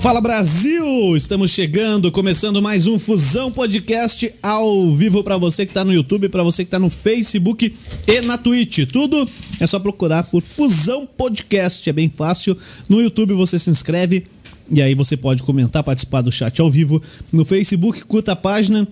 Fala Brasil! Estamos chegando, começando mais um Fusão Podcast ao vivo para você que tá no YouTube, para você que tá no Facebook e na Twitch. Tudo é só procurar por Fusão Podcast, é bem fácil. No YouTube você se inscreve e aí você pode comentar, participar do chat ao vivo. No Facebook, curta a página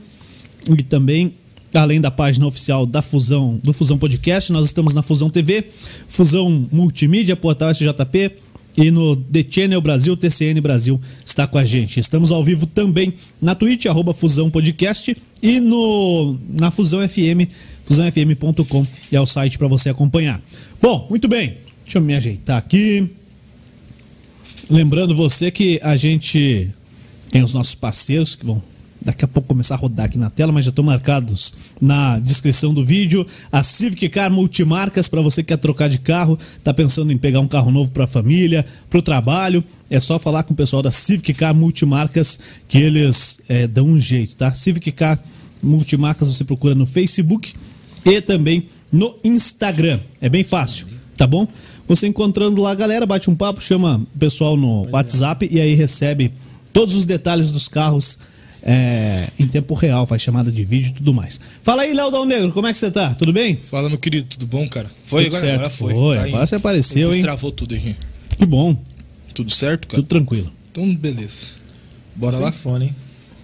e também além da página oficial da Fusão, do Fusão Podcast, nós estamos na Fusão TV, Fusão Multimídia, Portal SJP e no The Channel Brasil, TCN Brasil está com a gente. Estamos ao vivo também na Twitch, arroba Fusão Podcast e no, na Fusão FM, fusãofm.com é o site para você acompanhar. Bom, muito bem, deixa eu me ajeitar aqui. Lembrando você que a gente tem os nossos parceiros que vão daqui a pouco começar a rodar aqui na tela, mas já estão marcados na descrição do vídeo. A Civic Car Multimarcas, para você que quer trocar de carro, tá pensando em pegar um carro novo para a família, para o trabalho, é só falar com o pessoal da Civic Car Multimarcas que eles é, dão um jeito, tá? Civic Car Multimarcas você procura no Facebook e também no Instagram. É bem fácil, tá bom? Você encontrando lá a galera, bate um papo, chama o pessoal no WhatsApp e aí recebe todos os detalhes dos carros é, em tempo real, faz chamada de vídeo e tudo mais. Fala aí, Léo Dal Negro, como é que você tá? Tudo bem? Fala, meu querido, tudo bom, cara? Foi Tudo agora? certo. Agora foi. Foi, Tá agora aí. você apareceu, hein? Destravou tudo aqui. Que bom, Tudo certo, cara? tudo tranquilo. Então, beleza. Bora Sem lá? fone, hein?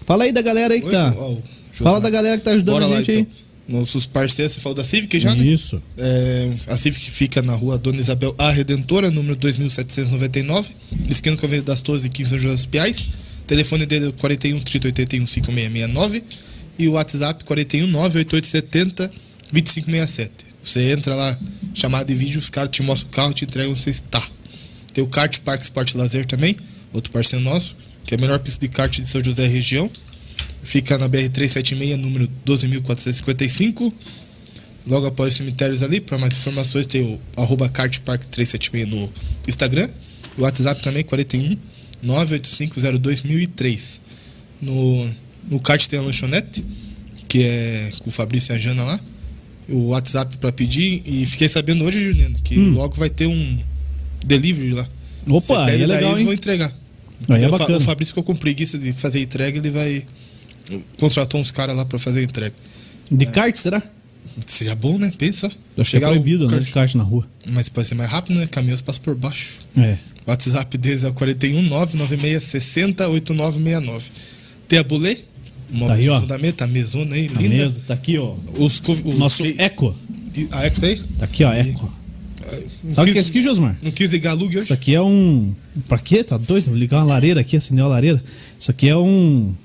Fala aí da galera aí que Oi, tá. ó, Fala da galera que tá ajudando Bora a lá, gente então. Nossos parceiros, você falou da Civic já, aí. né? Isso. É, a Civic fica na rua Dona Isabel A Redentora, número 2799, esquina com a Avenida das Torres e 15 São José dos Piais. Telefone dele é 41 30 81 5669 e o WhatsApp 41 98870 2567. Você entra lá, chamada de vídeo, os caras te mostram o carro, te entregam você está. Tem o Kart Park Sport Lazer também, outro parceiro nosso, que é a melhor pista de kart de São José região. Fica na BR-376, número 12.455. Logo após os cemitérios ali, para mais informações, tem o arroba kartpark376 no Instagram. O WhatsApp também, 41 98502 No, no kart tem a lanchonete, que é com o Fabrício e a Jana lá. O WhatsApp para pedir. E fiquei sabendo hoje, Juliano, que logo vai ter um delivery lá. Hum. Opa, aí é legal, hein? vou entregar. Aí é bacana. o Fabrício ficou com preguiça de fazer entrega, ele vai. Contratou uns caras lá pra fazer entrega. De kart, será? Seria bom, né? Pensa. achei Chegar o proibido, né? kart- De kart na rua. Mas pode ser mais rápido, né? Caminhões passam por baixo. É. O WhatsApp deles é o 41 996 60 8969. Tem a Bulê, Tá aí, ó. fundamento, a mesona aí, A linda. mesa, tá aqui, ó. Os, o Nosso que- Eco. A Eco tá aí? Tá aqui, ó, Eco. Não Sabe o que é isso aqui, Josmar? Não quis ligar a lug hoje? Isso aqui é um. Pra quê? Tá doido? Ligar uma lareira aqui, acender uma lareira. Isso aqui é um.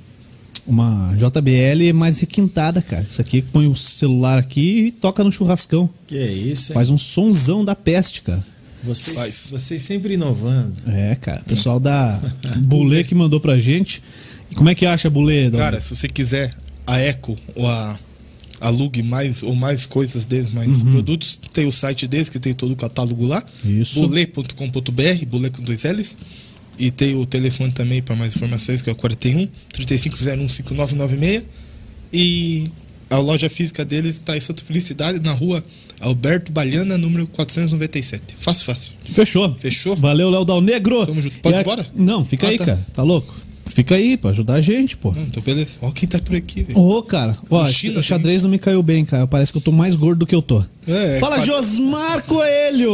Uma JBL mais requintada, cara. Isso aqui põe o celular aqui e toca no churrascão. Que é isso, hein? Faz um sonzão da peste, cara. Vocês, vocês sempre inovando. É, cara. O pessoal da Bulê que mandou pra gente. E como é que acha a Bulê? Cara, se você quiser a Eco ou a, a Lug mais, ou mais coisas deles, mais produtos, tem o site deles que tem todo o catálogo lá. Isso. Bule.com.br, bule com dois L's. E tem o telefone também para mais informações, que é o 41 3501 5996. E a loja física deles está em Santa Felicidade, na rua Alberto Balhana, número 497. Fácil, fácil. Fechou. Fechou? Valeu, Léo Dal Negro. Tamo junto. Pode ir embora? Não, fica Ah, aí, tá. cara. Tá louco? Fica aí pra ajudar a gente, pô. Não, então beleza. Ó quem tá por aqui, velho. Ô, cara, ó, China o xadrez não me caiu bem, cara. Parece que eu tô mais gordo do que eu tô. É, Fala, quad- Josmar Coelho!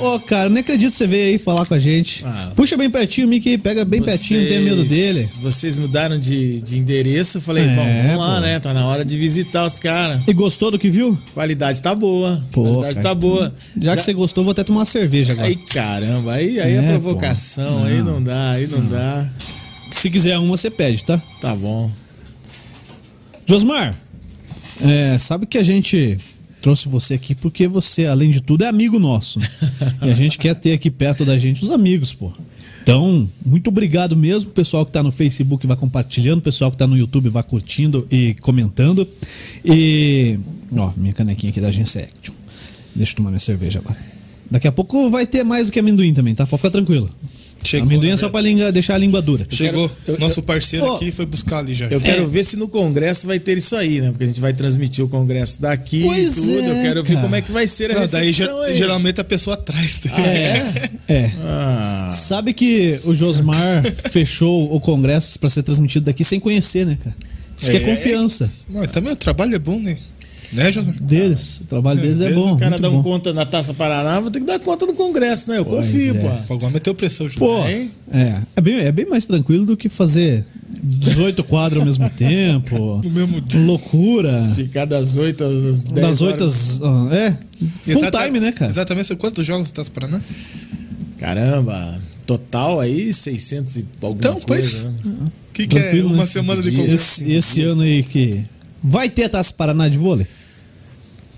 Ô, cara, não acredito que você veio aí falar com a gente. Ah, Puxa bem pertinho, Mickey, pega bem pertinho, não tenha medo dele. Vocês mudaram de, de endereço. Eu falei, É, bom, vamos lá, pô. né? Tá na hora de visitar os caras. E gostou do que viu? Qualidade tá boa. Pô, qualidade cara, tá boa. Já, que você gostou, vou até tomar uma cerveja agora. Aí, caramba, aí, aí É, é, provocação, pô. aí Não. não dá, aí não dá. Se quiser uma, você pede, tá? Tá bom. Josmar, é, sabe que a gente trouxe você aqui porque você, além de tudo, é amigo nosso. e a gente quer ter aqui perto da gente os amigos, pô. Então, muito obrigado mesmo, pessoal que tá no Facebook vai compartilhando, pessoal que tá no YouTube vai curtindo e comentando. E, ó, minha canequinha aqui da Agência Action. Deixa eu tomar minha cerveja agora. Daqui a pouco vai ter mais do que amendoim também, tá? Pode ficar tranquilo. Chegou, Amendoim é né? só pra língua- deixar a língua dura. Chegou. eu- Nosso parceiro Ô, aqui foi buscar ali já. Eu quero É. ver se no congresso vai ter isso aí, né? Porque a gente vai transmitir o congresso daqui Pois e tudo. é, eu quero ver cara. como é que vai ser a Não, daí aí. geralmente a pessoa atrás. Ah, é? É. Ah, Sabe que o Josmar fechou o congresso pra ser transmitido daqui sem conhecer, né, cara? Isso que é É. confiança Mas também o trabalho é bom, né? Né, José? deles. O trabalho deles é às vezes bom. Os caras dão bom. conta na Taça Paraná, vou ter que dar conta no congresso, né? Eu Pois confio, é. pô. O Agora meteu pressão, José. Pô, Hein? é, é, bem, é bem mais tranquilo do que fazer 18 quadros ao mesmo tempo. No mesmo dia. Loucura. Ficar das 8 às 10 Das 8 horas. às. É. Full Exata- time, né, cara? Exatamente. Quantos jogos tá Paraná? Caramba, total aí 600 e alguma Então, pois. coisa. né? O que, que é Tranquilo, uma né? semana de? Esse, esse ano aí que. Vai ter a Taça Paraná de vôlei?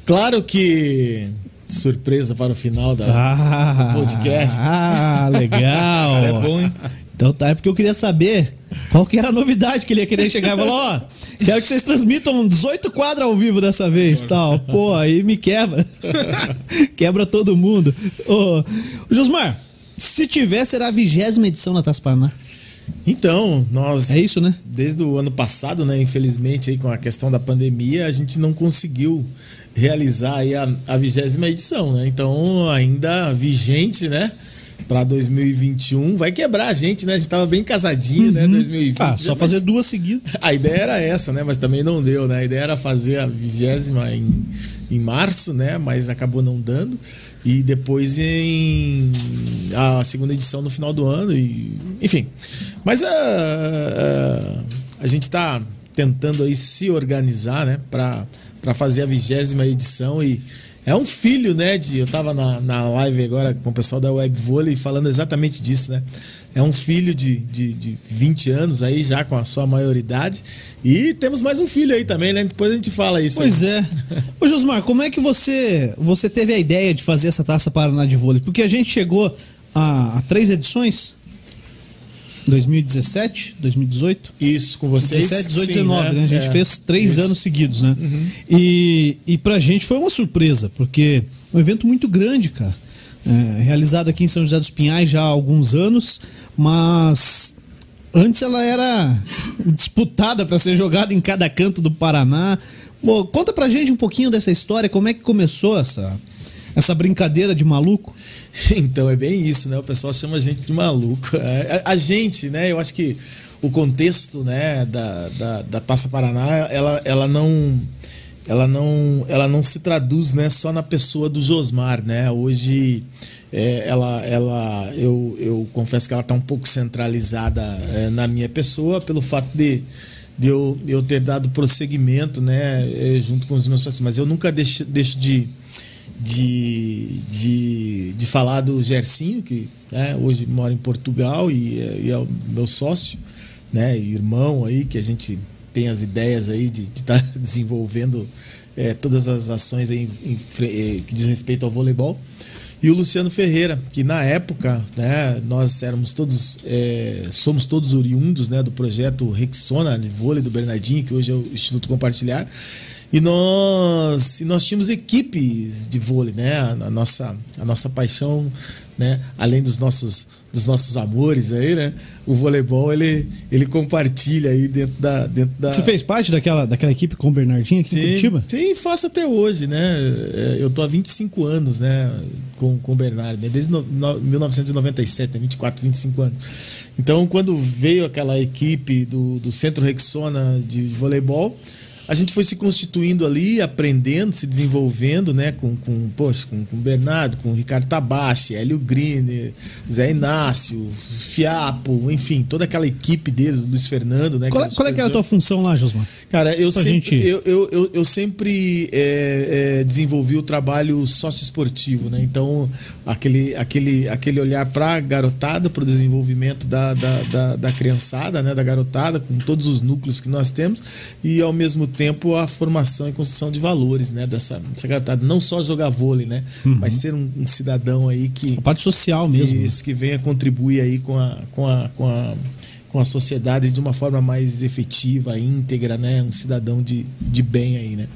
Claro que surpresa para o final da, Ah, do podcast. Ah, legal. Cara, é bom, hein? Então tá, é porque eu queria saber qual que era a novidade que ele ia querer chegar e falar, ó, quero que vocês transmitam 18 quadros ao vivo dessa vez, tal. Pô, aí me quebra. quebra todo mundo. Ô, ô, Josmar, se tiver, será a vigésima edição da Taça Paraná. Então, nós É isso, né? desde o ano passado, né, infelizmente aí com a questão da pandemia, a gente não conseguiu realizar aí a, vigésima edição, né? Então, ainda vigente, né? Para 2021 vai quebrar a gente, né? A gente tava bem casadinho, né? 2020. Ah, só mas- fazer duas seguidas. A ideia era essa, né? Mas também não deu, né? A ideia era fazer a vigésima em, em março, né? Mas acabou não dando. E depois em a segunda edição no final do ano. E, enfim. Mas a, a, a gente tá tentando aí se organizar, né? Pra fazer a vigésima edição e. É um filho, né? De, eu tava na, na live agora com o pessoal da Web Vôlei falando exatamente disso, né? É um filho de, de, de 20 anos aí, já com a sua maioridade. E temos mais um filho aí também, né? Depois a gente fala isso. Pois aí. é. Ô Josmar, como é que você você teve a ideia de fazer essa Taça Paraná de vôlei? Porque a gente chegou a, a três edições. 2017, 2018. Isso, com vocês. 17, 18, sim, 19, né? A gente É. fez três Isso. Uhum. anos seguidos, né? E, e pra gente foi uma surpresa, porque é um evento muito grande, cara. É, realizado aqui em São José dos Pinhais já há alguns anos, mas antes ela era disputada para ser jogada em cada canto do Paraná. Bom, conta pra gente um pouquinho dessa história, como é que começou essa, essa brincadeira de maluco? Então é bem isso, né? O pessoal chama a gente de maluco. A, a- a gente, né? Eu acho que o contexto, né, da, da, da Taça Paraná, ela, ela não ela não ela não se traduz, né, só na pessoa do Josmar, né? Hoje é, ela ela eu, eu confesso que ela está um pouco centralizada é, na minha pessoa pelo fato de de eu, eu ter dado prosseguimento, né, é, junto com os meus parceiros, mas eu nunca deixo, deixo de de, de, de falar do Gercinho, que né, hoje mora em Portugal e, é- e é o meu sócio, né, irmão aí, que a gente tem as ideias aí de estar desenvolvendo é, todas as ações em- em eh, que diz respeito ao voleibol. E o Luciano Ferreira, que na época, né, nós éramos todos, é, somos todos oriundos né, do projeto Rexona de vôlei do Bernardinho, que hoje é o Instituto Compartilhar. E nós, e nós tínhamos equipes de vôlei, né? A, a nossa, a nossa paixão, né? Além dos nossos, dos nossos amores aí, né? O voleibol ele, ele compartilha aí dentro da, dentro da. Você fez parte daquela, daquela equipe com o Bernardinho aqui em Curitiba? Sim, faço até hoje, né? É, Eu tô há 25 anos, né, com, com o Bernardo, né? desde no, no, 1997, 24, 25 anos. Então, quando veio aquela equipe do, do Centro Rexona de, de voleibol, a gente foi se constituindo ali, aprendendo, se desenvolvendo, né? Com, com, poxa, com, com o Bernardo, com o Ricardo Tabachi, Hélio Grine, Zé Inácio, Fiapo, enfim, toda aquela equipe deles, Luiz Fernando, né? Qual, é- qual é que era a tua função lá, Josmar? Cara, eu Pra sempre, gente- eu, eu, eu, eu sempre é, é, desenvolvi o trabalho socioesportivo, né? Então, aquele, aquele, aquele olhar para a garotada, para o desenvolvimento da, da, da, da criançada, né? da garotada, com todos os núcleos que nós temos, e ao mesmo tempo a formação e construção de valores né? dessa, dessa garotada. Não só jogar vôlei, né? Mas ser um, um cidadão aí que. A parte social mesmo. né? Isso, que venha contribuir aí com a, com a, com a, com a sociedade de uma forma mais efetiva, íntegra, né? Um cidadão de, de bem aí, né?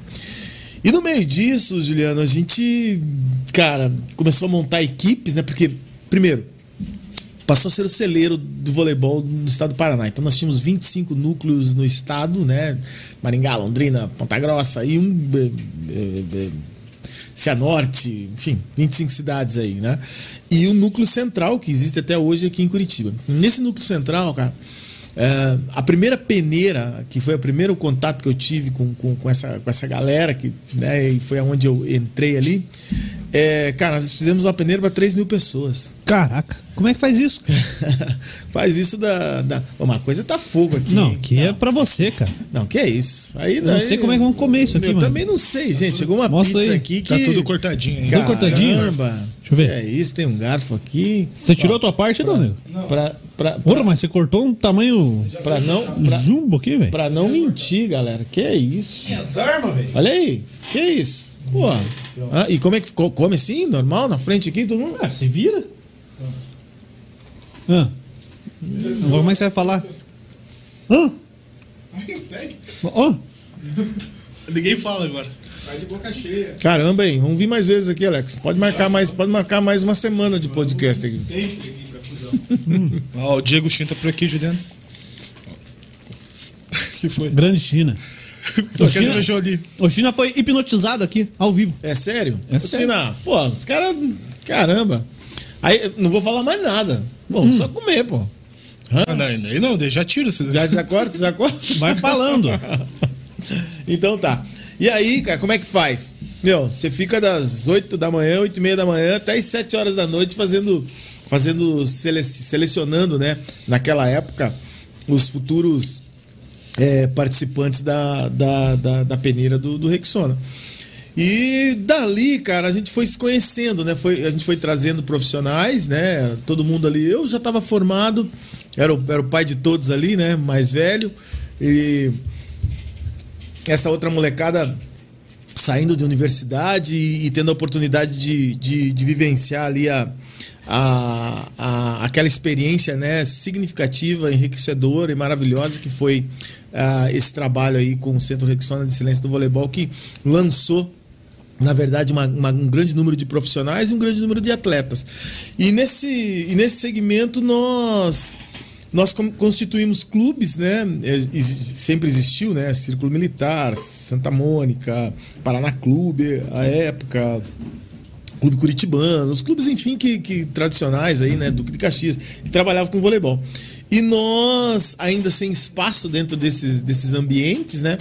E no meio disso, Juliano, a gente, cara, começou a montar equipes, né? Porque, primeiro, passou a ser o celeiro do voleibol no estado do Paraná. Então nós tínhamos 25 núcleos no estado, né? Maringá, Londrina, Ponta Grossa e um eh, eh, eh, Cianorte, enfim, 25 cidades aí, né? E o núcleo central que existe até hoje aqui em Curitiba. Nesse núcleo central, cara, é, a primeira peneira, que foi o primeiro contato que eu tive com, com, com, essa, com essa galera, que né, e foi aonde eu entrei ali, é, cara, nós fizemos uma peneira para 3 mil pessoas. Caraca, como é que faz isso? faz isso da, da. Uma coisa tá fogo aqui. Não, que é para você, cara. Não, que é isso. Aí, eu não sei como é que vão comer isso aqui, eu mano. também não sei, gente. Chegou uma Mostra pizza aí. aqui que. Tá tudo cortadinho aí. Tudo cortadinho? Caramba. Deixa eu ver. É isso, tem um garfo aqui. Você tirou a tua parte, não, nego? Pra, pra, Porra, mas você cortou um tamanho pra não. Pra, jumbo aqui, velho. pra não mentir, galera. Que é isso? As armas, velho. Olha aí. Que é isso? Pô. Ah, e como é que ficou? Come assim, normal, na frente aqui, todo mundo? Ah, se vira. Ah. Agora como é que você vai falar? Ah, Segue. ó. Ninguém fala agora. Caramba, hein? Vamos vir mais vezes aqui, Alex. Pode marcar mais, pode marcar mais uma semana de podcast aqui. Ó, o Diego Chin tá por aqui, Juliano. que foi? Grande China. O China foi hipnotizado aqui, ao vivo. É sério? É Ô, sério. Pô, os caras. Caramba. Aí não vou falar mais nada. Vamos só comer, pô. Ah, não, aí não, já tira. Já desacorda? Desacorda? Vai falando. Então tá. E aí, cara, como é que faz? Meu, você fica das 8 da manhã, 8 e meia da manhã, até as 7 horas da noite fazendo, fazendo sele- selecionando, né? Naquela época, os futuros é, participantes da, da, da, da peneira do, do Rexona. E dali, cara, a gente foi se conhecendo, né? Foi, a gente foi trazendo profissionais, né? Todo mundo ali. Eu já estava formado, era o, era o pai de todos ali, né? Mais velho. E essa outra molecada saindo de universidade e, e tendo a oportunidade de, de, de vivenciar ali a, a, a- aquela experiência né, significativa, enriquecedora e maravilhosa que foi ah, esse trabalho aí com o Centro Rexona de Excelência do Voleibol que lançou na verdade, uma- uma- um grande número de profissionais e um grande número de atletas. E nesse, e nesse segmento nós nós constituímos clubes, né? É, sempre existiu, né? Círculo Militar, Santa Mônica, Paraná Clube, a época, Clube Curitibano, os clubes, enfim, que, que tradicionais aí, né? Duque de Caxias, que trabalhavam com voleibol. E nós, ainda sem espaço dentro desses, desses ambientes, né?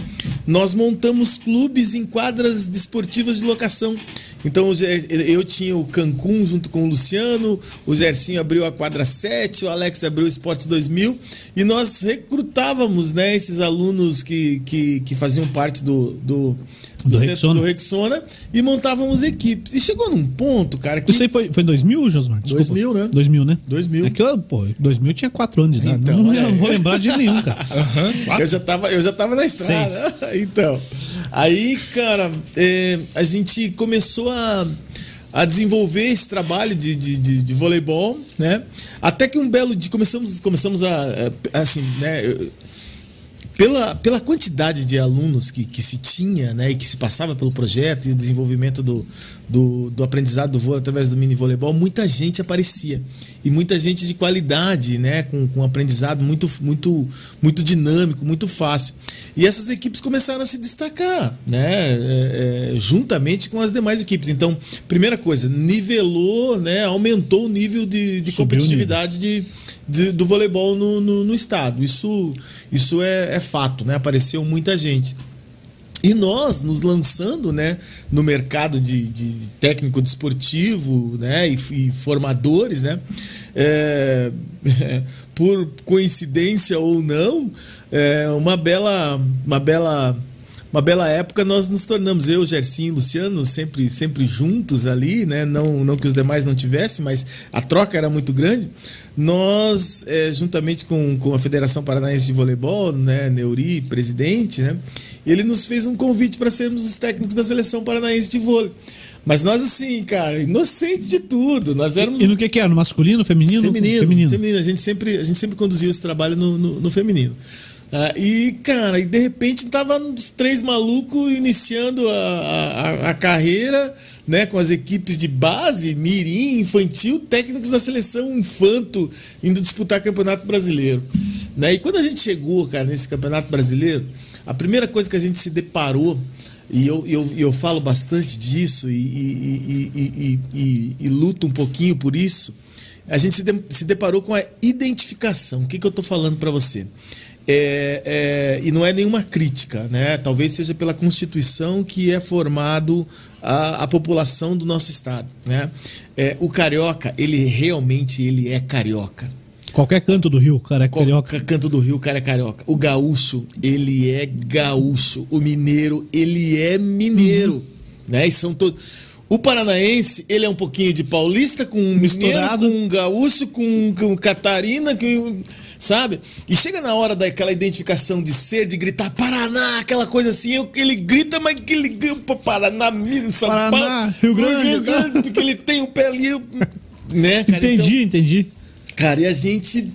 Nós montamos clubes em quadras desportivas de locação. Então eu tinha o Cancún junto com o Luciano, o Zercinho abriu a quadra 7, o Alex abriu o Esportes 2000 e nós recrutávamos né, esses alunos que, que, que faziam parte do, do, Do centro Rexona. do Rexona e montávamos equipes. E chegou num ponto, cara, que. Isso aí foi, foi em 2000, Josmar? Desculpa. 2000, né? 2000, né? 2000. É que eu, pô, 2000 eu tinha 4 anos de idade. Então, não, eu não vou lembrar de nenhum, cara. Eu já tava, eu já tava na estrada. Então, aí, cara, é, a gente começou a, a desenvolver esse trabalho de, de, de, de voleibol, né? Até que um belo dia começamos, começamos a, a- assim, né? eu- pela, pela quantidade de alunos que, que se tinha, né, e que se passava pelo projeto e o desenvolvimento do, do, do aprendizado do vôlei através do mini voleibol, muita gente aparecia. E muita gente de qualidade, né, com, com aprendizado muito, muito, muito dinâmico, muito fácil. E essas equipes começaram a se destacar, né, é, é, juntamente com as demais equipes. Então, primeira coisa, nivelou, né, aumentou o nível de, de o nível. competitividade de, de- do voleibol no, no, no estado. Isso, isso é, é fato, né? Apareceu muita gente. E nós, nos lançando né, no mercado de, de técnico desportivo né, e, e formadores, né, é, por coincidência ou não, é, uma, bela, uma, bela, uma bela época nós nos tornamos, eu, e Luciano, sempre, sempre juntos ali, né, não, não que os demais não tivessem, mas a troca era muito grande. Nós, é, juntamente com, com a Federação Paranaense de Voleibol, né, Neuri, presidente, né, ele nos fez um convite para sermos os técnicos da seleção paranaense de vôlei. Mas nós, assim, cara, inocentes de tudo. Nós éramos E no que que era? No masculino, feminino? feminino, Feminino. feminino. A gente sempre, a gente sempre conduziu esse trabalho no, no, no feminino. Ah, e, cara, e de repente tava uns três malucos iniciando a, a, a carreira, né, com as equipes de base, mirim, infantil, técnicos da seleção infanto indo disputar campeonato brasileiro, né? E quando a gente chegou, cara, nesse campeonato brasileiro, a primeira coisa que a gente se deparou e eu, eu, eu falo bastante disso e, e, e, e, luto um pouquinho por isso. A gente se, de, se deparou com a identificação. O que, que eu estou falando para você? É, é, e não é nenhuma crítica, né? Talvez seja pela Constituição que é formado a, a população do nosso estado, né? É, o carioca, ele realmente ele é carioca. Qualquer canto do Rio, cara é carioca. Qualquer canto do Rio, cara é carioca. O gaúcho, ele é gaúcho. O mineiro, ele é mineiro. Uhum. Né? E são todos. O paranaense, ele é um pouquinho de paulista com um Misturado. mineiro, com um gaúcho, com, com catarina, com, sabe? E chega na hora daquela identificação de ser, de gritar Paraná, aquela coisa assim, ele grita, mas que ele grita Paraná, Minas, São Paraná, Paulo, Rio Grande, Rio Grande porque ele tem o pé ali, né? Cara? Entendi, então, entendi. Cara, e a gente.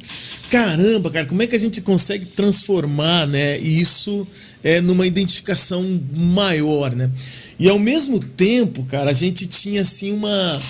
Caramba, cara, como é que a gente consegue transformar né, isso é, numa identificação maior, né? E ao mesmo tempo, cara, a gente tinha assim uma,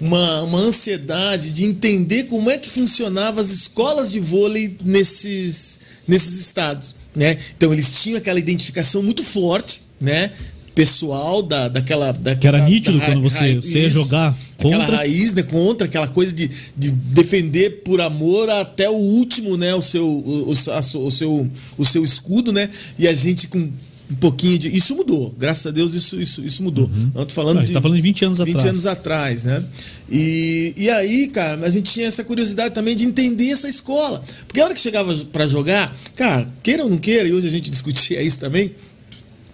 uma, uma ansiedade de entender como é que funcionavam as escolas de vôlei nesses, nesses estados. Né? Então eles tinham aquela identificação muito forte, né? pessoal da, daquela, daquela. Que era nítido da, quando você, você ia jogar contra. Aquela raiz, né? Contra, aquela coisa de, de defender por amor até o último, né? O seu, o, o, o, seu, o seu escudo, né? E a gente com um pouquinho de. Isso mudou, graças a Deus isso, isso, isso mudou. Uhum. Tô falando Não, de. Tá falando de 20 anos 20 atrás. 20 anos atrás, né? E, e aí, cara, a gente tinha essa curiosidade também de entender essa escola. Porque a hora que chegava para jogar, cara, queira ou não queira, e hoje a gente discutia isso também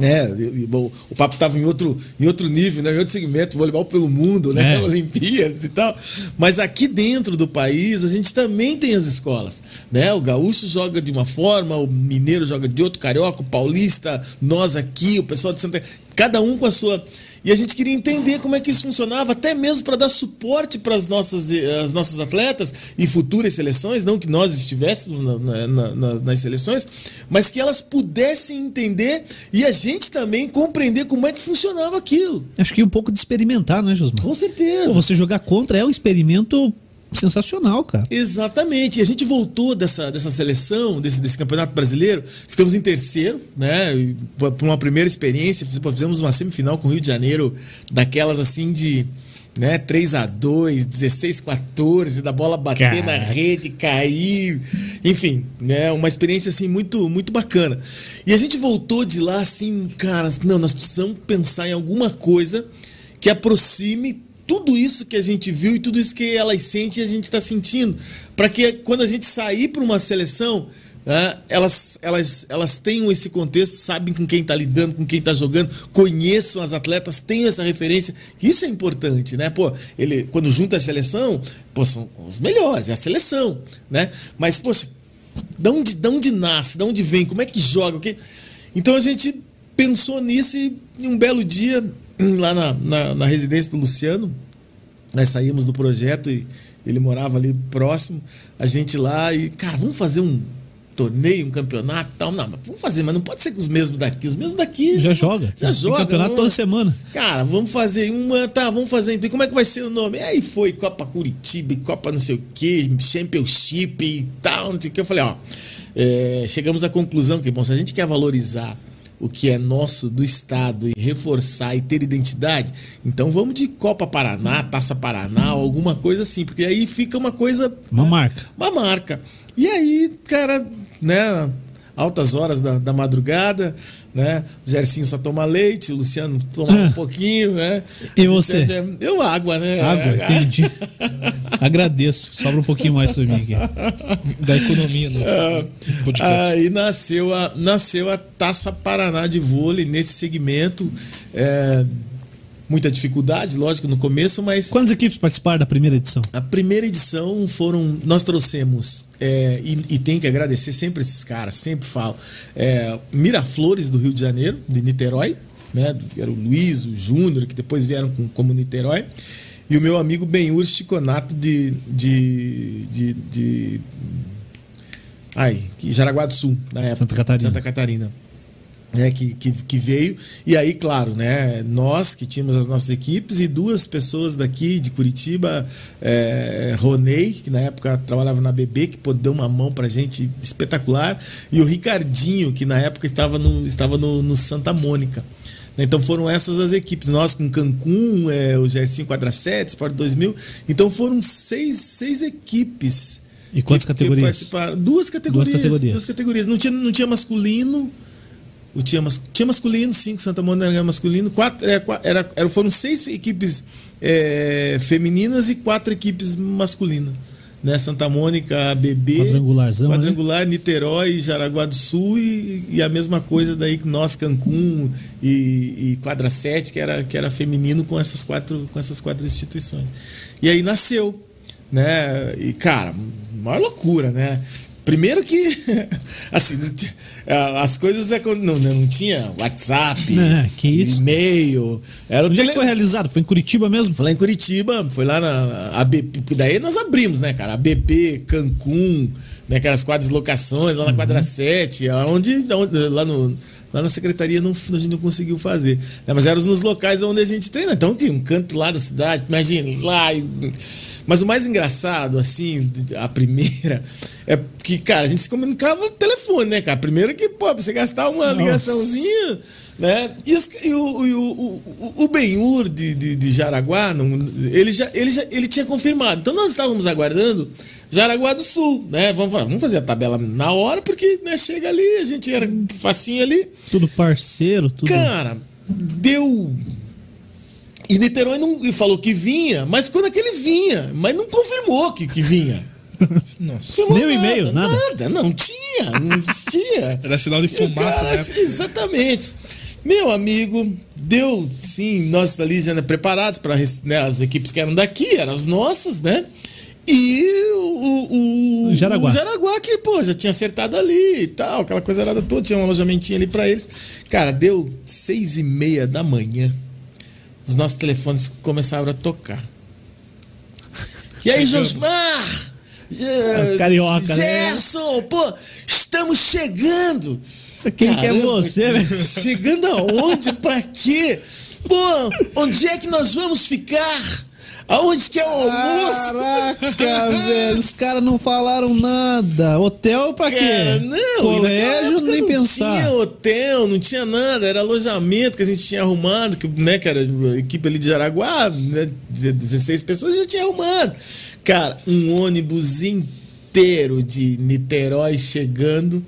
é, o, o papo estava em outro, em outro nível, né? em outro segmento, voleibol pelo mundo, né? É. Olimpíadas e tal. Mas aqui dentro do país, a gente também tem as escolas. Né? O gaúcho joga de uma forma, o mineiro joga de outro, o carioca, o paulista, nós aqui, o pessoal de Santa cada um com a sua. E a gente queria entender como é que isso funcionava, até mesmo para dar suporte para as nossas, as nossas atletas e futuras seleções, não que nós estivéssemos na, na, na, nas seleções, mas que elas pudessem entender e a gente também compreender como é que funcionava aquilo. Acho que um pouco de experimentar, né, Josmar? Com certeza. Pô, você jogar contra é um experimento sensacional, cara. Exatamente. E a gente voltou dessa, dessa seleção, desse, desse campeonato brasileiro, ficamos em terceiro, né? Por uma primeira experiência, fizemos uma semifinal com o Rio de Janeiro, daquelas assim de. Né, 3 a 2 16 14 da bola bater cara. na rede, cair, enfim, né, uma experiência assim muito muito bacana. E a gente voltou de lá assim, cara, não, nós precisamos pensar em alguma coisa que aproxime tudo isso que a gente viu e tudo isso que elas sentem, a gente está sentindo. Para que quando a gente sair para uma seleção, né, elas, elas, elas tenham esse contexto, sabem com quem está lidando, com quem está jogando, conheçam as atletas, tenham essa referência. Isso é importante, né? Pô, ele, quando junta a seleção, pô, são os melhores, é a seleção, né? Mas, poxa, de onde, de onde nasce, de onde vem, como é que joga? Okay? Então a gente pensou nisso e um belo dia lá na, na, na, residência do Luciano, nós saímos do projeto e ele morava ali próximo, a gente lá e, cara, vamos fazer um torneio, um campeonato tal. Não, mas vamos fazer, mas não pode ser com os mesmos daqui. Os mesmos daqui. Já joga. Já joga. campeonato toda semana. Cara, vamos fazer uma. Tá, vamos fazer. Então, como é que vai ser o nome? Aí foi Copa Curitiba, Copa não sei o que, Championship e tal, não sei o que. Eu falei, ó. É, chegamos à conclusão que, bom, se a gente quer valorizar o que é nosso do Estado e reforçar e ter identidade, então vamos de Copa Paraná, Taça Paraná, alguma coisa assim, porque aí fica uma coisa. Uma marca. Uma marca. E aí, cara, né? Altas horas da, da madrugada, né? O Gercinho só toma leite, o Luciano toma um pouquinho, né? E você? Eu água, né? Água, entendi. Agradeço. Sobra um pouquinho mais para mim aqui. Da economia no ah, podcast. Aí nasceu a, nasceu a Taça Paraná de vôlei nesse segmento. É, muita dificuldade, lógico, no começo, mas. Quantas equipes participaram da primeira edição? A primeira edição foram. Nós trouxemos, é, e, e tem que agradecer sempre esses caras, sempre falo. É, Miraflores do Rio de Janeiro, de Niterói, né? Era o Luiz, o Júnior, que depois vieram com, como Niterói. E o meu amigo Benhur Chiconato de, de, de, de. Ai, Jaraguá do Sul, na época. Santa Catarina. Santa Catarina. Né, que, que, que, veio. E aí, claro, né, nós que tínhamos as nossas equipes e duas pessoas daqui de Curitiba, é, Ronei, que na época trabalhava na BB, que pô, deu uma mão pra gente espetacular, e o Ricardinho, que na época estava no, estava no, no Santa Mônica. Então foram essas as equipes. Nós com Cancún, é, o GR5 Quadra 7, Sport 2000. Então foram seis, seis equipes. E quantas que, categorias? Que duas categorias. Duas categorias. Duas categorias. Não, tinha, não tinha masculino tinha, mas, tinha masculino, cinco, Santa Mônica era masculino, quatro, é, era, era, foram seis equipes é, femininas e quatro equipes masculinas. Né? Santa Mônica, BB, Quadrangularzão, Quadrangular, né? Niterói, Jaraguá do Sul e, e, a mesma coisa daí que nós, Cancún e, e Quadra 7, que era, que era feminino com essas, quatro, com essas quatro instituições. E aí nasceu, né? E, cara, maior loucura, né? Primeiro que, assim, as coisas é não, não tinha WhatsApp, e-mail. Era Onde tele... foi realizado? Foi em Curitiba mesmo? Foi lá em Curitiba, foi lá na ABP. Daí nós abrimos, né, cara? ABP, Cancún, né, aquelas quatro deslocações lá na uhum. quadra 7, onde, lá no. Lá na secretaria não, a gente não conseguiu fazer. Né, mas eram nos locais onde a gente treina. Então, um canto lá da cidade, imagine, lá. E, mas o mais engraçado, assim, a primeira, é que, cara, a gente se comunicava no telefone, né, cara? Primeiro que, pô, pra você gastar uma Nossa. ligaçãozinha, né? E, e o, o, o, o Benhur de, de, de Jaraguá, não, ele, já, ele, já, ele tinha confirmado. Então nós estávamos aguardando Jaraguá do Sul, né? Vamos, vamos fazer a tabela na hora, porque né, chega ali, a gente era facinho ali. Tudo parceiro, tudo. Cara, deu e Niterói não e falou que vinha, mas ficou naquele vinha, mas não confirmou que, que vinha. Nossa. Nem e-mail, nada? Nada, não tinha, não existia. Era sinal de fumaça, cara, né? Exatamente. Meu amigo, deu sim, nós ali já né, preparados para né, as equipes que eram daqui, eram as nossas, né? E o, o, Jaraguá. o Jaraguá que, pô, já tinha acertado ali e tal, aquela coisa era toda, tinha um alojamentinho ali para eles. Cara, deu seis e meia da manhã os nossos telefones começaram a tocar. E aí, Josmar? É, Carioca, né? Gerson, né? pô, estamos chegando. Quem Caramba, que é você, velho? Chegando aonde? pra quê? Pô, onde é que nós vamos ficar? Aonde que é o almoço? Caraca, velho. Os caras não falaram nada. Hotel pra quê? não. Colégio, nem não pensar. Não tinha hotel, não tinha nada. Era alojamento que a gente tinha arrumado, que, né, era a equipe ali de Jaraguá, né, 16 pessoas já tinha arrumado. Cara, um ônibus inteiro de Niterói chegando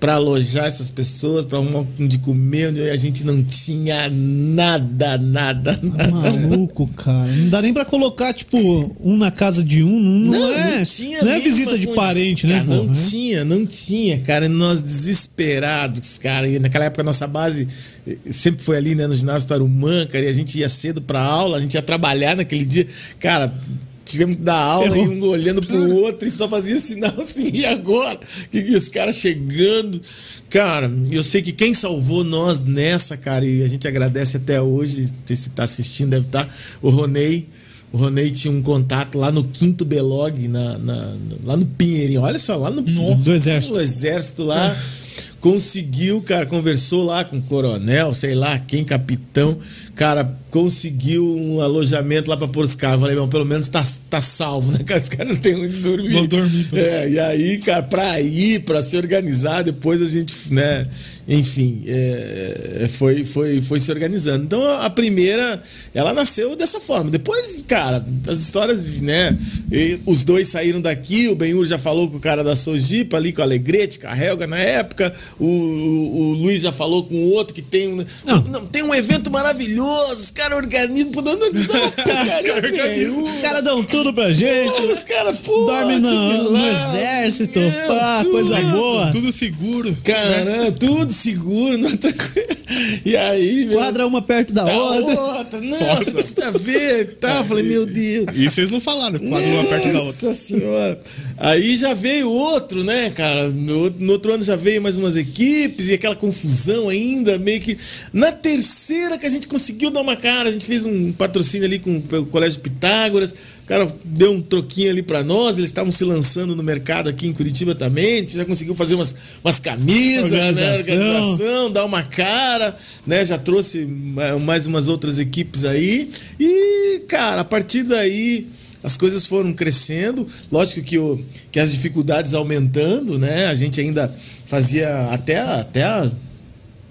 para alojar essas pessoas, para arrumar um de comer, onde a gente não tinha nada, nada, tá nada. Maluco, cara. Não dá nem para colocar, tipo, um na casa de um. Não, não é, não, tinha não é visita de parente, cara, né? Não pô, tinha, não tinha, cara. Nós desesperados, cara. E naquela época a nossa base sempre foi ali, né, no ginásio Tarumã, cara, e a gente ia cedo pra aula, a gente ia trabalhar naquele dia. Cara, tivemos que dar aula e um olhando pro outro e só fazia sinal assim, e agora? Que, que os caras chegando. Cara, eu sei que quem salvou nós nessa, cara, e a gente agradece até hoje, se tá assistindo, deve estar, tá, o Ronei. O Ronei tinha um contato lá no Quinto Belog, na, na, lá no Pinheirinho. Olha só, lá no, no do Exército. No Exército lá. Conseguiu, cara, conversou lá com o coronel, sei lá quem, capitão, cara, conseguiu um alojamento lá para pôr os caras. Falei, bom, pelo menos tá, tá salvo, né? Os caras não tem onde dormir. Vou dormir. É, e aí, cara, pra ir, pra se organizar, depois a gente, né? Enfim, é, é, foi, foi, foi se organizando. Então a primeira, ela nasceu dessa forma. Depois, cara, as histórias, né? os dois saíram daqui, o Benhur já falou com o cara da Sojipa ali, com a Alegrete, com a Helga na época. O, o, o Luiz já falou com o outro que tem, não. Não, tem um evento maravilhoso, os caras organizam, podendo organizar os caras. os caras dão tudo pra gente. Pô, os caras, pô. Dorme no, no exército, é, pá, tudo, coisa boa. Tudo seguro. Caramba, tudo seguro, não E aí, meu, Quadra uma perto da, outra. outra. Nossa, precisa ver. Tá, falei, meu Deus. E vocês não falaram, quadra uma perto da outra. Nossa senhora. Aí já veio outro, né, cara? No, no, outro ano já veio mais umas equipes e aquela confusão ainda, meio que. Na terceira que a gente conseguiu dar uma cara, a gente fez um patrocínio ali com o Colégio Pitágoras cara deu um troquinho ali para nós, eles estavam se lançando no mercado aqui em Curitiba também, a gente já conseguiu fazer umas, umas camisas, Organização. né? Organização, dar uma cara, né? Já trouxe ma- mais umas outras equipes aí. E, cara, a partir daí as coisas foram crescendo. Lógico que, o, que as dificuldades aumentando, né? A gente ainda fazia até, até a,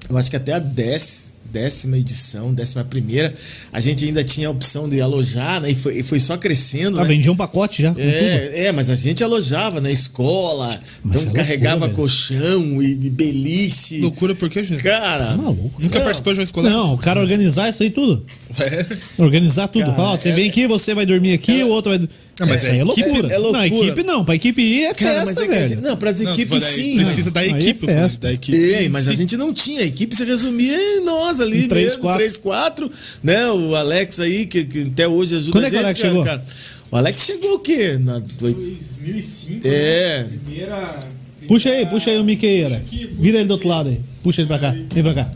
eu acho que até a décima, décima edição, décima primeira, a gente ainda tinha a opção de alojar, né? E foi, e foi só crescendo, Ah, né? vendia um pacote já. com tudo. É, é, mas a gente alojava na escola, Mas então é carregava loucura, colchão e, e beliche. Loucura por quê, gente? Cara, Tá maluco. Nunca Não. participou de uma escola? Não, o cara organizar isso aí tudo. É. Organizar tudo. Cara, Fala, você é- vem aqui, você vai dormir aqui, o outro vai. Ah, mas isso aí é é equipe, loucura. é loucura. Não, equipe não. Pra equipe ir é Cara, festa, é velho. gente- não, pras Não, equipes sim. Precisa mas- da é equipe, falei, festa. da equipe. Ei, mas a gente não tinha. A equipe se resumia em nós ali, Em três, mesmo, quatro. 3, 4, né? O Alex aí, que, que até hoje ajuda Quando a é que o gente. Alex cara, chegou? cara. O Alex chegou o quê? Na, 2005. É. né? Primeira. Puxa aí, puxa aí o Mickey aí, Alex. Vira ele do outro lado aí. Puxa ele pra cá. Vem pra cá.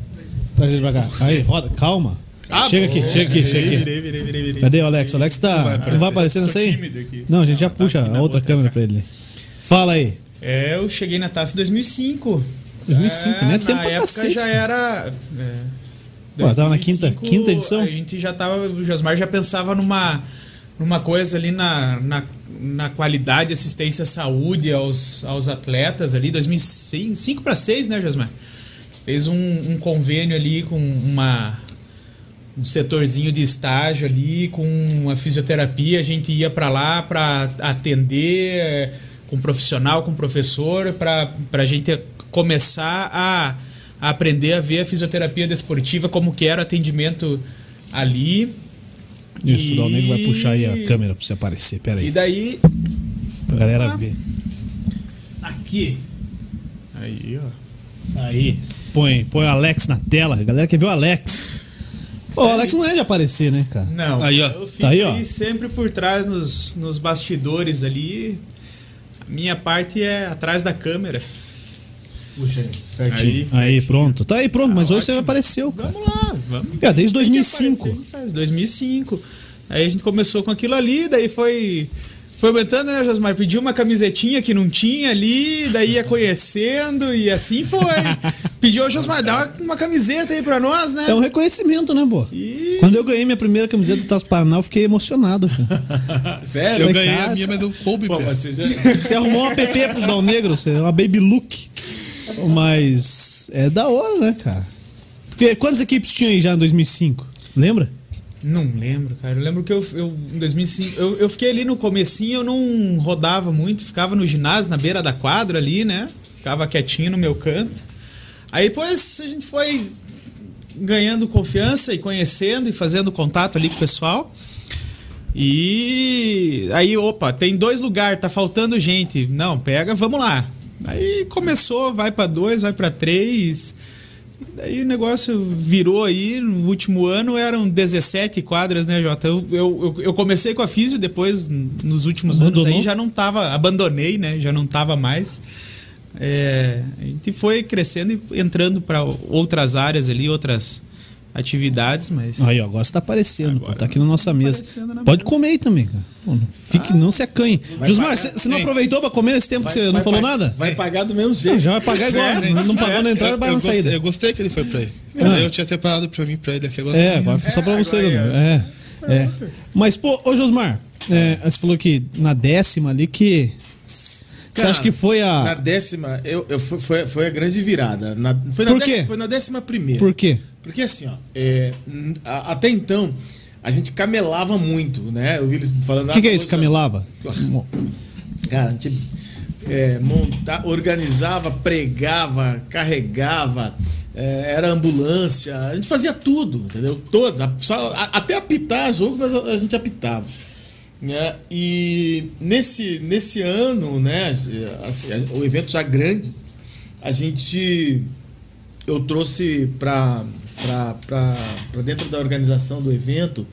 Traz ele pra cá. Aí, roda. Calma. Ah, chega aqui, chega aqui, chega aqui. Virei, virei, virei, virei. Cadê o Alex? O Alex tá. Não vai aparecer, aparecer. nessa aí? Não, a gente já tá puxa a outra câmera pra ele. Fala aí. É, eu cheguei na taça em 2005. 2005 também é tempo na pra época cacete. já era. É, Pô, tava na quinta- 2005, quinta edição? A gente já tava. O Josmar já pensava numa, numa coisa ali na, na, na qualidade de assistência à saúde aos, aos atletas ali. 2005 para 6, né, Josmar? Fez um, um convênio ali com uma. Um setorzinho de estágio ali com a fisioterapia, a gente ia para lá para atender eh, com profissional, com professor, para a gente começar a, a aprender a ver a fisioterapia desportiva, como que era o atendimento ali. Isso, E- o Dalnego vai puxar aí a câmera pra você aparecer. Pera E aí. daí, Pra galera ver. aqui. Aí, ó. Aí. Põe, põe o Alex na tela. A galera quer ver o Alex. Pô, o Alex não é de aparecer, né, cara? Não, Aí, ó. eu fico Tá aí, ó. sempre por trás nos, nos bastidores ali. A minha parte é atrás da câmera. Puxa aí. Aí, Aí, pronto. Tá aí, pronto. Mas hoje você apareceu, cara. Vamos lá, vamos. Cara, desde Tem que 2005. aparecer, faz 2005. Aí a gente começou com aquilo ali, daí foi. Foi aumentando, né, Josmar? Pediu uma camisetinha que não tinha ali, daí ia conhecendo e assim foi. Pediu, Josmar, dá uma, uma camiseta aí pra nós, né? É um reconhecimento, né, pô? E- Quando eu ganhei minha primeira camiseta do Taço Paraná, eu fiquei emocionado. cara. Sério? Eu Falei, ganhei cara, a minha, mas eu coube Pô, você já... Você arrumou uma PP pro Dal Negro, você uma baby look. Mas é da hora, né, cara? Porque quantas equipes tinha aí já em 2005? Lembra? Não lembro, cara. Eu lembro que eu, eu em 2005, eu, eu fiquei ali no comecinho, eu não rodava muito, ficava no ginásio, na beira da quadra ali, né? Ficava quietinho no meu canto. Aí depois a gente foi ganhando confiança e conhecendo e fazendo contato ali com o pessoal. E aí, opa, tem dois lugares, tá faltando gente. Não, pega, vamos lá. Aí começou, vai pra dois, vai pra três. Daí o negócio virou aí, no último ano eram 17 quadras, né, Jota? Eu, eu, eu- comecei com a Físio, depois, nos últimos anos Abandonou? aí, já não tava, abandonei, né? Já não tava mais. É, a gente foi crescendo e entrando para outras áreas ali, outras atividades, mas... Aí, ó, agora você tá aparecendo, pô. Agora Tá aqui na nossa mesa. aparecendo na Pode mesa. comer aí também, cara. Pô, não, fique, não se acanhe. Josmar, você não Ei. aproveitou pra comer nesse tempo que você não Vai falou nada? Vai pagar do mesmo Não, jeito. já vai pagar igual. É, não pagou na entrada, eu, vai na gostei, saída. eu gostei que ele foi pra aí. Ah. Eu tinha separado pra mim, pra ele aqui agora. É, agora fica só pra É, você. É, é. Mas, pô, ô Josmar, é, você falou que na décima ali que. Você acha que foi Na a. décima, eu, eu foi, foi, a grande virada. Na, foi, na Por quê? décima, foi na décima primeira. Por quê? Porque assim, ó, é, a- até então, a gente camelava muito, né? Eu vi eles falando. O que, que é isso, camelava? Cara, a gente é, monta, organizava, pregava, carregava, é, era ambulância, a gente fazia tudo, entendeu? Todos, a- até apitar jogo nós, a gente apitava. Né? E nesse, nesse ano, né, assim, o evento já grande, a gente eu trouxe para dentro da organização do evento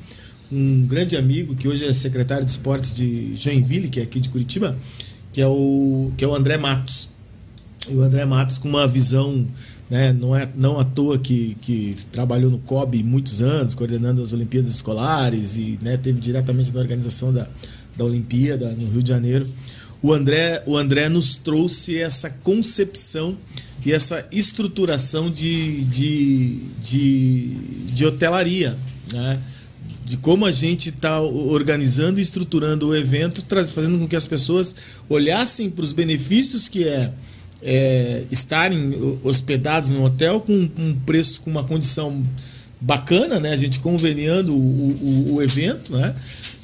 um grande amigo que hoje é secretário de esportes de Joinville, que é aqui de Curitiba, que é o, que é o André Matos. E o André Matos com uma visão, né, não é não à toa que, que trabalhou no COB muitos anos, coordenando as Olimpíadas Escolares e né, teve diretamente na organização da, da Olimpíada no Rio de Janeiro. O André, o André nos trouxe essa concepção e essa estruturação de, de, de, de hotelaria, né? de como a gente está organizando e estruturando o evento, fazendo com que as pessoas olhassem para os benefícios que é, é, estarem hospedados no hotel com um preço, com uma condição bacana, né? A gente conveniando o, o, o evento, né?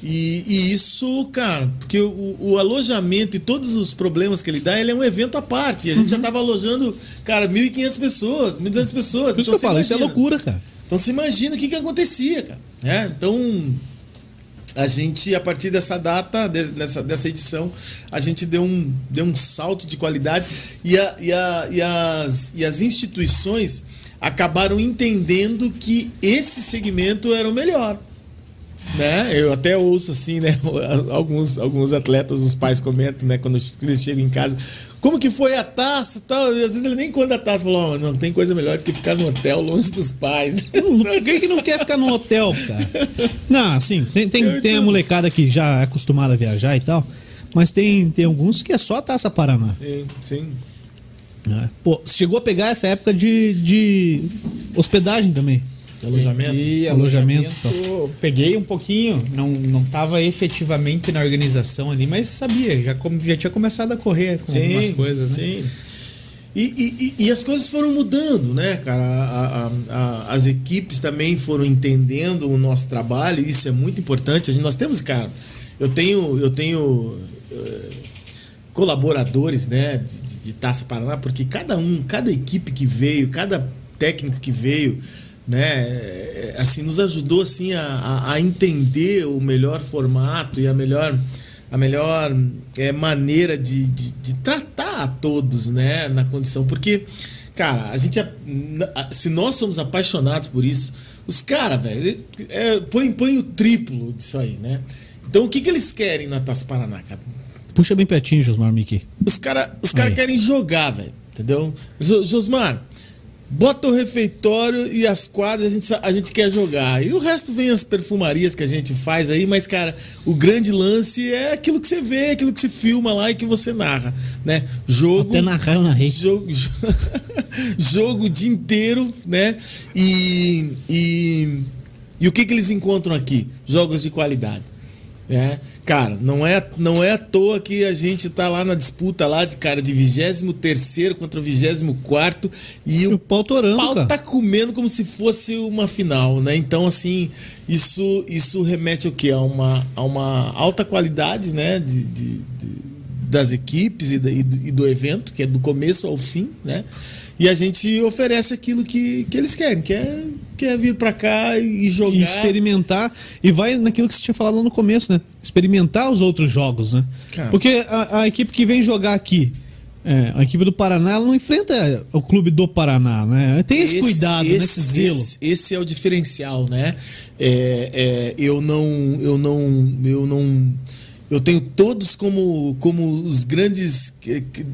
E, e, isso, cara, porque o, o, alojamento e todos os problemas que ele dá, ele é um evento à parte. E a gente uhum. já estava alojando, cara, 1.500 pessoas, 1.200 pessoas. Por isso então, que eu falo, isso é loucura, cara. Então você imagina o que, que acontecia, cara. É, então, a gente, a partir dessa data, dessa, dessa edição, a gente deu um, deu um salto de qualidade e, a, e, a, e, as, e as instituições acabaram entendendo que esse segmento era o melhor. Né? Eu até ouço assim, né? Alguns, alguns atletas, os pais comentam, né? Quando eles chegam em casa, como que foi a taça tal? E às vezes ele nem conta a taça, falou, oh, não tem coisa melhor do que ficar no hotel longe dos pais. Quem que não quer ficar no hotel, cara? Não, assim, tem, tem, tem a molecada que já é acostumada a viajar e tal, mas tem, tem alguns que é só a taça Paraná. Sim, sim. É. Pô, chegou a pegar essa época de, de hospedagem também. Alojamento? Peguei, alojamento. Peguei um pouquinho, não, não tava efetivamente na organização ali, mas sabia, já, já tinha começado a correr com sim, algumas coisas, né? Sim. E, e, e, as coisas foram mudando, né, cara? A, a, a, as equipes também foram entendendo o nosso trabalho, isso é muito importante. Gente, nós temos, cara, eu tenho, eu tenho uh, colaboradores, né, de, de Taça Paraná, porque cada um, cada equipe que veio, cada técnico que veio, né, é, assim, nos ajudou assim a, a entender o melhor formato e a melhor a melhor é, maneira de, de, de, tratar a todos, né, na condição, porque cara, a gente é, se nós somos apaixonados por isso, os caras, velho, é, põe, põe o triplo disso aí, né? Então o que, que eles querem na Taça Paraná, cara? Puxa bem pertinho, Josmar Miki. Os caras os cara querem jogar, velho. Entendeu? Josmar, bota o refeitório e as quadras a gente, a gente quer jogar. E o resto vem as perfumarias que a gente faz aí, mas, cara, o grande lance é aquilo que você vê, aquilo que você filma lá e que você narra, né? Jogo. Até narrar eu narrei. Jogo, jogo o dia inteiro, né? E, e, e o que, que eles encontram aqui? Jogos de qualidade. É, cara, não é, não é à toa que a gente tá lá na disputa lá de cara de 23 contra o 24 e o, o pau torando, pau cara. tá comendo como se fosse uma final, né? Então, assim, isso, isso remete ao quê? A uma, a uma alta qualidade, né? de, de, de das equipes e, e, e do evento, que é do começo ao fim, né? E a gente oferece aquilo que, que eles querem, que é, que é vir para cá e jogar. E experimentar. E vai naquilo que você tinha falado no começo, né? Experimentar os outros jogos, né? Cara. Porque a, a, equipe que vem jogar aqui, é, a equipe do Paraná, ela não enfrenta o clube do Paraná, né? Tem esse, esse cuidado, esse, né? Esse zelo. Esse, esse, é o diferencial, né? É, é, eu não. Eu não. Eu não eu tenho todos como, como os grandes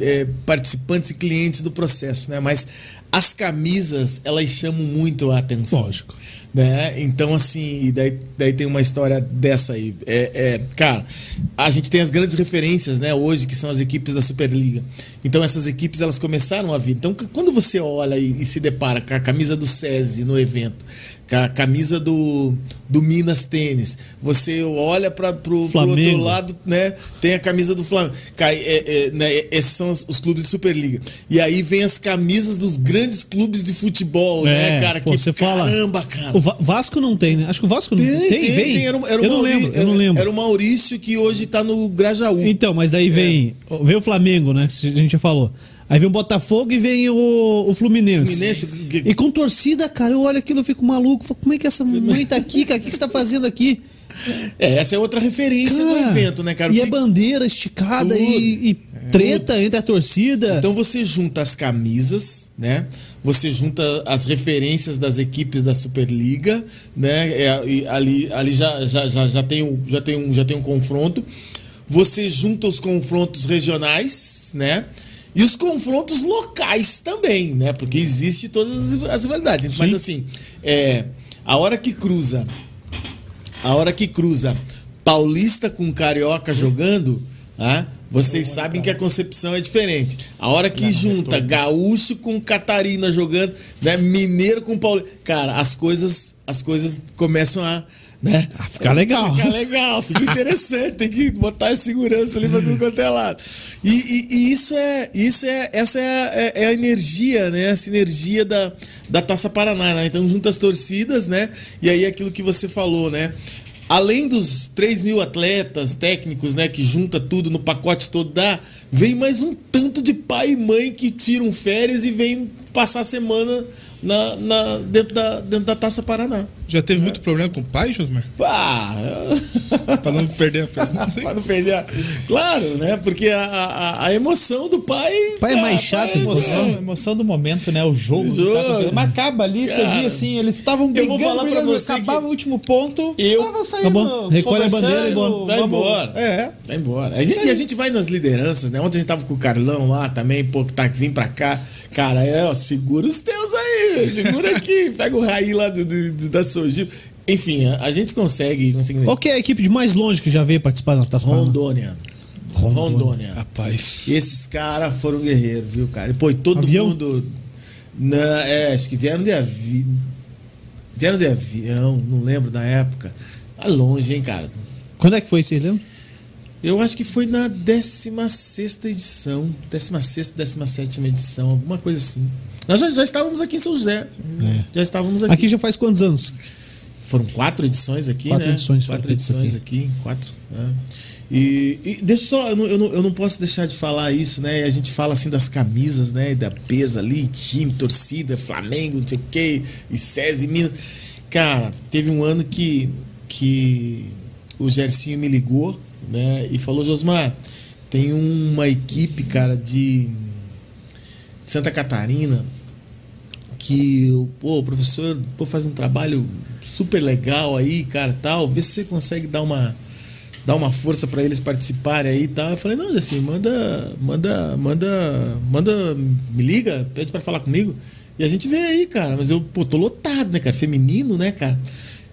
é, participantes e clientes do processo, né? Mas as camisas, elas chamam muito a atenção. Lógico. Né? Então, assim, e daí, daí tem uma história dessa aí. É, é, cara, a gente tem as grandes referências, né, hoje, que são as equipes da Superliga. Então, essas equipes, elas começaram a vir. Então, quando você olha e, e se depara com a camisa do SESI no evento, a camisa do, do Minas Tênis. Você olha para pro, pro outro lado, né? Tem a camisa do Flamengo. É, é, né, esses são os, os, clubes de Superliga. E aí vem as camisas dos grandes clubes de futebol, né, é, né, cara? Pô, que você caramba, fala, cara. O Vasco não tem, né? Acho que o Vasco não tem. Tem, tem, vem. Tem. Era, era eu não lembro, eu não lembro. Era o Maurício que hoje tá no Grajaú. Então, mas daí vem, é. vem o Flamengo, né? A gente já falou. Aí vem o Botafogo e vem o, o Fluminense. Fluminense. E com torcida, cara, eu olho aquilo e fico maluco. Falo, como é que essa mãe tá aqui, cara? O que você tá fazendo aqui? É, essa é outra referência cara, do evento, né, cara? E que... é bandeira esticada e, e treta é. entre a torcida. Então você junta as camisas, né? Você junta as referências das equipes da Superliga, né? É, ali ali já, já, já, já, tem um, já, tem um, já tem um confronto. Você junta os confrontos regionais, né? E os confrontos locais também, né? Porque existe todas as rivalidades. Mas assim, é, a hora que cruza, a hora que cruza paulista com carioca jogando, ah, vocês sabem que a concepção é diferente. A hora que junta gaúcho com catarina jogando, né, mineiro com paulista, cara, as coisas, as coisas começam a né? Ah, legal. Fica legal, fica interessante, tem que botar a segurança ali pra tudo quanto é lado. E, e- e isso é, isso é, essa é a, é- é a energia, né? A sinergia da, da Taça Paraná, né? Então junta as torcidas, né? E aí aquilo que você falou, né? Além dos 3 mil atletas técnicos, né? Que junta tudo no pacote todo dá, vem mais um tanto de pai e mãe que tiram férias e vem passar a semana na, na- dentro, da, dentro da Taça Paraná. Já teve muito problema com o pai, Josmar? Pá, Pra não perder a pergunta. Pra não perder. a- Claro, né? Porque a, a, a emoção do pai. Pai é mais ah, chato, pai é Emoção, emoção. emoção do momento, né? O jogo. O jogo. tá. Mas acaba ali, você Cara, via assim, eles estavam eu brigando, vou falar pra brigando, você acabava que- o último ponto, Eu- estavam saindo, Acabou. Recolhe a bandeira e bora. Vai embora. É. Vai embora. A gente, e a gente vai nas lideranças, né? Ontem a gente tava com o Carlão lá também, pô, que tá vim pra cá. Cara, é, ó, segura os teus aí, segura aqui. Pega o raí lá do, do- do- da Sojipa. Enfim, a, a gente consegue. consegue Qual é a equipe de mais longe que já veio participar da Taça Paraná? Rondônia. Rondônia. Rapaz. Esses caras foram guerreiros, viu, cara? E, pô, todo Avião? mundo. Na, é, acho que vieram de avião. Vieram de avião, não lembro da época. Tá longe, hein, cara? Quando é que foi, vocês lembram? Eu acho que foi na 16 edição. 16, 17 edição, alguma coisa assim. Nós já, já estávamos aqui em São José. Já estávamos aqui. Aqui já faz quantos anos? Foram quatro edições aqui, Quatro né? edições Quatro edições aqui. quatro. né? E, e deixa só, eu não, eu, não, eu não posso deixar de falar isso, né? A gente fala assim das camisas, né? Da peso ali, time, torcida, Flamengo, não sei o quê, e SESI, Minas. Cara, teve um ano que, que o Gercinho me ligou, né? E falou, Josmar, tem uma equipe, cara, de Santa Catarina que pô, o professor pô, faz um trabalho super legal aí, cara, tal. Vê se você consegue dar uma dar uma força para eles participarem aí, tal. Eu falei: "Não, assim, manda manda manda manda me liga, pede para falar comigo e a gente vê aí, cara. Mas eu, pô, tô lotado, né, cara? Feminino, né, cara?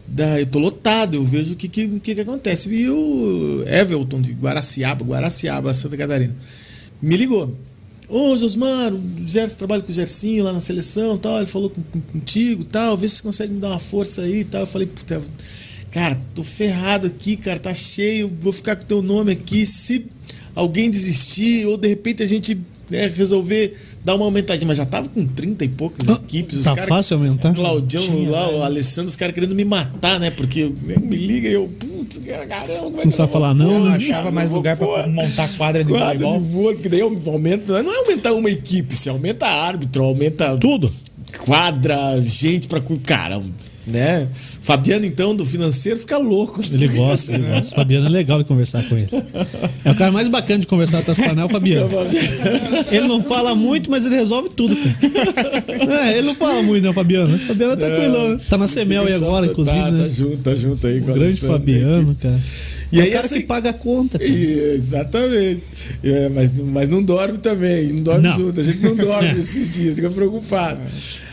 Da, eu tô lotado, eu vejo o que, que, que, acontece. E o Everton de Guaraciaba, Guaraciaba, Santa Catarina, me ligou. Ô, Josmar, o Gerson trabalha com o Gercinho lá na seleção tal. Ele falou com, com- contigo tal. Vê se você consegue me dar uma força aí tal. Eu falei, puta, cara, tô ferrado aqui, cara, tá cheio. Vou ficar com o teu nome aqui. Se alguém desistir ou de repente a gente né, resolver dar uma aumentadinha, mas já tava com 30 e poucas Ah, equipes. Os tá cara- fácil aumentar? Claudião lá, o Alessandro, os caras querendo me matar, né? Porque eu- me liga e eu, putz, cara, caramba, é Não sabe eu falar não, pôr, né? Achava mais lugar pra pôr. montar quadra de Quadra voleibol. de vôlei, que daí aumenta, não é aumentar uma equipe, se aumenta árbitro, aumenta Tudo. quadra, gente pra. cu- Cara, né? Fabiano, então, do financeiro, fica louco. Ele gosta, ele gosta. Fabiano é legal de conversar com ele. É o cara mais bacana de conversar com Taça Paraná, é o Fabiano. Ele não fala muito, mas ele resolve tudo, cara. É, ele não fala muito, né, Fabiano? O Fabiano é tranquilo, né? Tá na Semel aí agora, inclusive, tá, né? Tá junto, tá junto aí. O com a grande Fabiano, cara. E é aí o cara essa- que paga a conta. cara. Exatamente. É, mas, mas não dorme também, não dorme Não. junto. A gente não dorme esses dias, fica preocupado.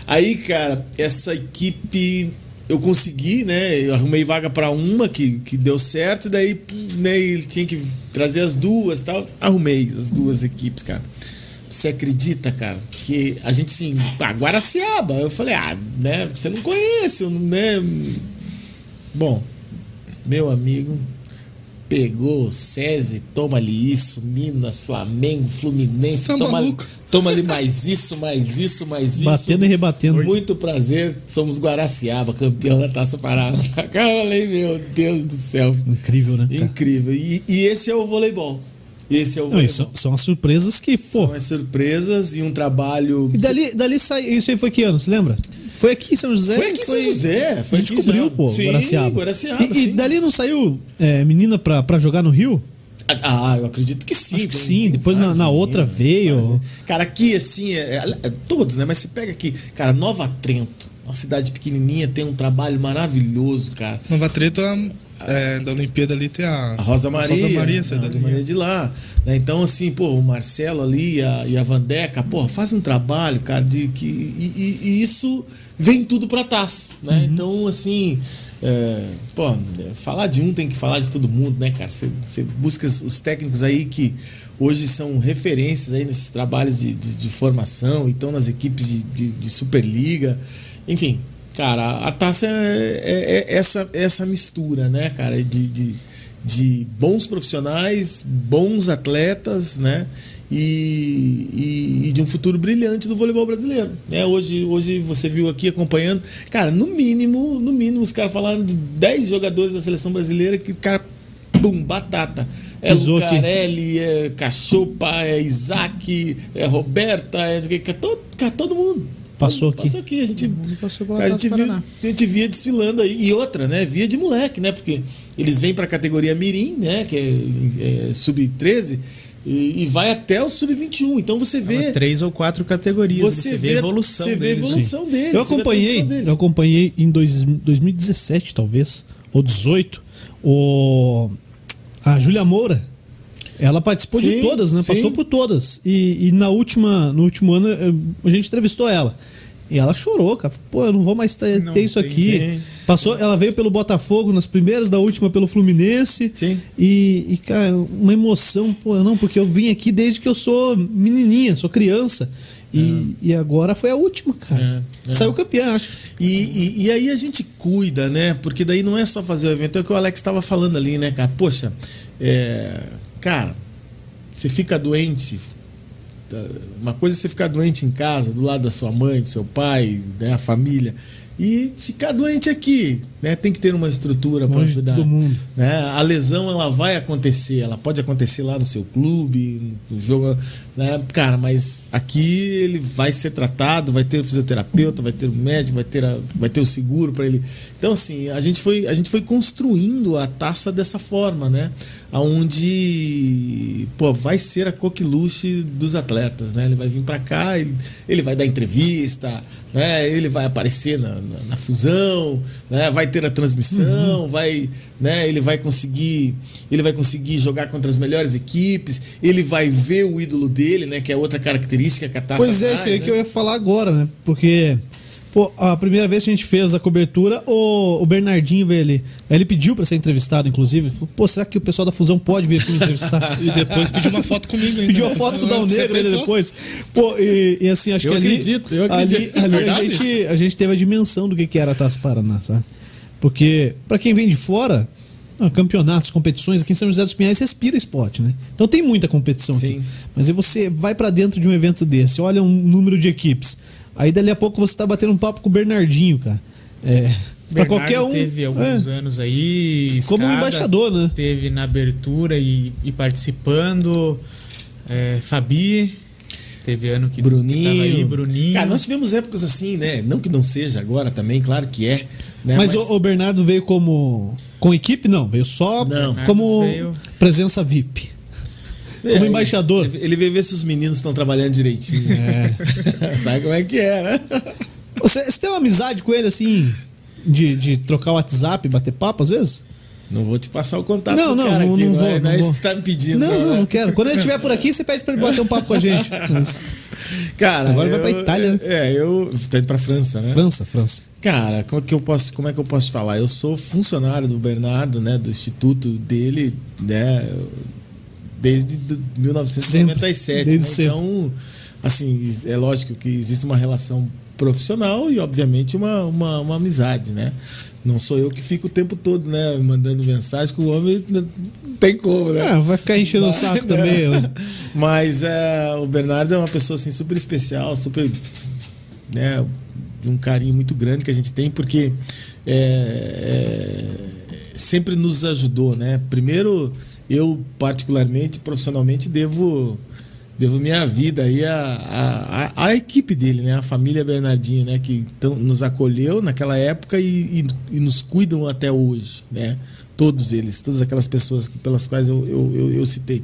Aí, cara, essa equipe eu consegui, né? Eu arrumei vaga pra uma que, que deu certo, e daí né, ele tinha que trazer as duas tal. Arrumei as duas equipes, cara. Você acredita, cara, que a gente sim, ah, Guaraciaba. Eu falei, ah, né? Você não conhece, eu né? Bom, meu amigo, pegou SESI, toma ali isso, Minas, Flamengo, Fluminense, Tá toma, maluco? toma ali mais isso, mais isso, mais isso. Batendo e rebatendo. Muito prazer, somos Guaraciaba, campeão da Taça Parada. Cara, eu falei, meu Deus do céu. Incrível, né? cara? Incrível. E, e esse é o voleibol. Esse é o Não, isso são as surpresas que, pô. São as surpresas e um trabalho. E dali, dali sai. Isso aí foi que ano, você lembra? Foi aqui em São José? Foi aqui em São José, foi a gente descobriu, pô, Sim, Guaraciaba. Guaraciaba, E, e sim. dali não saiu é, menina pra, pra jogar no Rio? Ah, eu acredito que sim. Acho que sim, depois na- na outra veio. várias meninas. Cara, aqui assim, é- é- é todos, né? Mas você pega aqui, cara, Nova Trento, uma cidade pequenininha, tem um trabalho maravilhoso, cara. Nova Treta é, da Olimpíada ali tem a. A Rosa Maria. Rosa Maria, a essa Rosa. Maria de lá. né? Então, assim, pô, o Marcelo ali e a, e a Vandeca, pô, fazem um trabalho, cara, de que. E, e- e isso vem tudo pra taça, né? Então, assim, É, pô, falar de um tem que falar de todo mundo, né, cara? Você, busca os técnicos aí que hoje são referências aí nesses trabalhos de, de, de formação, então nas equipes de, de, de Superliga, enfim, cara, a taça é, é, é essa, essa mistura, né, cara, de, de, de bons profissionais, bons atletas, né? E, e, e, de um futuro brilhante do voleibol brasileiro. Né? Hoje, hoje você viu aqui acompanhando, cara, no mínimo, no mínimo, os caras falaram de 10 jogadores da seleção brasileira que, cara, pum, batata. É Lucarelli, é Cachopa, é Isaac, é Roberta, é, é todo, cara, todo mundo. Passou aqui. Passou aqui. A gente, a gente, viu, a gente via desfilando aí. E outra, né? Via de moleque, né? Porque eles vêm para a categoria Mirim, né? Que é, é sub-13. E, e, vai até o sub-21. Então você vê. três ou quatro categorias. Você, você vê, a evolução você deles. Vê a evolução deles. Eu acompanhei, deles. eu acompanhei em dois, 2017, talvez, ou 18, o, a Júlia Moura. Ela participou sim, de todas, né? Sim. Passou por todas. E, e, na última, no último ano a gente entrevistou ela. E ela chorou, cara. Pô, eu não vou mais ter, ter isso aqui. Passou, ela veio pelo Botafogo nas primeiras, da última pelo Fluminense. Sim. E, e, cara, uma emoção, pô, não, porque eu vim aqui desde que eu sou menininha, sou criança. E, é. e agora foi a última, cara. É, é. Saiu campeão, acho. E, e, e, aí a gente cuida, né? Porque daí não é só fazer o evento, é o que o Alex estava falando ali, né, cara? Poxa, é, cara, você fica doente, uma coisa é você ficar doente em casa, do lado da sua mãe, do seu pai, né, a família e ficar doente aqui, né? Tem que ter uma estrutura para ajudar. Todo mundo. Né? A lesão ela vai acontecer, ela pode acontecer lá no seu clube, no jogo, né? Cara, mas aqui ele vai ser tratado, vai ter o fisioterapeuta, vai ter o médico, vai ter, a, vai ter o seguro para ele. Então assim, a gente foi a gente foi construindo a taça dessa forma, né? Aonde pô, vai ser a coqueluche dos atletas, né? Ele vai vir para cá, ele, ele vai dar entrevista, né? Ele vai aparecer na, na, na fusão, né? Vai ter a transmissão, uhum. vai, né? Ele vai conseguir, ele vai conseguir jogar contra as melhores equipes, ele vai ver o ídolo dele, né? Que é outra característica que a taça Pois é, isso aí né? que eu ia falar agora, né? Porque Pô, a primeira vez que a gente fez a cobertura, o, o Bernardinho veio ali. Ele pediu para ser entrevistado, inclusive. Falou, Pô, será que o pessoal da Fusão pode vir aqui me entrevistar? e depois pediu uma foto comigo ainda. Pediu uma foto com o Dal Negro ainda depois. Pô, e, e assim, acho eu que ali. Acredito, eu acredito, ali, ali a, gente, a gente teve a dimensão do que, que era a Taça Paraná, sabe? Porque, para quem vem de fora, campeonatos, competições, aqui em São José dos Pinhais respira esporte, né? Então tem muita competição Sim. aqui. Mas aí você vai para dentro de um evento desse, olha um número de equipes. Aí dali a pouco você tá batendo um papo com o Bernardinho, cara. É. Pra qualquer um. Teve alguns é. anos aí. Escada, Como embaixador, né? Teve na abertura e, e participando. É, Fabi. Teve ano que Bruninho. Que aí, Bruninho. Cara, nós tivemos épocas assim, né? Não que não seja agora também, claro que é. Né? Mas, Mas... O, o, Bernardo veio como. Com equipe? Não, veio só não. como veio... presença VIP. Como embaixador. Ele veio ver se os meninos estão trabalhando direitinho. É. Sabe como é que é, né? Você, você tem uma amizade com ele assim, de, de trocar o WhatsApp, bater papo às vezes? Não vou te passar o contato não, não, cara não, aqui, não, vou, é, não, é isso que você tá me pedindo. Não, não, não, não quero. Quando ele estiver por aqui, você pede para ele bater um papo com a gente. Mas... Cara, agora eu, vai para Itália. Né? É, eu tá indo para França, né? França, França. Cara, como é que eu posso, como é que eu posso falar? Eu sou funcionário do Bernardo, né, do instituto dele, né, desde 1997. Desde né? Então, assim, é lógico que existe uma relação profissional e, obviamente, uma, uma, uma, amizade, né? Não sou eu que fico o tempo todo, né? Mandando mensagem com o homem, não tem como, né? Ah, vai ficar enchendo Mas, o saco né? também. Né? Mas é, o Bernardo é uma pessoa, assim, super especial, super... Né? Um carinho muito grande que a gente tem, porque é, é, sempre nos ajudou, né? Primeiro eu particularmente, profissionalmente, devo devo minha vida aí a, a, a, equipe dele, né? A família Bernardinho, né? Que tão, nos acolheu naquela época e, e, e, nos cuidam até hoje, né? Todos eles, todas aquelas pessoas pelas quais eu, eu, eu, eu citei.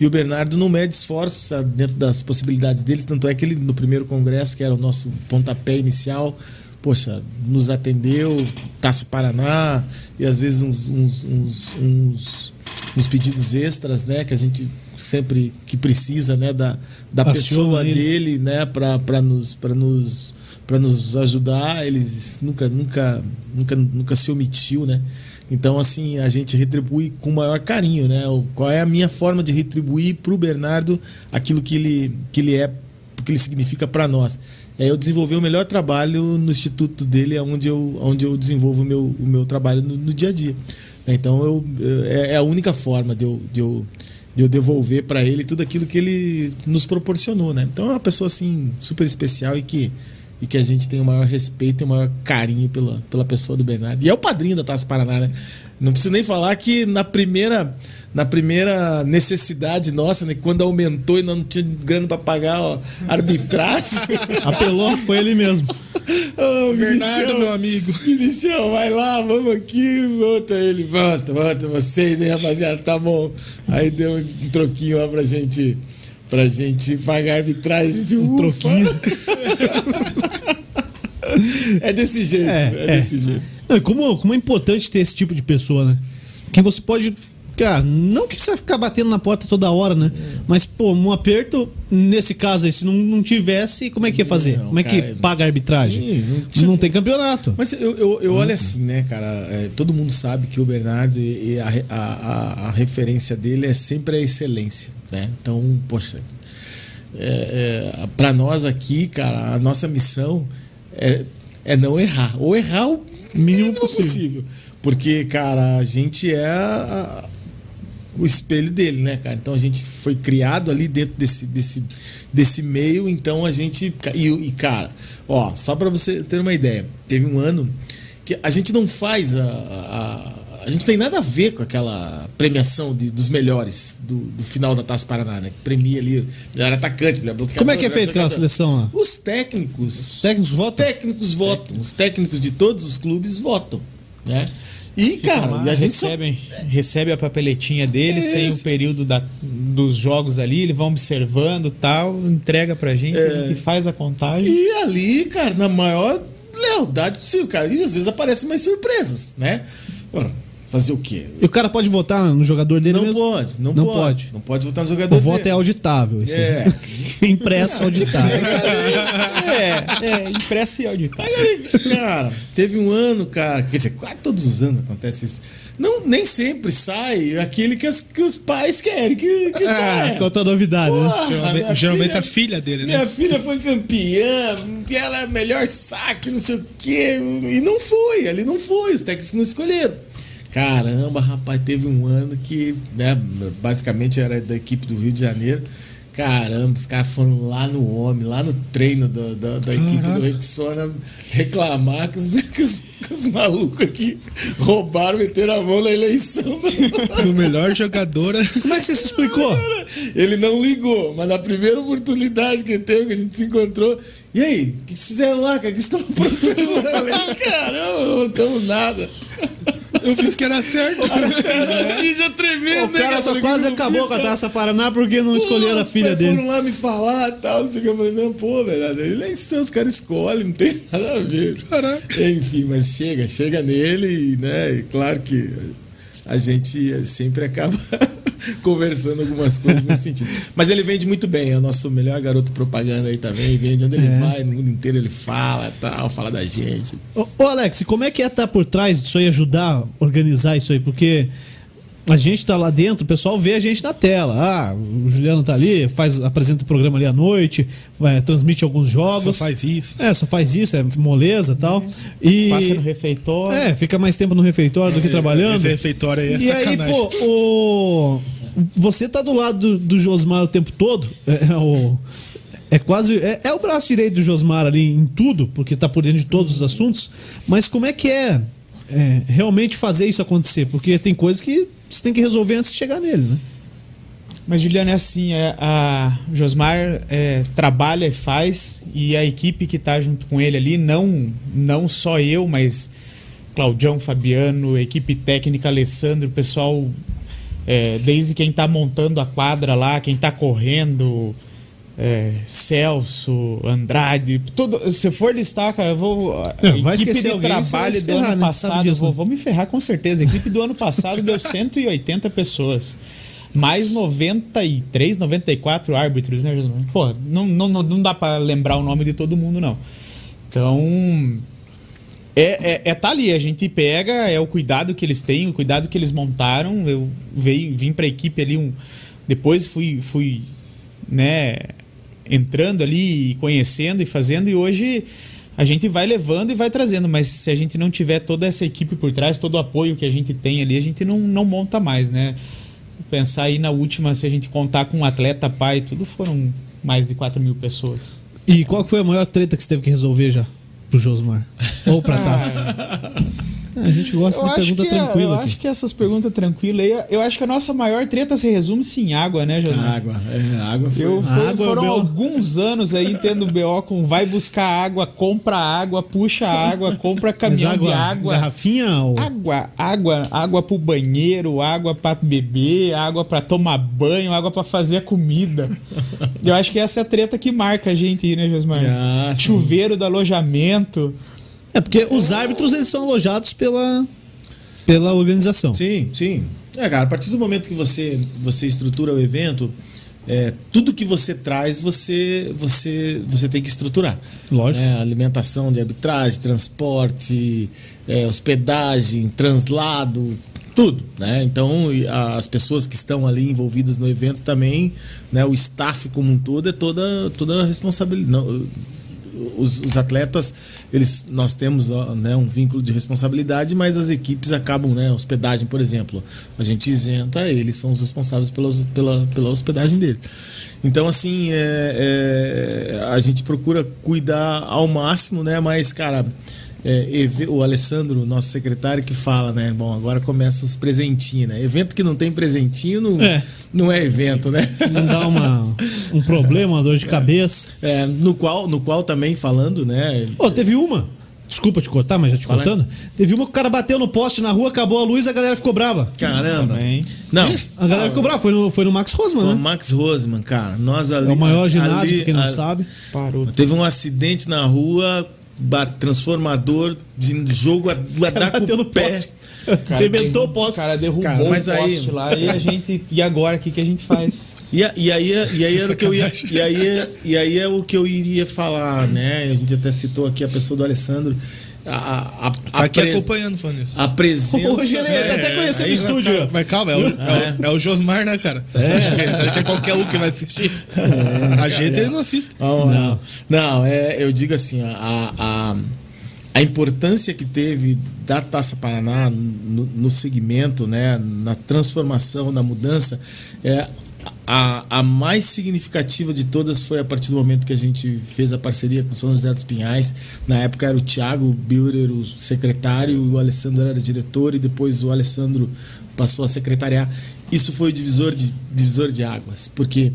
E o Bernardo não mede esforços dentro das possibilidades deles, tanto é que ele, no primeiro congresso, que era o nosso pontapé inicial, poxa, nos atendeu, Taça Paraná, e às vezes uns, uns, uns, uns, uns pedidos extras, né, que a gente sempre que precisa, né, da, da Aciona pessoa ele. dele, né, para nos para nos para nos ajudar, eles nunca nunca nunca nunca se omitiu, né? Então assim, a gente retribui com o maior carinho, né? Qual é a minha forma de retribuir para o Bernardo aquilo que ele que ele é, o que ele significa para nós? É eu desenvolver o melhor trabalho no instituto dele, é onde eu onde eu desenvolvo o meu o meu trabalho no, no dia a dia. Então eu é é a única forma de eu, de eu de eu devolver para ele tudo aquilo que ele nos proporcionou, né? Então é uma pessoa assim super especial e que e que a gente tem o maior respeito e o maior carinho pela, pela pessoa do Bernardo. E é o padrinho da Taça Paraná, né? Não preciso nem falar que na primeira na primeira necessidade nossa, né, quando aumentou e não tinha grana para pagar ó, arbitragem, Apelou, foi ele mesmo. Ô, Bernardo, Vinicião, meu amigo. Vinicião, vai lá, vamos aqui, volta ele, volta, volta vocês, hein, rapaziada, tá bom. Aí deu um troquinho lá pra gente, pra gente pagar a arbitragem, gente, um troquinho. é desse jeito, É, é, é. desse jeito. Não, como, como é importante ter esse tipo de pessoa, né? Que você pode. Cara, não que você vai ficar batendo na porta toda hora, né? Mas, pô, um aperto, nesse caso aí, se não, não tivesse, como é que ia fazer? Não, como é que cara, paga a arbitragem? sim, não não, tem campeonato. Mas eu, eu, eu olho assim, né, cara? é, todo mundo sabe que o Bernardo e a, a, a, referência dele é sempre a excelência, né? Então, poxa, é, é, para nós aqui, cara, a nossa missão é, é não errar. Ou errar o mínimo possível. Porque, cara, a gente é a- o espelho dele, né, cara? Então a gente foi criado ali dentro desse, desse, desse meio, então a gente. E, e, cara, ó, só pra você ter uma ideia, teve um ano que a gente não faz a. a a gente tem nada a ver com aquela premiação de- dos melhores do, do final da Taça Paraná, né? Que premia ali melhor atacante, melhor bloqueador. Como é que é feito aquela seleção lá? Os técnicos. Os técnicos os votam? técnicos votam. Os técnicos de todos os clubes votam. Né? E, cara, Lá, e a gente só- recebem, recebe a papeletinha deles, tem um Isso. período da- dos jogos ali, eles vão observando tal, entrega pra gente, É. a gente faz a contagem. E ali, cara, na maior lealdade possível, cara. E às vezes aparecem mais surpresas, né? Ora, fazer o quê? E o cara pode votar no jogador dele Não mesmo? pode, não, Não pode. pode. Não pode votar no jogador O voto é dele. auditável. É. Impresso auditável. É, é, impresso e auditado. Cara, teve um ano, cara, quer dizer, quase todos os anos acontece isso. Não, nem sempre sai aquele que, as- que os pais querem que, que Ah, saia. com toda novidade, né? Porra, Geralmente, minha geralmente filha- a filha dele, Minha né? filha foi campeã, que ela é melhor saque, não sei o quê. E não foi, ali não foi, os técnicos não escolheram. Caramba, rapaz, teve um ano que, né, basicamente era da equipe do Rio de Janeiro. Caramba, os caras foram lá no homem, lá no treino da, da, da equipe do Caraca. Rexona reclamar que os, que os, que os malucos aqui roubaram, meteram a mão na eleição. O melhor jogador. Como é que você se explicou? Ele não ligou, mas na primeira oportunidade que teve, que a gente se encontrou. E aí, o que vocês fizeram lá? O que vocês estão aprontando? Eu falei, caramba, não estamos nada. Eu fiz que era certo. Já tremendo, O cara né, só quase "Eu não acabou com a cara." Taça Paraná porque não escolheram a filha dele. foram lá me falar e tal, não sei o que. Eu falei, não, pô, velho, eleição, os caras escolhem, não tem nada a ver. Caraca. Enfim, mas chega, chega nele e, né, e claro que a gente sempre acaba conversando algumas coisas nesse sentido. Mas ele vende muito bem, é o nosso melhor garoto propaganda aí também, vende onde ele É. vai, no mundo inteiro ele fala tal, fala da gente. Ô, ô, Alex, como é que é estar por trás disso aí, ajudar a organizar isso aí? Porque a gente tá lá dentro, o pessoal vê a gente na tela. Ah, o Juliano tá ali, faz, apresenta o programa ali à noite, vai, transmite alguns jogos. Só faz isso. É, só faz isso, é moleza e tal. E. Passa no refeitório. É, fica mais tempo no refeitório do que trabalhando. Esse refeitório aí é E aí, sacanagem. pô, o... você tá do lado do, do Josmar o tempo todo. É, é o... é quase. É, é o braço direito do Josmar ali em tudo, porque tá por dentro de todos os assuntos. Mas como é que é, é, realmente fazer isso acontecer? Porque tem coisas que você tem que resolver antes de chegar nele, né? Mas Juliano é assim, é, a Josmar é, trabalha e faz e a equipe que está junto com ele ali, não não só eu, mas Claudião, Fabiano, equipe técnica, Alessandro, pessoal é, desde quem está montando a quadra lá, quem está correndo, é, Celso, Andrade, tudo. Se for listar, cara, eu vou. Não, vai equipe esquecer de trabalho do ano né? Passado, eu vou, né? vou me ferrar com certeza. A equipe do ano passado deu 180 pessoas. mais 93, 94 árbitros, né, Josmar? Pô, não, não, não dá pra lembrar o nome de todo mundo, não. Então, é, é, é tá ali, a gente pega, é o cuidado que eles têm, o cuidado que eles montaram. Eu veio, vim pra equipe ali um. Depois fui, fui né, entrando ali, e conhecendo e fazendo, e hoje a gente vai levando e vai trazendo, mas se a gente não tiver toda essa equipe por trás, todo o apoio que a gente tem ali, a gente não, não monta mais, né? Pensar aí na última, se a gente contar com um atleta, pai, tudo foram mais de 4 mil pessoas. E qual foi a maior treta que você teve que resolver já? Pro Josmar? Ou pra Tassi? a gente gosta de pergunta é, tranquila eu aqui. acho que essas perguntas tranquilas aí, eu acho que a nossa maior treta se resume-se em água, né, Josmar? Água, é, água foi. Eu, foi- Água, foram BO. alguns anos aí tendo BO com vai buscar água, compra água, puxa água, compra caminhão água, de água. garrafinha ou... Água, água, água pro banheiro, água pra beber, água pra tomar banho, água pra fazer a comida. Eu acho que essa é a treta que marca a gente aí, né, Josmar? Ah, sim. Chuveiro do alojamento. É porque os árbitros eles são alojados pela, pela organização. Sim, sim. É, cara, a partir do momento que você, você estrutura o evento, é, tudo que você traz, você, você, você tem que estruturar. Lógico. É, alimentação de arbitragem, transporte, é, hospedagem, translado, tudo, né? Então, as pessoas que estão ali envolvidas no evento também, né? O staff como um todo é toda, toda a responsabilidade. Os, os atletas, eles, nós temos né, um vínculo de responsabilidade, mas as equipes acabam, né? Hospedagem, por exemplo, a gente isenta, eles são os responsáveis pela, pela, pela hospedagem deles. Então, assim, é, é, a gente procura cuidar ao máximo, né? Mas, cara, é, o Alessandro, nosso secretário, que fala, né? Bom, agora começa os presentinhos, né? Evento que não tem presentinho não É. não é evento, né? Não dá uma, um problema, uma dor de cabeça. É, no, qual, no qual também falando, né? Pô, teve uma. Desculpa te cortar, mas já te Fala aí. cortando. Teve uma que o cara bateu no poste na rua, acabou a luz a galera ficou brava. Caramba. Também. Não. A galera ficou brava. Foi no, foi no Max Rosman, Foi o né? Max Rosman, cara. Nós ali, É o maior ginásio, ali- pra quem não a- sabe. Parou. Teve um acidente na rua, transformador de jogo a, a dar com o pé. Arrebentou o O poste. cara derrubou Cara, mas o aí- poste lá e a gente. E agora, o que, que a gente faz? E, a- e aí, e aí era o que eu ia, e aí, e aí é o que eu iria falar, né? A gente até citou aqui a pessoa do Alessandro. A, a, a, Tá aqui pres- acompanhando falando isso. a presença. Hoje ele É, até conheceu no Aí, estúdio. mas- Mas calma, é o, é o- é o Josmar, né, cara? Você acha que, é qualquer um que vai assistir? a gente ele não assiste. Não, não. Não, é, eu digo assim, a, a, a importância que teve da Taça Paraná no, no segmento, né, na transformação, na mudança, é, a, a mais significativa de todas foi a partir do momento que a gente fez a parceria com São José dos Pinhais. Na época era o Thiago Bilder, o secretário, o Alessandro era diretor e depois o Alessandro passou a secretariar. Isso foi o divisor de, divisor de águas, porque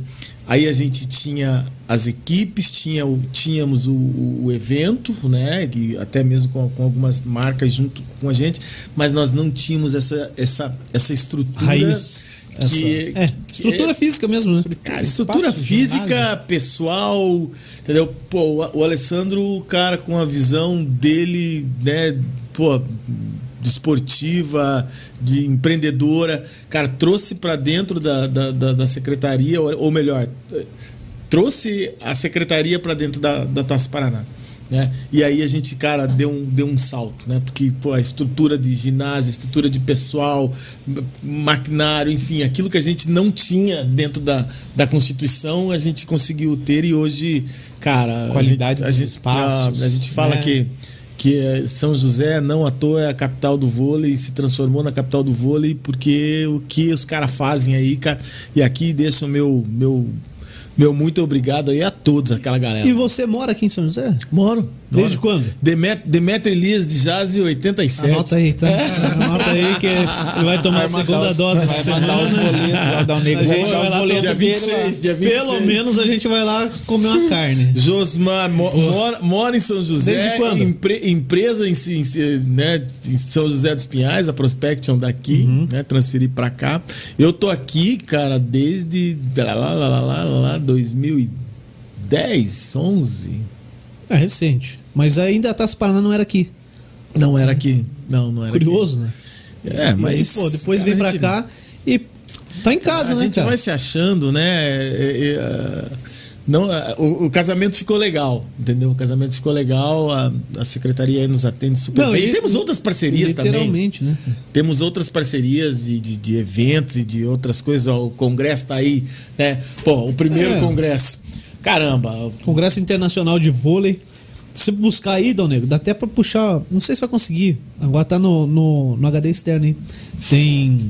Aí a gente tinha as equipes, tinha o, tínhamos o, o- o evento, né? E até mesmo com, com algumas marcas junto com a gente, mas nós não tínhamos essa, essa, essa estrutura. Raiz. Essa- Que, é, estrutura física mesmo, né? Cara, estrutura Espaço, física, ginásio. pessoal, entendeu? Pô, o- o Alessandro, cara, com a visão dele, né, pô, desportiva, de empreendedora, cara, trouxe para dentro da, da, da, da secretaria, ou, ou melhor, trouxe a secretaria para dentro da, da Taça Paraná. Né? E aí a gente, cara, deu um, deu um salto, né? Porque pô, a estrutura de ginásio, a estrutura de pessoal, ma- maquinário, enfim, aquilo que a gente não tinha dentro da, da Constituição, a gente conseguiu ter e hoje, cara. Qualidade a dos gente, espaços, A, a gente fala né? que, que eh, São José, não à toa, é a capital do vôlei, se transformou na capital do vôlei, porque o que os caras fazem aí, cara. E aqui deixa o meu. meu meu muito obrigado aí a todos, aquela galera. E você mora aqui em São José? Moro. Desde quando? Demet, Demetrio Elias de Jazz 87. Anota aí, tá? Anota aí que ele vai tomar a Vai mandar segunda os- dose vai mandar os boletos, vai dar um A vou vai os lá boletos dia dele 26, lá. dia 26. Pelo menos a gente vai lá comer uma carne. Josmar mo- mora, mora em São José. Desde quando? empre- empresa em, si- em né, em São José dos Pinhais, a Prospection daqui, Uhum. né, transferi pra cá. Eu tô aqui, cara, desde lá, lá, lá, lá, lá, 2010, 11. É recente. Mas ainda a Taça Paraná não era aqui. Não era aqui. Não, não era Curioso, né? aqui. É, mas. E pô, depois cara, vem a pra gente- cá e Tá em casa, a né, gente cara? vai se achando, né? É, é, é, não, é, o, o casamento ficou legal, entendeu? O casamento ficou legal, a, a secretaria aí nos atende super Não, bem. e- E temos outras parcerias também. Literalmente, né? Temos outras parcerias de, de, de eventos e de outras coisas. O congresso tá aí, né? Pô, o primeiro É. congresso. Caramba, Congresso Internacional de Vôlei. Se buscar aí, Dal Negro, dá até pra puxar. Não sei se vai conseguir. Agora tá no, no, no HD externo aí. Tem.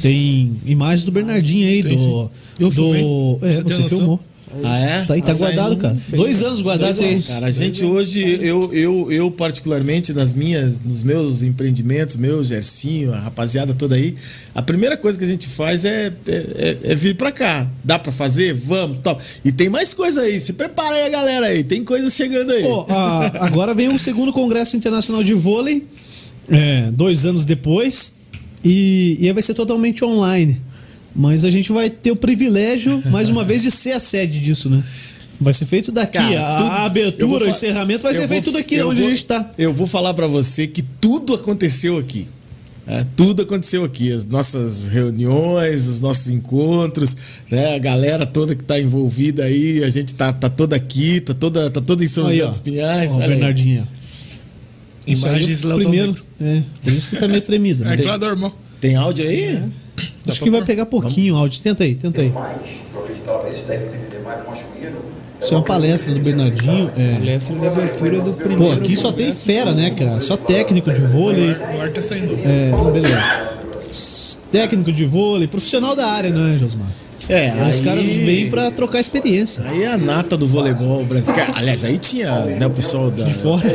Tem imagens do Bernardinho aí, Tem, do. sim. Eu do filmei. é, Você você filmou. Ah, é? Tá aí, tá guardado, cara. Dois anos guardado aí. Cara, a gente hoje, eu, eu, eu particularmente, nas minhas, nos meus empreendimentos, meu, Gercinho, a rapaziada toda aí, a primeira coisa que a gente faz é, é, é- é vir pra cá. Dá pra fazer? Vamos, top. E tem mais coisa aí, se prepara aí, galera aí, tem coisa chegando aí. Pô, a- agora vem o segundo Congresso Internacional de Vôlei, é, dois anos depois, e, e aí vai ser totalmente online. Mas a gente vai ter o privilégio, mais uma vez, de ser a sede disso, né? Vai ser feito daqui. Cara, a, tudo- a abertura, o encerramento vai ser vou- feito daqui, onde vou- a gente tá. Eu vou falar pra você que tudo aconteceu aqui. É, tudo aconteceu aqui, as nossas reuniões, os nossos encontros, né? A galera toda que tá envolvida aí, a gente tá, tá toda aqui, tá toda, tá toda em São Aí, José ó. dos Pinhais. Ó, é o Imagens lá primeiro. É, por isso que tá meio tremido. né? É claro, normal. Tem áudio aí? Acho que vai pegar pouquinho o áudio. Tenta aí, tenta aí. isso é uma palestra do Bernardinho. É. Palestra de abertura do primeiro. Pô, aqui só tem fera, né, cara? Só técnico de vôlei. O ar tá saindo. É, beleza. Técnico de vôlei, profissional da área, né, Josmar? É, Os aí- caras vêm pra trocar experiência. Aí é a nata do voleibol brasileiro. Aliás, aí tinha né, o pessoal da. De fora.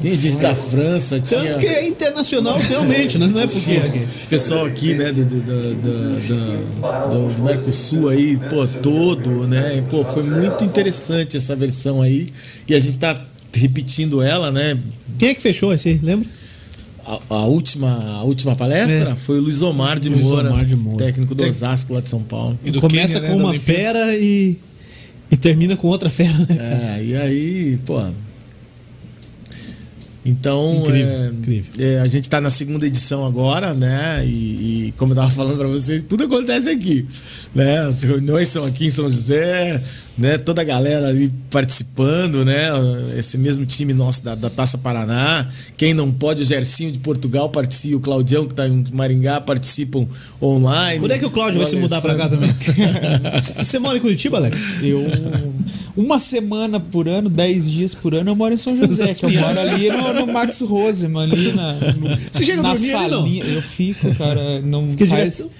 Tinha gente da França, tinha. Tanto que é internacional realmente, né? Não é porque. O pessoal aqui, né, do, do, do, do- Mercosul aí, pô, todo, né? Pô, foi muito interessante essa versão aí. E a gente tá repetindo ela, né? Quem é que fechou esse? Lembra? A, a última, a última palestra É. foi o Luiz Omar de Luiz Moura, Omar de Moura. técnico do Osasco lá de São Paulo. E do Começa com né, da uma Olimpíada. fera e. E termina com outra fera, né? É, e aí, pô. Então, Incrível, é, incrível. é, a gente tá na segunda edição agora, né? E, e como eu tava falando pra vocês, tudo acontece aqui, né? As reuniões são aqui em São José, né? Toda a galera ali participando, né? Esse mesmo time nosso da, da Taça Paraná. Quem não pode, o Gercinho de Portugal participa, o Claudião que tá em Maringá participam online. Quando é que o Cláudio vai se mudar pra cá também? Você mora em Curitiba, Alex? Eu. Uma semana por ano, dez dias por ano, eu moro em São José, que eu moro ali no, no Max Roseman, ali na. no- Você chega a na dormir ali, não? salinha. Eu fico, cara. Não Fica faz. direto?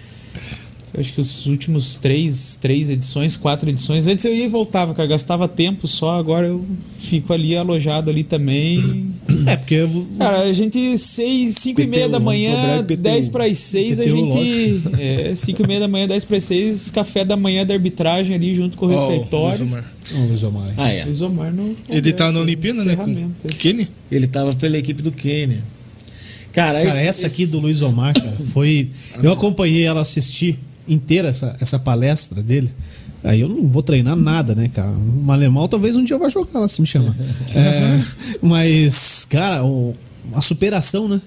Eu Acho que os últimos três, três edições, quatro edições. Antes eu ia e voltava, cara. Gastava tempo só, agora eu fico ali alojado ali também. É, porque. eu vou- Cara, a gente, seis, cinco e meia PTU, da manhã, PTU. 10 para as 6, a PTU, gente. É, cinco e meia da manhã, 10 para as 6, café da manhã da arbitragem ali junto com o Ó, o Luiz refeitório. Omar. Luiz Omar. Ah, é. Luiz Omar no. Ele tá na Olimpíada, né? Com. Quênia. Ele tava pela equipe do Quênia. Cara, Cara, esse- essa aqui esse- do Luiz Omar, cara, foi. Eu acompanhei ela assistir inteira essa, essa palestra dele. Aí eu não vou treinar nada, né, cara? Um alemão talvez um dia eu vá jogar lá se me chamar. É, mas, cara, o- a superação, né?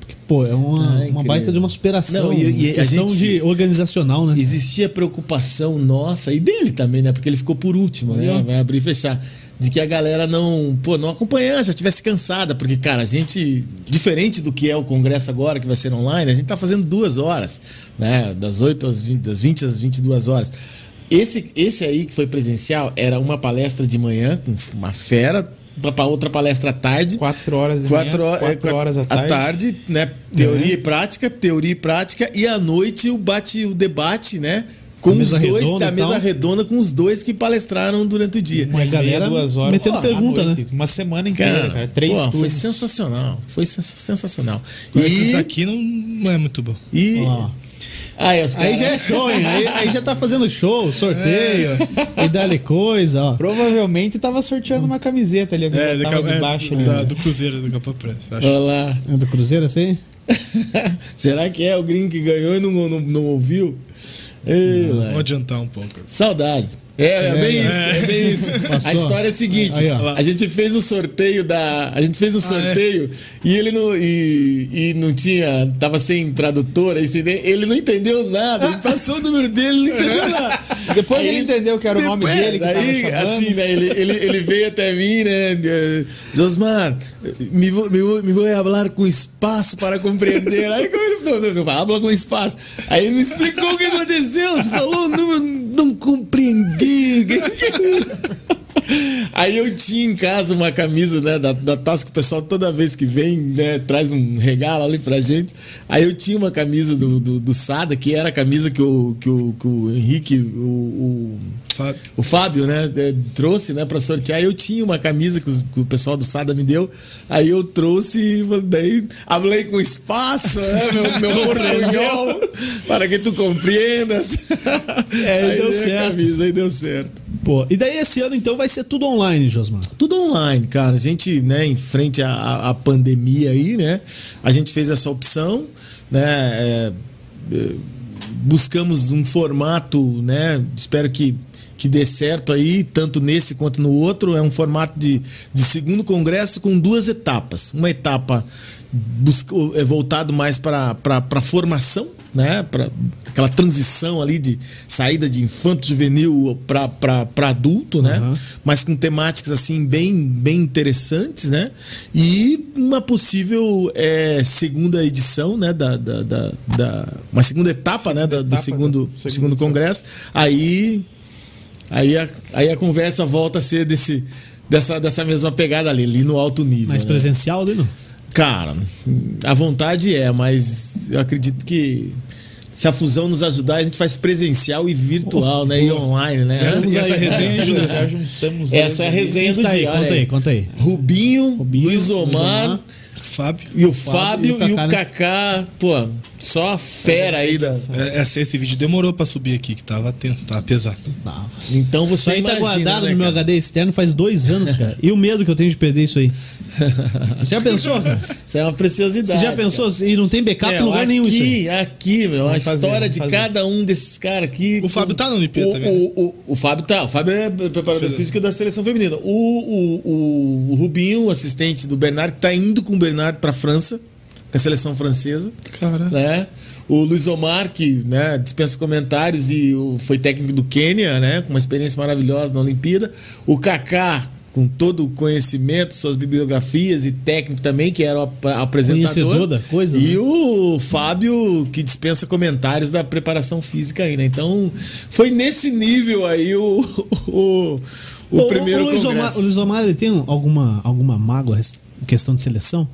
Porque, pô, é uma, Ah, é uma baita de uma superação. Não, e- e a questão gente- de organizacional, né? existia preocupação nossa e dele também, né? Porque ele ficou por último, né? Vai abrir e fechar. De que a galera não, pô, não acompanhasse, já tivesse cansada, porque, cara, a gente, diferente do que é o congresso agora, que vai ser online, a gente tá fazendo duas horas, né? Das 8 às 20, das 20 às 22 horas. Esse, esse aí que foi presencial era uma palestra de manhã, com uma fera, para outra palestra à tarde. Quatro horas de Quatro, manhã, é, quatro horas à tarde. né? Teoria e prática, teoria e prática. E à noite o bate, o debate, né? Com os dois, redonda a e mesa redonda com os dois que palestraram durante o dia. E a galera duas horas metendo pergunta, noite. né? Uma semana inteira, cara. Cara, Três pô, foi sensacional. Foi sens- sensacional. Mas Esses E, aqui não, não é muito bom. e aí, os Aí já é show, hein? Aí, aí já tá fazendo show, sorteio, e dali coisa, ó. Provavelmente tava sorteando uma camiseta ali. É, É, da, tava é, de baixo ali. da- do Cruzeiro do Capa Pressa, acho. Olha lá. É do Cruzeiro, assim? Será que é o gringo que ganhou e não, não, não ouviu? Ei, lá. Vamos adiantar um pouco. Saudades. É, é bem isso, é bem isso. Passou. A história é a seguinte: Aí, a gente fez o sorteio da. A gente fez o sorteio e ele não. E, e não tinha. Tava sem tradutor, aí sem- ele não entendeu nada. Ele passou o número dele, ele não entendeu nada. Depois Aí ele entendeu que era o nome dele daí, assim, né, ele, ele, ele veio até mim, né? Josmar, me vou, me, vou, me vou falar com espaço para compreender. Aí como ele não, habla com espaço. Aí ele me explicou o que aconteceu. Falou o número, não compreendi. Aí eu tinha em casa uma camisa né, da, da que o pessoal toda vez que vem né, traz um regalo ali pra gente. Aí eu tinha uma camisa do, do, do Sada, que era a camisa que o, que o, que o Henrique, o- o, Fábio. o Fábio, né, eh, trouxe, né, para sortear. Eu tinha uma camisa que, os- que o pessoal do Sada me deu. Aí eu trouxe e daí falei com espaço, né, meu, meu portunhol, para que tu compreendas. É, aí deu certo. Camisa, aí deu certo. Pô, e daí esse ano então vai ser tudo online, Josmar. Tudo online, cara. A gente, né, em frente à, à- à pandemia aí, né, a gente fez essa opção, né, é, é, buscamos um formato, né, espero que que dê certo aí, tanto nesse quanto no outro. É um formato de, de segundo congresso com duas etapas. Uma etapa busca, é voltado mais para a formação, né? Para aquela transição ali de saída de infanto juvenil para adulto, né? Uhum. Mas com temáticas assim bem, bem interessantes, né? E uma possível é, segunda edição, né? Da, da, da, da- uma segunda etapa, né? da- do etapa segundo, segunda segundo edição. congresso. Aí Aí a, aí a conversa volta a ser desse, dessa, dessa mesma pegada ali, ali no alto nível. Mais né? presencial ali, não? Cara, a vontade é, mas eu acredito que se a fusão nos ajudar, a gente faz presencial e virtual, né? E online, né? Essa, Estamos e essa aí. resenha Já, já juntamos. Essa é a resenha do aí, dia. olha conta aí, conta aí. Rubinho, Rubinho, Luiz Omar, Luiz Omar. Fábio. e o Fábio Fábio e o Kaká, né? Kaká, pô, só a fera aí da. É, essa- esse vídeo demorou pra subir aqui, que tava tenso, tava pesado. Então Isso você aí tá imagina, guardado né, no meu cara? HD externo faz dois anos, cara. E o medo que eu tenho de perder isso aí. Você já pensou, cara? Isso é uma preciosidade. Você já pensou? E não tem backup em Meu, lugar nenhum isso aí. Aqui, aqui, meu, a história de fazer. cada um desses caras aqui. O Fábio tá na Olimpíada o, também, né? O, o, o Fábio tá, o Fábio é preparador físico da seleção feminina. O, o, o, o Rubinho, assistente do Bernard, que tá indo com o Bernard pra França, com a seleção francesa. Cara. Né? O Luiz Omar, que né, dispensa comentários e o- foi técnico do Quênia, né, com uma experiência maravilhosa na Olimpíada. O Kaká, com todo o conhecimento, suas bibliografias e técnico também, que era o ap- apresentador. Conhecedor da coisa, E né? o Fábio, que dispensa comentários da preparação física aí, né? Então, foi nesse nível aí o, o, o ô, primeiro o Luiz. Omar, o Luiz Omar, ele tem alguma, alguma mágoa em questão de seleção?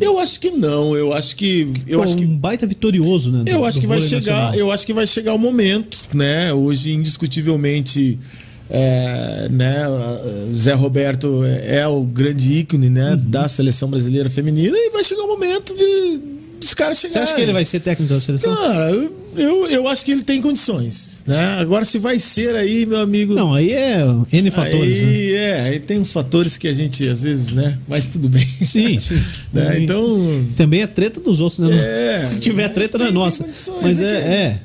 Eu acho que não, eu acho que... Eu Pô, acho que um baita vitorioso, né? do- Eu acho que vai chegar, nacional. eu acho que vai chegar o momento, né? Hoje indiscutivelmente é, né, Zé Roberto é o grande ícone, né, Uhum. da seleção brasileira feminina e vai chegar o momento de dos caras Você chegarem. acha que ele vai ser técnico da seleção? Cara, eu, eu acho que ele tem condições, né? Agora se vai ser aí, meu amigo. Não, aí é N fatores, né? aí, é, aí tem uns fatores que a gente às vezes, né? Mas tudo bem. Sim, sim. Né? Então, Também é treta dos outros, né? É, Se tiver treta, não é nossa. Mas né, é, é.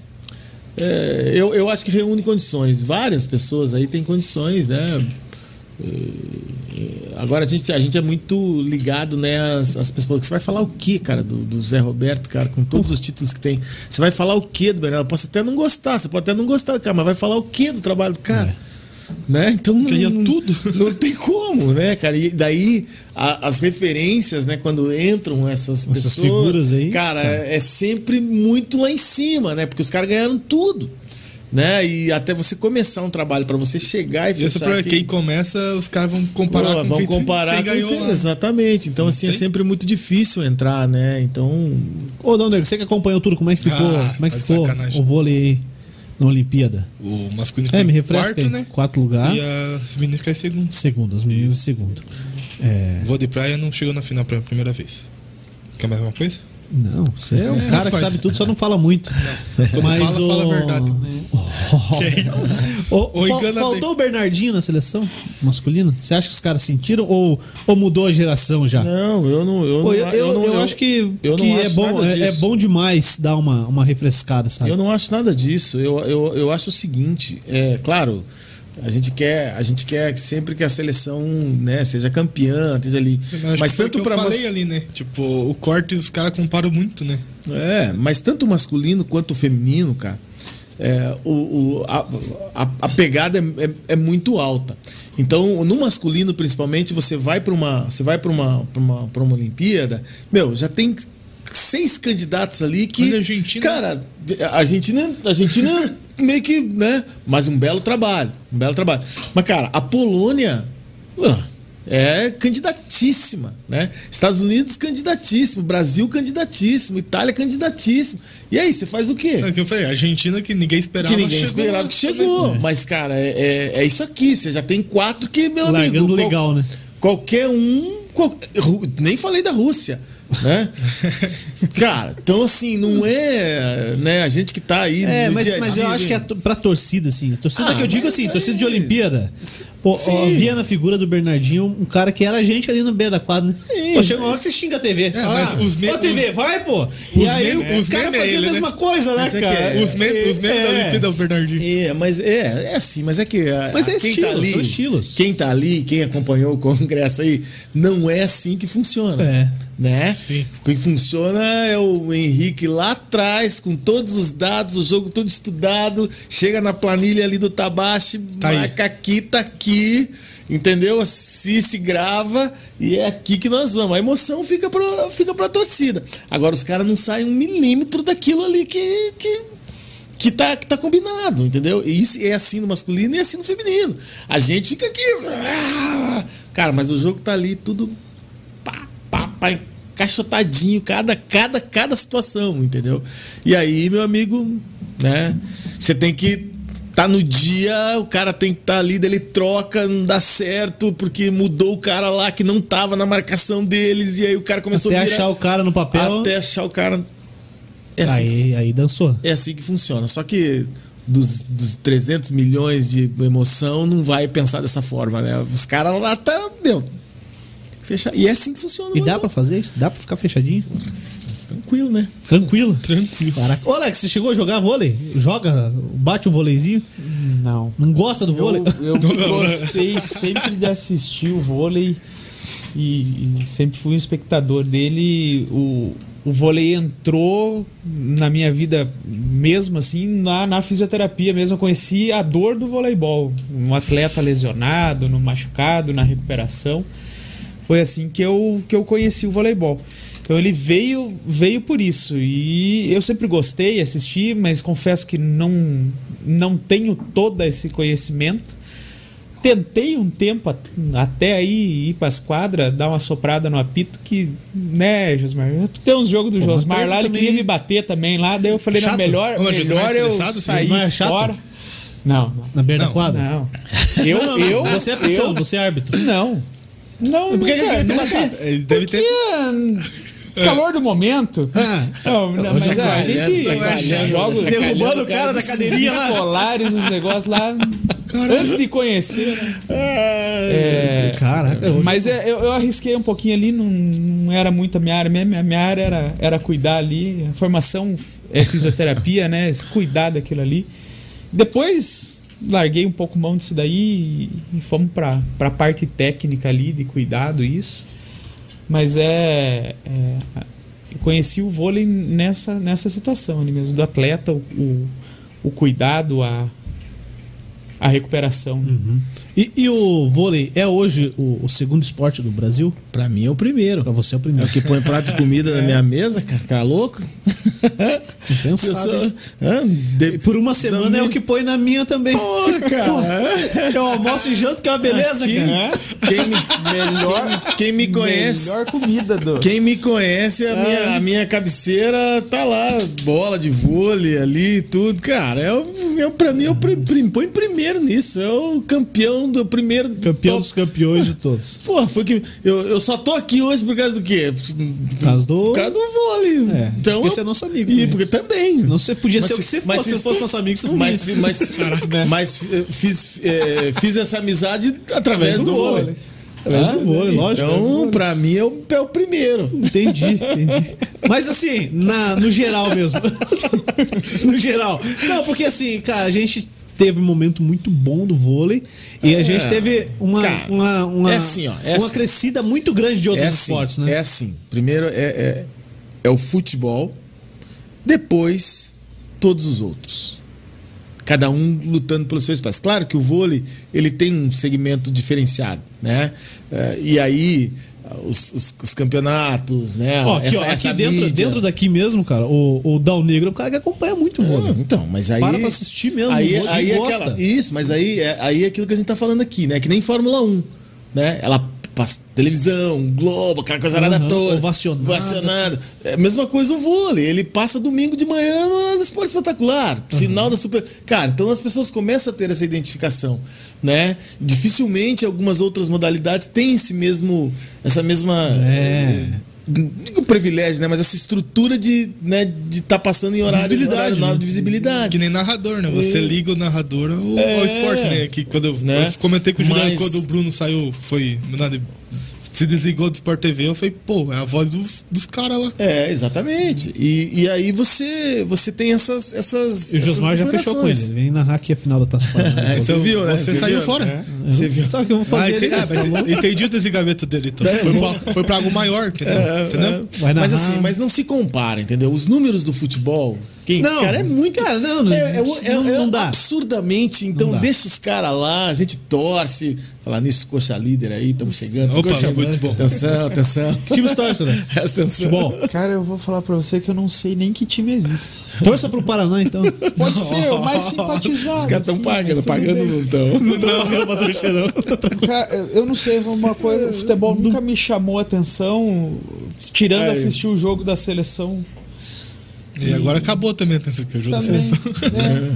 É, eu, eu acho que reúne condições. Várias pessoas aí têm condições, né? É, Agora a gente, a gente é muito ligado, né? Às, às pessoas. Você vai falar o que, cara, do, do Zé Roberto, cara, com todos os títulos que tem? Você vai falar o que do Bernardo? Eu posso até não gostar, você pode até não gostar do cara, mas vai falar o que do trabalho do cara? Né? Então não, Ganha não- tudo. Não tem como, né, cara? E daí a- as referências, né, quando entram essas, Essas pessoas, figuras aí, cara, é sempre muito lá em cima, né? Porque os caras ganharam tudo. Né? E até você começar um trabalho para você chegar e fechar aqui- quem começa, os caras vão comparar Pô, com vão quem, comparar quem ganhou quem-. Exatamente. Então, assim, é tem? sempre muito difícil entrar, né? Então. Ô, Dão Nego, você que acompanhou tudo, como é que ficou, Ah, como é que tá ficou sacanagem. o vôlei aí na Olimpíada? O masculino É, me em refresca quarto, né? Quarto lugar, E as meninas ficaram em segundo. segundo, as meninas em segundo. É, vôlei de praia não chegou na final pela primeira vez. Quer mais uma coisa? Não, você é um É, cara que sabe tudo, só não fala muito. Quando fala, fala a verdade. Fal- engana faltou o Bernardinho na seleção masculina? Você acha que os caras sentiram ou, ou mudou a geração já? Não, eu não. Eu, não, eu, eu, não- eu acho que, eu que não é, acho bom, é, é bom demais dar uma, uma refrescada, sabe? Eu não acho nada disso. Eu, eu, eu acho o seguinte, é claro, a gente quer, a gente quer sempre que a seleção, né, seja campeã, esteja ali. Mas o tanto para falei ali, né? Tipo, o corte os caras comparam muito, né? É, mas tanto o masculino quanto o feminino, cara, é, o, o- a, a- a pegada é, é- é muito alta. Então, no masculino, principalmente, você vai para uma, você vai para uma, pra uma, pra uma Olimpíada, meu, já tem seis candidatos ali que, Olha a Argentina. cara, a Argentina, a Argentina meio que, né? Mas um belo trabalho, um belo trabalho. Mas cara, a Polônia, é candidatíssima, né? Estados Unidos candidatíssimo, Brasil candidatíssimo, Itália candidatíssimo. E aí, você faz o quê? É o que eu falei, a Argentina que ninguém esperava. que ninguém chegou esperava que chegou. Mas, cara, é, é, é isso aqui. Você já tem quatro que, meu Largando amigo. qual- legal, né? Qualquer um. qual- nem falei da Rússia. Né? Cara, então assim, não é né, a gente que tá aí. É, no mas, dia mas dia, eu acho que é to- pra torcida, assim. A torcida Ah, que eu digo assim, aí- torcida de Olimpíada. Pô, Sim. ó, via na figura do Bernardinho um cara que era a gente ali no beira da quadra, né? Sim, pô, chega uma hora mas- que você xinga a TV. É, fala, ah, os me- TV, vai, pô. E os aí meme- os cara meme é fazia ele, a né? mesma coisa, né, é cara? é- Os memes, os memes da É. Olimpíada do Bernardinho. É, mas é, é assim, mas é que. a- Mas é quem estilo, tá ali, são estilos. Quem tá ali, quem acompanhou o congresso aí, não é assim que funciona. É. Né? Sim. Funciona é o Henrique lá atrás, com todos os dados, o jogo todo estudado, chega na planilha ali do Tabashi, Tá aí. marca aqui, tá aqui. Entendeu? Assiste, grava e é aqui que nós vamos. A emoção fica pra, fica pra torcida. Agora, os caras não saem um milímetro daquilo ali que, que, que tá, que tá combinado, entendeu? E isso é assim no masculino e é assim no feminino. A gente fica aqui. ah, Cara, mas o jogo tá ali tudo pá, pá, pá, encaixotadinho, cada, cada, cada situação, entendeu? E aí, meu amigo, né? Você tem que tá no dia, o cara tem que estar tá ali, dele troca, não dá certo, porque mudou o cara lá que não tava na marcação deles, e aí o cara começou Até a virar, achar o cara no papel. até achar o cara. É assim, que Aí, aí dançou. é assim que funciona. Só que dos, dos 300 milhões de emoção, não vai pensar dessa forma, né? Os caras lá tá, meu. Fecha... E é assim que funciona. E dá pra fazer isso? Dá pra ficar fechadinho? Tranquilo, né? Tranquilo. Tranquilo. Caraca. Ô, Alex, você chegou a jogar vôlei? Joga, bate um vôleizinho? Não. Não gosta do vôlei? Eu, eu gostei sempre de assistir o vôlei e, e sempre fui um espectador dele. O, o vôlei entrou na minha vida mesmo assim, na, na fisioterapia mesmo. Eu conheci a dor do voleibol. Um atleta lesionado, no machucado, na recuperação. Foi assim que eu, que eu conheci o voleibol. Então ele veio veio por isso. E eu sempre gostei, assisti, mas confesso que não, não tenho todo esse conhecimento. Tentei um tempo at- até aí ir para as quadras, dar uma soprada no apito, que, né, Josmar? Tem uns jogos do Pô, Josmar lá, ele também- queria me bater também lá, daí eu falei, não, Chato. melhor, Ô, melhor é eu assim? sair é chato? fora. Não, não. Na beira da Não, quadra? Não. Eu, Não, não, eu, Você é pitão, eu- você é árbitro. Não. Não, Por que ele queria te não- bater? Ele deve ter. Calor do momento. Ah. Não, não, mas a gente sacaneando, joga os Derrubando o cara da cadeirinha lá. escolares, os negócios lá. Antes de conhecer, né? É, Caraca, mas é, eu, eu arrisquei um pouquinho ali, não, não era muito a minha área. Minha, minha, minha área era, era cuidar ali. A formação é fisioterapia, né? Cuidar daquilo ali. Depois larguei um pouco mão disso daí e, fomos para a parte técnica ali de cuidado, isso. Mas é, é, eu conheci o vôlei nessa, nessa situação ali mesmo, do atleta, o, o, o cuidado, a, a recuperação. Uhum. E, e o vôlei é hoje o, o segundo esporte do Brasil? Pra mim é o primeiro. Pra você é o É primeiro. o que põe prato de comida na minha mesa, cara. Tá louco? Pessoa- hein? Hã? De- Por uma semana Não é o que põe na minha também. Porra, cara. Eu almoço e janto, que é uma beleza, Aqui, cara. Quem me, melhor, quem me conhece. Melhor comida do. Quem me conhece, a, minha, a minha cabeceira tá lá, bola de vôlei ali, tudo. Cara, é, é pra mim, é pri- prim- põe primeiro nisso. É o campeão do primeiro. Campeão top. dos campeões de todos. Porra, foi que. Eu, eu só tô aqui hoje por causa do quê? Por causa do. Por causa do vôlei. É, então, porque você é nosso amigo E também. porque também. Senão você podia Mas ser o se- que você mas fosse. Se se- fosse nosso amigo, você não Mas, via. mas, mas eh, fiz, eh, fiz essa amizade através do, do vôlei. vôlei. Através do vôlei, lógico, Então, pra mim, é o, é o primeiro. Entendi, entendi. Mas assim, na, no geral mesmo. no geral. Não, porque assim, cara, a gente teve um momento muito bom do vôlei e a É, gente teve uma, cara, uma, uma, é assim, ó, é uma assim. crescida muito grande de outros é assim, esportes, né? É assim. Primeiro é, é, é o futebol, depois todos os outros. Cada um lutando pelo seu espaço. Claro que o vôlei ele tem um segmento diferenciado, né? E aí os, os- os campeonatos, né? Ó, aqui, Essa- ó, essa aqui dentro, mídia. dentro daqui mesmo, cara, o, o Dal Negro é um cara que acompanha muito o vôlei. Ah, então, mas aí. Para pra assistir mesmo, Aí, aí é gosta. aquela- isso, mas aí é, aí é aquilo que a gente tá falando aqui, né? Que nem Fórmula 1, né? Ela televisão, Globo, aquela coisa arada Aham, toda. ovacionada. Ovacionada. É a mesma coisa o vôlei. Ele passa domingo de manhã no horário do esporte espetacular. Final da super. Cara, então as pessoas começam a ter essa identificação, né? Dificilmente algumas outras modalidades têm esse mesmo. Essa mesma. É. não digo privilégio, né? Mas essa estrutura de né, de estar passando em horário, Visibilidade, horário né? de visibilidade. Que nem narrador, né? Você É. liga o narrador ao, É. ao esporte, né? Que quando eu, Né? eu comentei com o Juliano Mas- quando o Bruno saiu, foi. mandado- Se desligou do Sport TV, eu falei, pô, é a voz dos, dos caras lá. É, exatamente. E, e aí você você tem essas essas E o Josmar já fechou com ele. vem narrar aqui a final da Taça Paraná. É, você viu, né? Você saiu viu? fora. É. Você viu? Tá, que eu vou fazer Ah, entendi, ah, nessa, tá mas entendi o desligamento dele, então. É. Foi pra, foi pra algo maior, entendeu? entendeu? Vai Mas narrar. assim, mas não se compara, entendeu? Os números do futebol, quem, Não, cara, é muito. cara, não, não, é, é, é- não- é não dá. absurdamente. Então Não dá. deixa os caras lá, a gente torce. Falar nisso, coxa líder aí, estamos chegando. Opa, Coxa- muito bom. Atenção, atenção. Que time você torce, Alex? Presta atenção. Futebol. Cara, eu vou falar pra você que eu não sei nem que time existe. Torça pro Paraná, então. Pode ser, o mais simpatizado. Os caras estão assim, pagando, pagando não estão. Não tô pagando pra torcer, não. Cara, eu não sei, uma coisa, o futebol nunca me chamou a atenção, tirando Aí. assistir o jogo da seleção. E agora acabou também, atenção, que eu ajudo Também. seleção. né?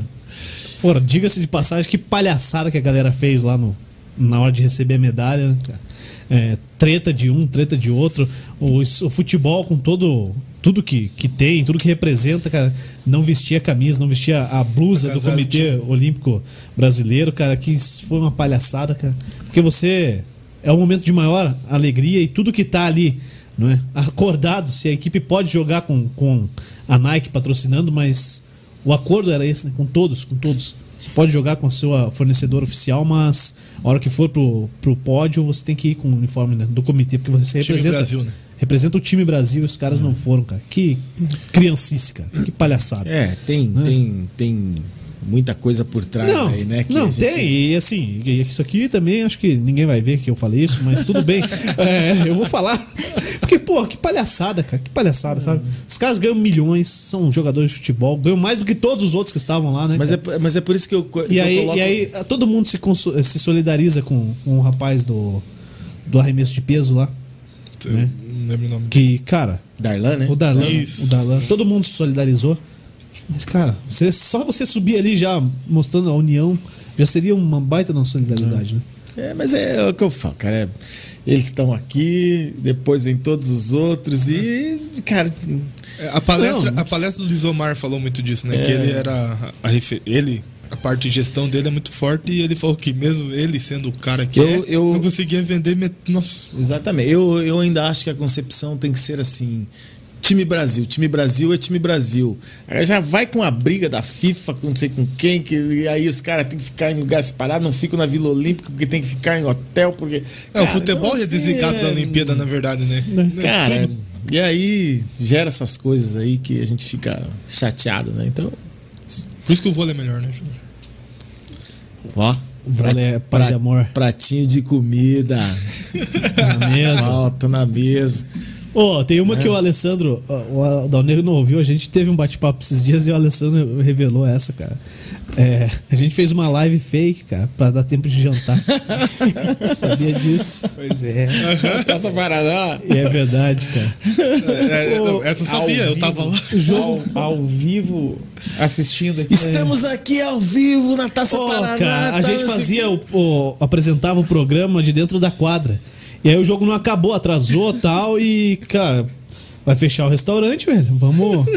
Ora, diga-se de passagem, que palhaçada que a galera fez lá no, na hora de receber a medalha, né, cara? É, treta de um, treta de outro. O, o futebol com todo tudo que, que tem, tudo que representa, cara, não vestia a camisa, não vestia a blusa do Comitê Olímpico Brasileiro, cara, que isso foi uma palhaçada, cara. Porque você é um momento de maior alegria e tudo que tá ali, não é? Acordado, se a equipe pode jogar com, com a Nike patrocinando, mas o acordo era esse, né? Com todos, com todos. Você pode jogar com a sua fornecedora oficial, mas a hora que for pro, pro pódio, você tem que ir com o uniforme né, do comitê, porque você Time representa, Brasil, né? representa o time Brasil e os caras não foram, cara. Que criancice, cara. Que palhaçada. É, tem, tem, tem muita coisa por trás Não, aí, né? que não gente- tem. E assim, isso aqui também acho que ninguém vai ver que eu falei isso, mas tudo bem. É, eu vou falar. Porque, pô, que palhaçada, cara. Que palhaçada, sabe? Os caras ganham milhões, são jogadores de futebol, ganham mais do que todos os outros que estavam lá, né? Mas cara? é, mas é por isso que eu. que E eu aí, coloco- e aí todo mundo se, se solidariza com, com o rapaz do, do arremesso de peso lá. Né? Não lembro o nome. Que, cara, Darlan, né? o Darlan, Isso. o Darlan, todo mundo se solidarizou. Mas, cara, você, só você subir ali já mostrando a união já seria uma baita não solidariedade, né? É, mas é o que eu falo, cara. é- eles estão aqui, depois vem todos os outros e, cara, É, A palestra, Não, a palestra do Lisomar falou muito disso, né? Que ele era a, a ele a parte de gestão dele é muito forte e ele falou que mesmo ele sendo o cara que Eu- é, eu- não conseguia vender met... nossa exatamente. Eu, eu ainda acho que a concepção tem que ser assim. Time Brasil, time Brasil é time Brasil. Aí já vai com a briga da FIFA, com não sei com quem, que, e aí os caras têm que ficar em lugar separado, não ficam na Vila Olímpica porque tem que ficar em hotel, porque. é, o futebol então, é assim, desligado da é- Olimpíada na verdade né Cara, e aí gera essas coisas aí que a gente fica chateado, né? Então, por isso que o vôlei é melhor né ó. O vôlei é paz e amor. Pratinho de comida. Na mesa. Alta na mesa. Ó, tem uma É. que o Alessandro, ó, o Dalneiro não ouviu, a gente teve um bate-papo esses dias e o Alessandro revelou essa, cara. É, a gente fez uma live fake, cara, pra dar tempo de jantar. Sabia disso? Pois é. Taça Paraná. E é verdade, cara. É, é, não, essa eu sabia, Ao eu tava vivo. lá. O jogo. Ao, ao vivo, assistindo aqui. Estamos aqui ao vivo na Taça Pô, Paraná. cara, a tá gente fazia o, o- apresentava o programa de dentro da quadra. E aí o jogo não acabou, atrasou tal e, cara, vai fechar o restaurante, velho. Vamos.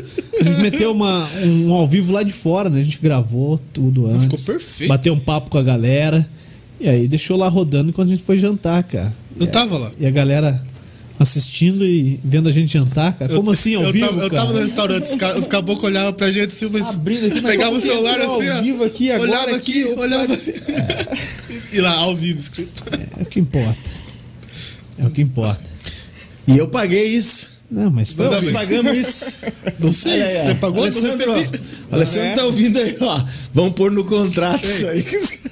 A gente meteu uma, um ao vivo lá de fora, né? A gente gravou tudo antes. ficou perfeito. Bateu um papo com a galera. E aí deixou lá rodando enquanto a gente foi jantar, cara. Eu tava lá. E a galera assistindo e vendo a gente jantar, cara. Como Eu- assim, ao eu vivo? Tava, eu tava no restaurante, os, os caboclos olhavam pra gente assim, mas Abrindo aqui, mas pegava o como celular assim, ao ó. vivo aqui, agora olhava aqui, aqui, olhava. E lá, ao vivo escrito. É o que importa. É o que importa. E eu paguei isso. Não, mas foi Nós pagamos isso. Não sei, aí, ó. você pagou? Alessandro, ó. Alessandro tá ouvindo aí, ó. Vamos pôr no contrato isso aí.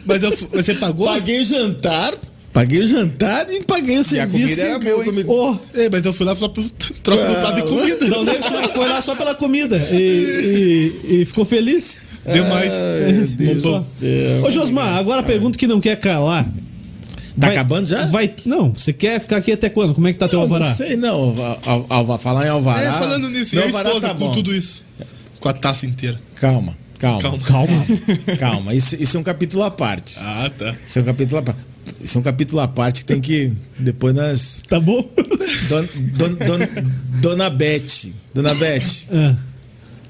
Mas, eu, mas você pagou? Paguei o jantar. Paguei o jantar e paguei o serviço comida era que eu boa. Ô, É, mas eu fui lá só pro troca do prato de comida. Não, nem só foi lá só pela comida e, e- e ficou feliz. Deu mais. Meu Deus Só. do céu. Ô, Josmar, agora a pergunta que não quer calar. Tá Vai- acabando já? Vai, não, você quer ficar aqui até quando? Como é que tá teu Não, alvará? Não sei, não. Al- al- alva- falar em alvará. É, falando nisso, e meu a alvará esposa tá com bom. tudo isso? Com a taça inteira. Calma, calma. Calma. Calma. Calma. Isso, isso é um capítulo à parte. Ah, tá. Isso é um capítulo à parte. Isso é um capítulo à parte que tem que. Depois nós. Tá bom? Don, don, don- dona Beth. Dona Beth. Ah,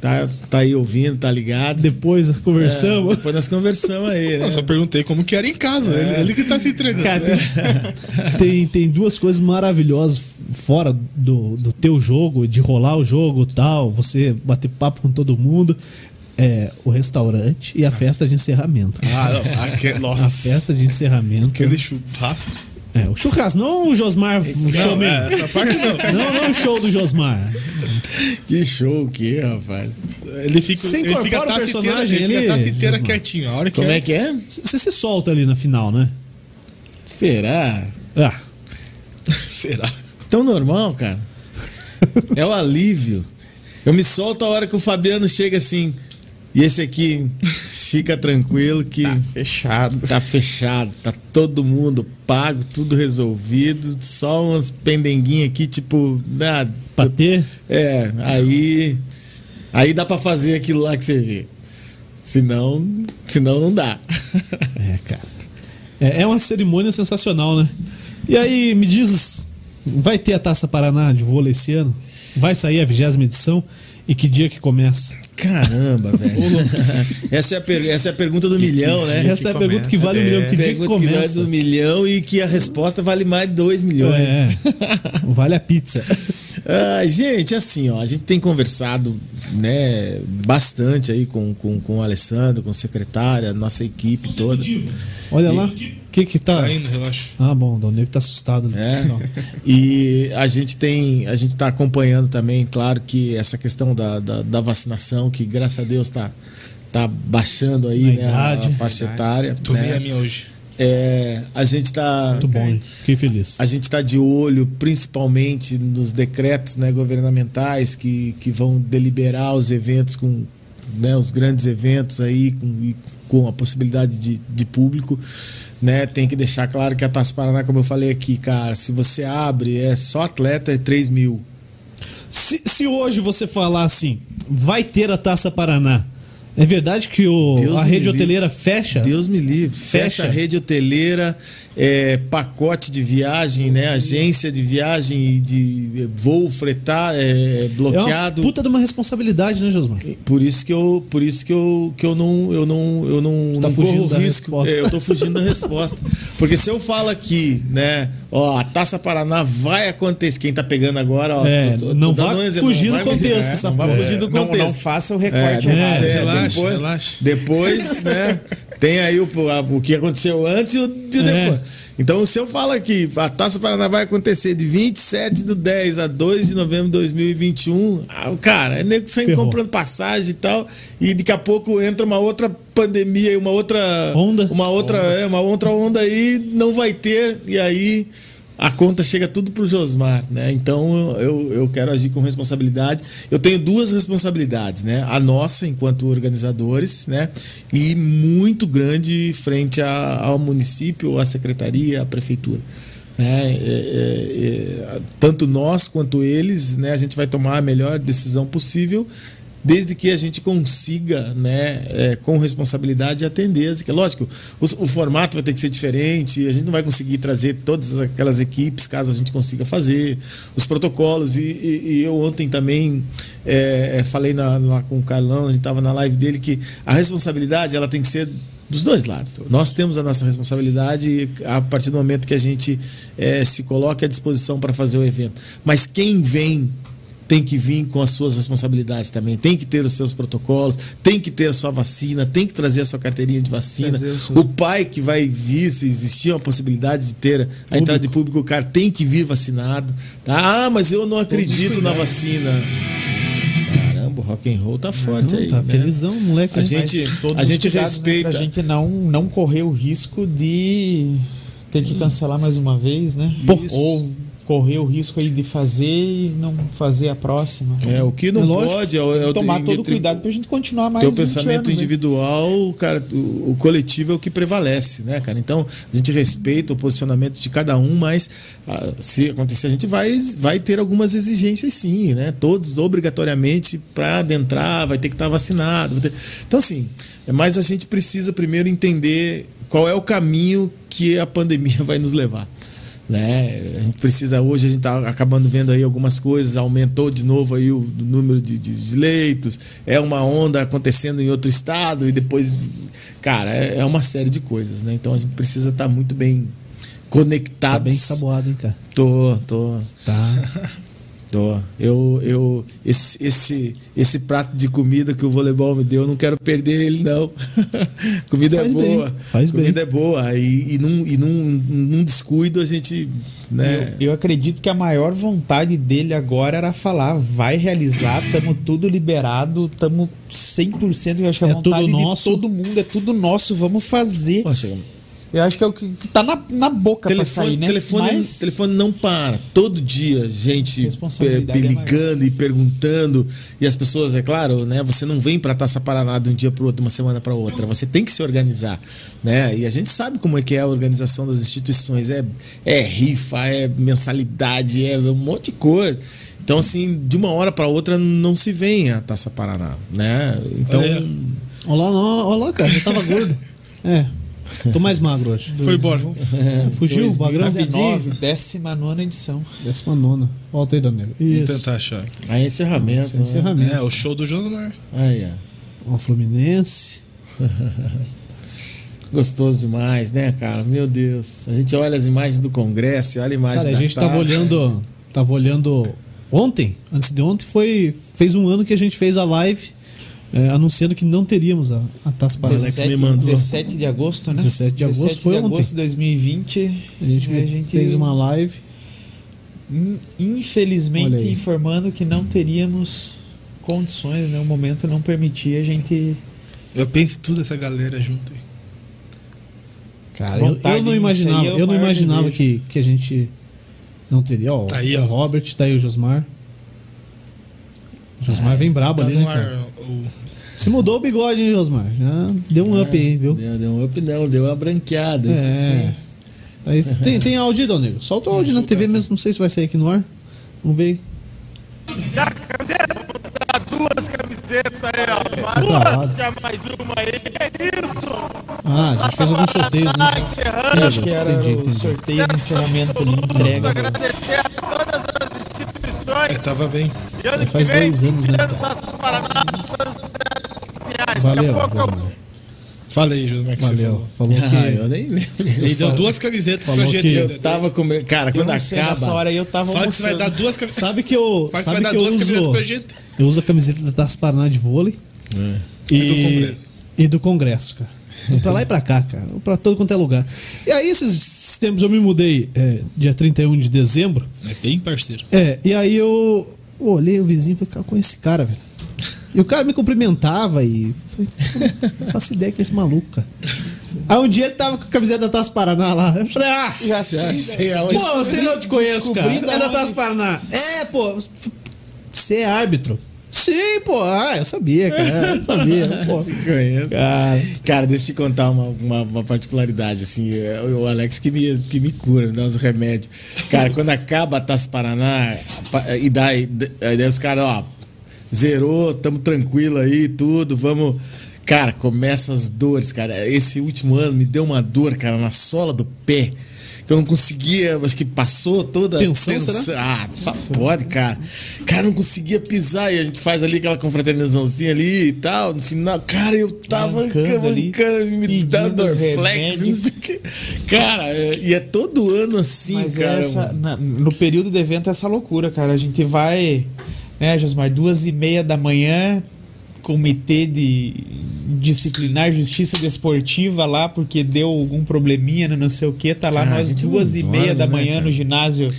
Tá, tá aí ouvindo, tá ligado? depois É, conversamos. depois nós conversamos aí, né? Eu só perguntei como que era em casa. Ele, ele que tá se entregando. Cara, tem, tem, tem duas coisas maravilhosas fora do, do teu jogo, de rolar o jogo e tal, você bater papo com todo mundo. É o restaurante e a festa de encerramento. Ah, não. Aque, A nossa. festa de encerramento. Aquele churrasco. É, o churrasco, não o Josmar. Não, é, essa parte não. Não, não o show do Josmar. Que show que, rapaz. Ele fica, Você ele fica o taça inteira, personagem, ele fica a taça inteira Josmar. quietinho. A hora que Como é que é? Você se solta ali na final, né? Será? Ah, Será? Tão normal, cara. É o alívio. Eu me solto a hora que o Fabiano chega assim. E esse aqui fica tranquilo que Tá fechado. tá fechado, tá todo mundo pago, tudo resolvido, só umas pendenguinhas aqui, tipo, ah, pra ter. é, aí aí dá pra fazer aquilo lá que você vê. Senão, senão não dá. É, cara. É, é uma cerimônia sensacional, né? E aí, me diz, vai ter a Taça Paraná de vôlei esse ano? Vai sair a vigésima edição? E que dia que começa? Caramba, velho. essa, é a per- essa é a pergunta do milhão, né? Essa é a pergunta que vale um É. milhão. Que dia que pergunta que vale começa? do milhão e que a resposta vale mais de 2 milhões. É, vale a pizza. Ai, gente, assim, ó, a gente tem conversado, né, bastante aí com, com, com o Alessandro, com a secretária, nossa equipe toda. Olha lá. O que que tá... Tá indo, relaxa. Ah, bom, o Dalnego tá assustado. É. Não. E a gente tem, a gente tá acompanhando também, claro que essa questão da, da, da vacinação, que graças a Deus tá, tá baixando aí, Na né, a- idade. a faixa etária. Tomei né? a minha hoje. É, a gente tá Muito bom, hein? Fiquei feliz. A gente está de olho principalmente nos decretos né, governamentais que, que vão deliberar os eventos com né, os grandes eventos aí com, e com a possibilidade de, de público. Né, tem que deixar claro que a Taça Paraná, como eu falei aqui, cara, se você abre, é só atleta, é 3 mil. Se, se hoje você falar assim, vai ter a Taça Paraná, é verdade que o, Deus a rede livre. hoteleira fecha? Deus me livre. Fecha, Fecha. a rede hoteleira, é, pacote de viagem, né? Agência de viagem, de voo fretar, é, É bloqueado. uma puta de uma responsabilidade, né, Josmar? Por isso que eu, por isso que eu, que eu não, eu não, eu não, Você tá não fugindo corro da risco. resposta. É, eu tô fugindo da resposta. Porque se eu falo aqui, né, ó, a Taça Paraná vai acontecer. Quem tá pegando agora, ó, É, tô- tô- tô não dando vai um exemplo, fugir não do vai fugir- contexto, é, essa não vai fugir do contexto. não faça o recorte É, errado. é, Relaxa, depois, relaxa. Depois, né? Tem aí o, o que aconteceu antes e o de É. depois. Então, se eu falo aqui, a Taça Paraná vai acontecer de 27 do 10 a 2 de novembro de 2021, ah, cara, é nego saindo comprando passagem e tal, e daqui a pouco entra uma outra pandemia e uma outra Onda. uma outra, É, uma outra onda aí, não vai ter, e aí a conta chega tudo pro Josmar, né? Então eu, eu quero agir com responsabilidade. Eu tenho duas responsabilidades, né? A nossa enquanto organizadores, né? E muito grande frente a- ao município, à secretaria, à prefeitura. Né? É, é, é, tanto nós quanto eles, né? A gente vai tomar a melhor decisão possível desde que a gente consiga, né, é, com responsabilidade, atender as Lógico, o, o formato vai ter que ser diferente, a gente não vai conseguir trazer todas aquelas equipes, caso a gente consiga fazer, os protocolos. E, e- e eu ontem também é, é, falei na- lá com o Carlão, a gente estava na live dele, que a responsabilidade ela tem que ser dos dois lados. Nós temos a nossa responsabilidade a partir do momento que a gente é, se coloca à disposição para fazer o evento. Mas quem vem tem que vir com as suas responsabilidades também, tem que ter os seus protocolos, tem que ter a sua vacina, tem que trazer a sua carteirinha de vacina. O pai que vai vir, se existir uma possibilidade de ter a entrada de público, o cara tem que vir vacinado. Tá? Ah, mas eu não acredito na vacina. Caramba, o rock and roll tá forte Não, aí. tá né? felizão, moleque. A né? gente, a gente né, respeita. pra gente não, não correr o risco de ter que cancelar mais uma vez, né? Isso. Ou correr o risco aí de fazer e não fazer a próxima. É, o que não É lógico. pode é, o- é o Tomar todo o cuidado pra gente continuar mais Teu 20 pensamento anos, né? individual, cara, o, o coletivo é o que prevalece, né, cara? Então, a gente respeita o posicionamento de cada um, mas ah, se acontecer, a gente vai, vai ter algumas exigências sim, né? Todos obrigatoriamente para adentrar, vai ter que estar vacinado. ter- Então, assim, é mas a gente precisa primeiro entender qual é o caminho que a pandemia vai nos levar. Né? A gente precisa hoje, a gente está acabando vendo aí algumas coisas, aumentou de novo aí o número de, de- de leitos, é uma onda acontecendo em outro estado e depois, cara, é, é uma série de coisas, né? Então a gente precisa estar muito bem conectado. Tá bem saboado, hein, cara. Tô, tô, Tá. tô. Eu, eu, esse, esse, esse prato de comida que o voleibol me deu, eu não quero perder ele, não. comida Faz é bem, boa. faz bem. comida é boa. E, e, num, e num, num descuido a gente. Né? Eu, eu acredito que a maior vontade dele agora era falar, vai realizar, estamos tudo liberado, estamos 100%, eu acho que a É vontade tudo de nosso. todo mundo, é tudo nosso, vamos fazer. Poxa, Eu acho que é o que, que tá na, na boca pra telefone, sair, né? telefone, Mas telefone não para. Todo dia, gente é ligando e perguntando. E as pessoas, é claro, né? Você não vem para Taça Paraná de um dia para outro, de uma semana para outra. Você tem que se organizar, né? E a gente sabe como é que é a organização das instituições. É, é rifa, é mensalidade, é um monte de coisa. Então, assim, de uma hora para outra não se vem a Taça Paraná, né? Então, Olha Olha lá, não, olha lá, cara. Eu tava gordo. É. Tô mais magro hoje. Foi embora. É, fugiu o magrão. 2019, 19 edição. Décima nona. Volta aí, Danilo. Vamos Isso. tentar achar. aí encerramento. Esse é né? encerramento. É, o show do Josmar. Aí, ó. Ó, Fluminense. Gostoso demais, né, cara? Meu Deus. A gente olha as imagens do Congresso, olha a imagem Cara, a da gente tava olhando. Tava olhando. Ontem, antes de ontem, foi. Fez um ano que a gente fez a live é, anunciando que não teríamos a, a Taça Paraná. Alex 17, me mandou. 17 de agosto, né? 17 de agosto foi de ontem. agosto de 2020. A gente, a gente fez uma live. Infelizmente informando que não teríamos condições, né? O momento não permitia a gente. Eu penso tudo essa galera junto aí. Cara, eu, Vontade eu não imaginava, é o eu não imaginava desejo. que, que a gente não teria. Ó, Tá aí, o ó. Robert, tá aí o Josmar. O Josmar vem brabo Tá ali, né, ar cara? Você mudou o bigode, hein, Josmar? Já deu um up aí, viu? Deu, deu um up, não, deu uma branqueada. Isso É. sim. Aí, tem, tem áudio, aí, Dom Negro? Solta o áudio na TV mesmo, não sei se vai sair aqui no ar. Vamos ver. duas camisetas aí, ó. Tá travado. Já mais uma aí. Que isso? Ah, a gente fez alguns sorteios, né? Eu acho que era entendi, o entendi. sorteio de encerramento ali, entrega. Agradecer a todas as instituições. É, tava bem. E ano faz que vem, dois anos, né, Paraná. Valeu, eu aí, Josmar, que você Valeu. falou. Falou Ah, que. eu nem lembro. Ele deu duas camisetas pra Falou gente. que-. Eu tava com. Cara, Eu quando sei, nessa acaba. hora aí eu tava Fala que você vai dar almoçando. duas camisetas. Sabe que eu. Que Sabe vai dar que eu duas camisetas uso. pra gente. Eu uso a camiseta da Taça Paraná de vôlei. E, E do Congresso. e do Congresso, cara. Pra lá e pra cá, cara. Pra todo quanto é lugar. E aí, esses tempos eu me mudei é, dia 31 de dezembro. É bem parceiro. É, e aí eu olhei o vizinho e falei, cara, com esse cara, velho. E o cara me cumprimentava e falei, "Pô, não faço ideia que é esse maluco, cara. Aí um dia ele tava com a camiseta da Taça Paraná lá. Eu falei, ah, Já sei. sei aonde. pô, você não te conheço, cara. É da. Taça Paraná. É, pô, você é árbitro. Sim, pô, ah, eu sabia, cara. Eu sabia, pô. Conheço. Cara, Cara, deixa eu te contar uma, uma, uma particularidade, assim, é o Alex que me, que me cura, me dá uns remédios. Cara, quando acaba a Taça Paraná pa- e dá, e daí os caras, ó, zerou, tamo tranquilo aí, tudo, vamos... Cara, começa as dores, cara. Esse último ano me deu uma dor, cara, na sola do pé. Que eu não conseguia, acho que passou toda a Tensão, será? Ah, pode, cara. Cara, não conseguia pisar e a gente faz ali aquela confraternizaçãozinha ali e tal. No final, cara, eu tava Mancando me dando Dorflex, remédio. não sei o quê. Cara, é- e é todo ano assim, Mas cara. essa, na- no período do evento é essa loucura, cara. A gente vai, né, Josmar, duas e meia da manhã, comitê de disciplinar justiça desportiva lá, porque deu algum probleminha, né, não sei o que, tá lá Ah, nós duas e meia da né, manhã cara? no ginásio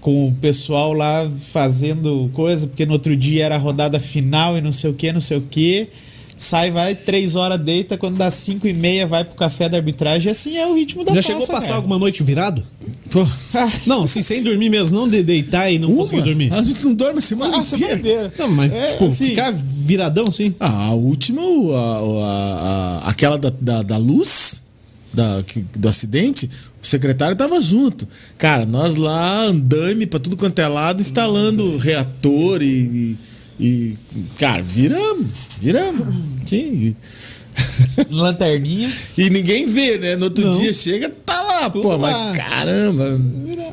com o pessoal lá fazendo coisa, porque no outro dia era a rodada final e não sei o que, não sei o que. Sai, vai, três horas deita, quando dá cinco e meia vai pro café da arbitragem, e assim é o ritmo da já taça, chegou a passar cara. alguma noite virado? Pô, Não, assim, sem dormir mesmo, não de deitar e não uma? conseguir dormir. A gente não dorme a semana Ah, inteira. Não, mas, É, tipo, assim, ficar viradão assim. Ah, a última, o- a, o- a- a- aquela da, da, da luz, da, que- do acidente, o secretário tava junto. Cara, nós lá, andame pra tudo quanto é lado, instalando reator e, e, e, Cara, viramos, viramos. Sim. Lanterninha. E ninguém vê, né? No outro Não. dia chega, tá lá, pô, mas lá. caramba.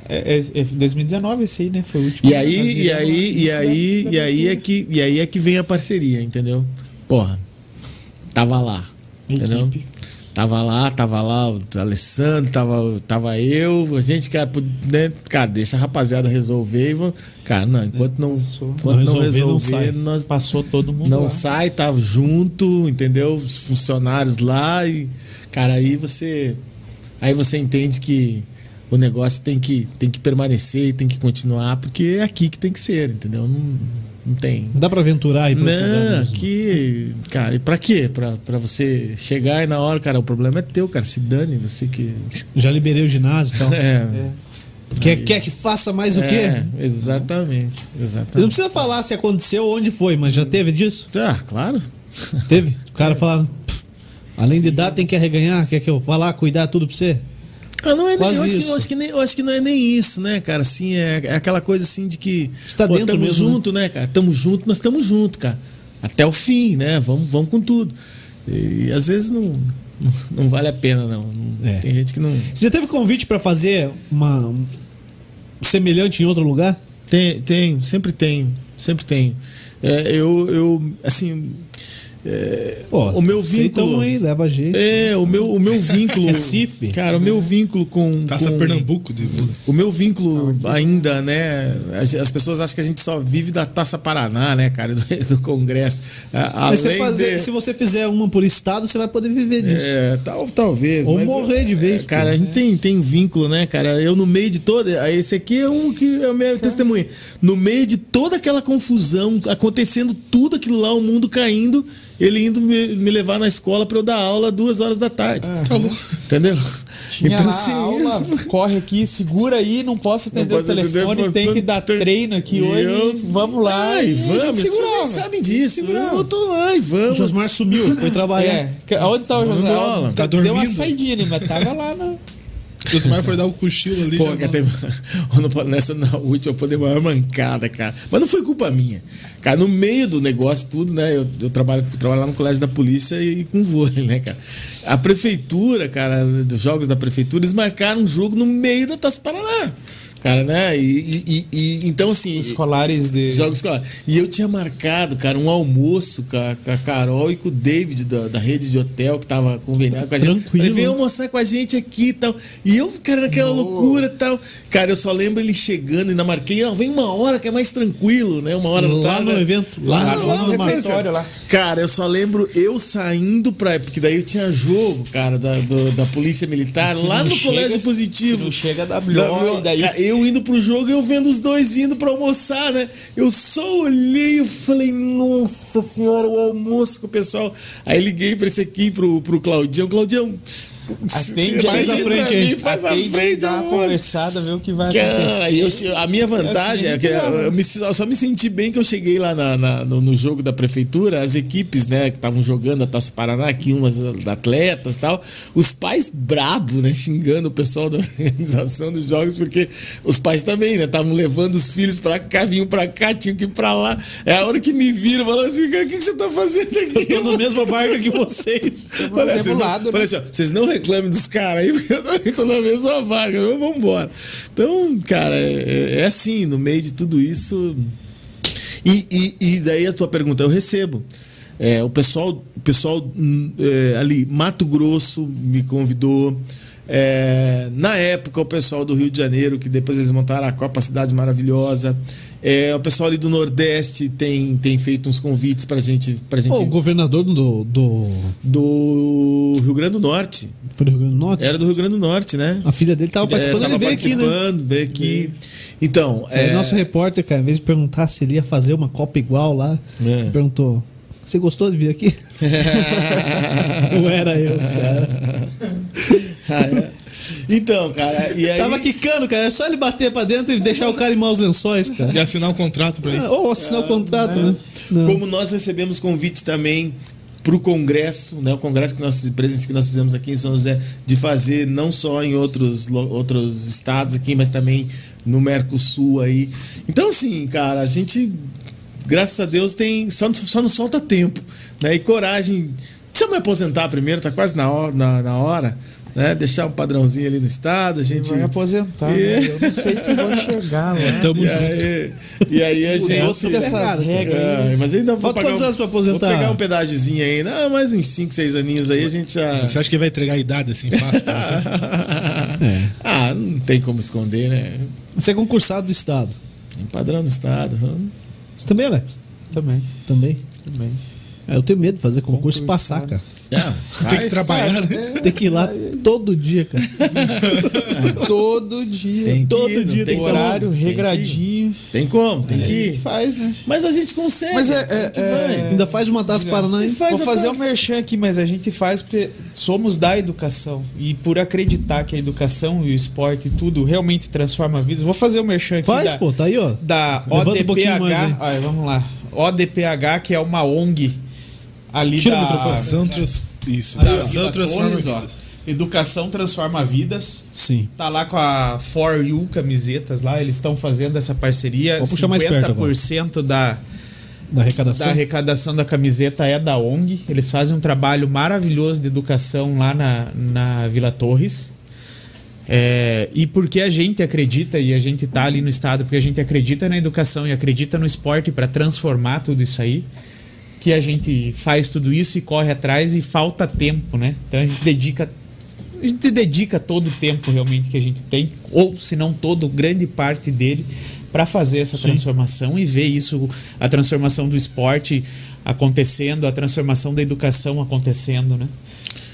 É, é, é 2019 esse aí, né? Foi o último. E aí, e aí, e aí, e aí é que, e aí é que vem a parceria, entendeu? Porra, tava lá, entendeu? Equipe. Tava lá, tava lá o Alessandro, tava, tava eu, a gente, cara, né, cara, deixa a rapaziada resolver e vamos, cara, não, enquanto não, enquanto não Não resolver, resolver, não sai. nós Passou todo mundo não lá. sai, tá junto, entendeu? Os funcionários lá e, cara, aí você, aí você entende que o negócio tem que, tem que permanecer e tem que continuar, porque é aqui que tem que ser, entendeu? Não, não tem. Dá pra aventurar aí Não, aqui, cara, e pra quê? Pra, pra você chegar e na hora, cara, o problema é teu, cara, se dane, você que. Já liberei o ginásio e tal. É, Quer, quer que faça mais o é, quê? exatamente, Não exatamente. precisa falar se aconteceu ou onde foi, mas já teve disso? Ah, claro. Teve? O cara falando, "Pff, além de dar, tem que arreganhar, quer que eu vá lá cuidar tudo pra você? Ah, não é nem, eu, acho que, eu, acho que nem, eu acho que não é nem isso, né, cara? Assim, é, é aquela coisa assim de que. Tá dentro tamo mesmo, junto, né, cara? Tamo junto, nós estamos junto, cara. Até o fim, né? Vamos, vamos com tudo. E, às vezes não, não, não vale a pena, não. É. Tem gente que não. Você já teve convite pra fazer uma um semelhante em outro lugar? Tem, tem, sempre tem, sempre tem. É, eu, eu, assim. É, Pô, o meu vínculo. aí, leva jeito. É, o meu, o meu vínculo. Recife? Cara, o meu vínculo com. Taça com, Pernambuco de vôlei. O meu vínculo ainda, né? As, as pessoas acham que a gente só vive da Taça Paraná, né, cara? Do, do Congresso. A- Mas você fazer, de- se você fizer uma por estado, você vai poder viver disso. É, tal, talvez. Ou mas, morrer de vez, é, Cara, pô. a gente tem, tem vínculo, né, cara? Eu no meio de toda. Esse aqui é um que é o meu testemunho. No meio de toda aquela confusão, acontecendo tudo aquilo lá, o mundo caindo, ele indo me, me levar na escola pra eu dar aula duas horas da tarde. Tá louco. Entendeu? Tinha então, lá, assim. aula, corre aqui, segura aí, não posso atender posso o telefone, atender, tem que dar treino aqui hoje. eu- Vamos lá. Ai, e vamos, vocês nem sabem disso. Segurava. Eu tô lá e O vamos. Josmar sumiu, foi trabalhar. É, onde tá o bola. Tá Deu uma dormindo? saidinha ali, mas tava lá no. O Osmar foi dar um cochilo ali. Pô, cara, não- teve, nessa na última, eu poder maior mancada, cara. Mas não foi culpa minha. Cara, no meio do negócio, tudo, né? Eu, eu trabalho, trabalho lá no colégio da polícia e, com vôlei, né, cara? A prefeitura, cara, dos jogos da prefeitura, eles marcaram um jogo no meio da Taça Paraná. Cara, né? E, e- e- então, assim. Escolares de. Jogos escolares. E eu tinha marcado, cara, um almoço com a, com a Carol e com o David da, da rede de hotel que tava conveniado com a gente. Tranquilo. Vem almoçar com a gente aqui e tal. E eu, cara, naquela loucura e tal. Cara, eu só lembro ele chegando, ainda marquei, ó, vem uma hora que é mais tranquilo, né? Uma hora não Lá tá, no né? evento, lá, Lá, lá, lá no, refeitório lá. Cara, eu só lembro eu saindo pra. Porque daí eu tinha jogo, cara, da, do- da Polícia Militar, lá não no chega- Colégio Positivo. se não chega, WO, e daí Cara, eu eu indo pro jogo e eu vendo os dois vindo pra almoçar, né? Eu só olhei e falei, nossa senhora, o almoço com o pessoal. Aí liguei pra esse aqui, pro, pro Claudião. Claudião, Atende faz aí à pra frente aí, faz atende, frente, dá uma conversada, ver o que vai Cara, acontecer. eu- a minha vantagem é que eu, me- eu só me senti bem que eu cheguei lá na- na- no, no jogo da prefeitura, as equipes, né, que estavam jogando a Taça Paraná, aqui umas atletas e tal, os pais brabo, né, xingando o pessoal da organização dos jogos, porque os pais também, né, estavam levando os filhos pra cá, vinham pra cá, tinham que ir pra lá. É a hora que me viram, falaram assim, o que, que você tá fazendo aqui? Eu tô na mesma barca que vocês. Falei, mesmo vocês não, lado, né? falei assim, ó, vocês não reclamem dos caras aí, porque eu tô na mesma vaga, vamos embora. Então, cara, é, é assim, no meio de tudo isso. E, e, e daí a tua pergunta, eu recebo. É, o pessoal, o pessoal hum, é, ali, Mato Grosso me convidou. É, na época, o pessoal do Rio de Janeiro, que depois eles montaram a Copa Cidade Maravilhosa. É, o pessoal ali do Nordeste tem, tem feito uns convites pra gente. Pra gente o governador do, do. do Rio Grande do Norte. Foi do Rio Grande do Norte? Era do Rio Grande do Norte, né? A filha dele tava participando, É, tava ele veio aqui, né? veio aqui. Então, É, é, nosso repórter, cara, em vez de perguntar se ele ia fazer uma Copa igual lá, É. perguntou: Você gostou de vir aqui? Não era eu, cara. Ah, é. Então, cara, e aí. Tava quicando, cara. É só ele bater pra dentro e deixar o cara em maus lençóis, cara. E assinar um contrato pra ele. Ah, Ou assinar o contrato, né? Não. Como nós recebemos convite também para o Congresso, né? O Congresso que nós presença que nós fizemos aqui em São José, de fazer não só em outros, outros estados aqui, mas também no Mercosul aí. Então, assim, cara, a gente, graças a Deus, tem. Só, só nos falta tempo, né? E coragem. Precisa me aposentar primeiro, tá quase na hora, na, na hora né? Deixar um padrãozinho ali no estado, a gente. Vai aposentar, É. né? Eu não sei se vou chegar lá. Tamo E junto. aí, e aí a gente. Dessas regras. É, mas ainda vou Falta quantos um- anos pra aposentar? Vou pegar um pedágiozinho aí. Não, mais uns 5, 6 aninhos aí a gente já. Você acha que ele vai entregar a idade assim fácil pra você? É. ah, não tem como esconder, né? Você é concursado do Estado. Tem padrão do Estado. hum. Você também, Alex? Também, Também. também. É, eu tenho medo de fazer concurso e passar, cara. Ah, Tem que trabalhar, né? Tem que ir lá todo dia, cara. Todo dia. Tem que Todo ir, dia tem como. horário Tem que ir. regradinho. Tem como, tem que A ir. gente faz, né? Mas a gente consegue. Mas é- a gente é- vai. Ainda faz uma taça Paraná, hein? Faz Vou a fazer o taça. merchan aqui, mas a gente faz porque somos da educação. E por acreditar que a educação e o esporte e tudo realmente transforma vidas. Vou fazer o merchan aqui Faz, da, pô, tá aí, ó. da Levanta um pouquinho mais aí. ODPH. Olha, vamos lá. ODPH, que é uma ONG ali Tira o da... microfone. Educação, trans... Isso, da educação Vila transforma Torres, ó. vidas. Educação transforma vidas. Sim. Tá lá com a For You camisetas lá, eles estão fazendo essa parceria. Vou puxar mais perto agora. 50% da, Da arrecadação. da arrecadação da camiseta é da ONG. Eles fazem um trabalho maravilhoso de educação lá na, na Vila Torres. É, e porque a gente acredita, e a gente tá ali no estado, porque a gente acredita na educação e acredita no esporte para transformar tudo isso aí, que a gente faz tudo isso e corre atrás e falta tempo, né? Então a gente dedica. A gente dedica todo o tempo realmente que a gente tem, ou se não todo, grande parte dele, para fazer essa transformação e ver isso, a transformação do esporte acontecendo, a transformação da educação acontecendo, né?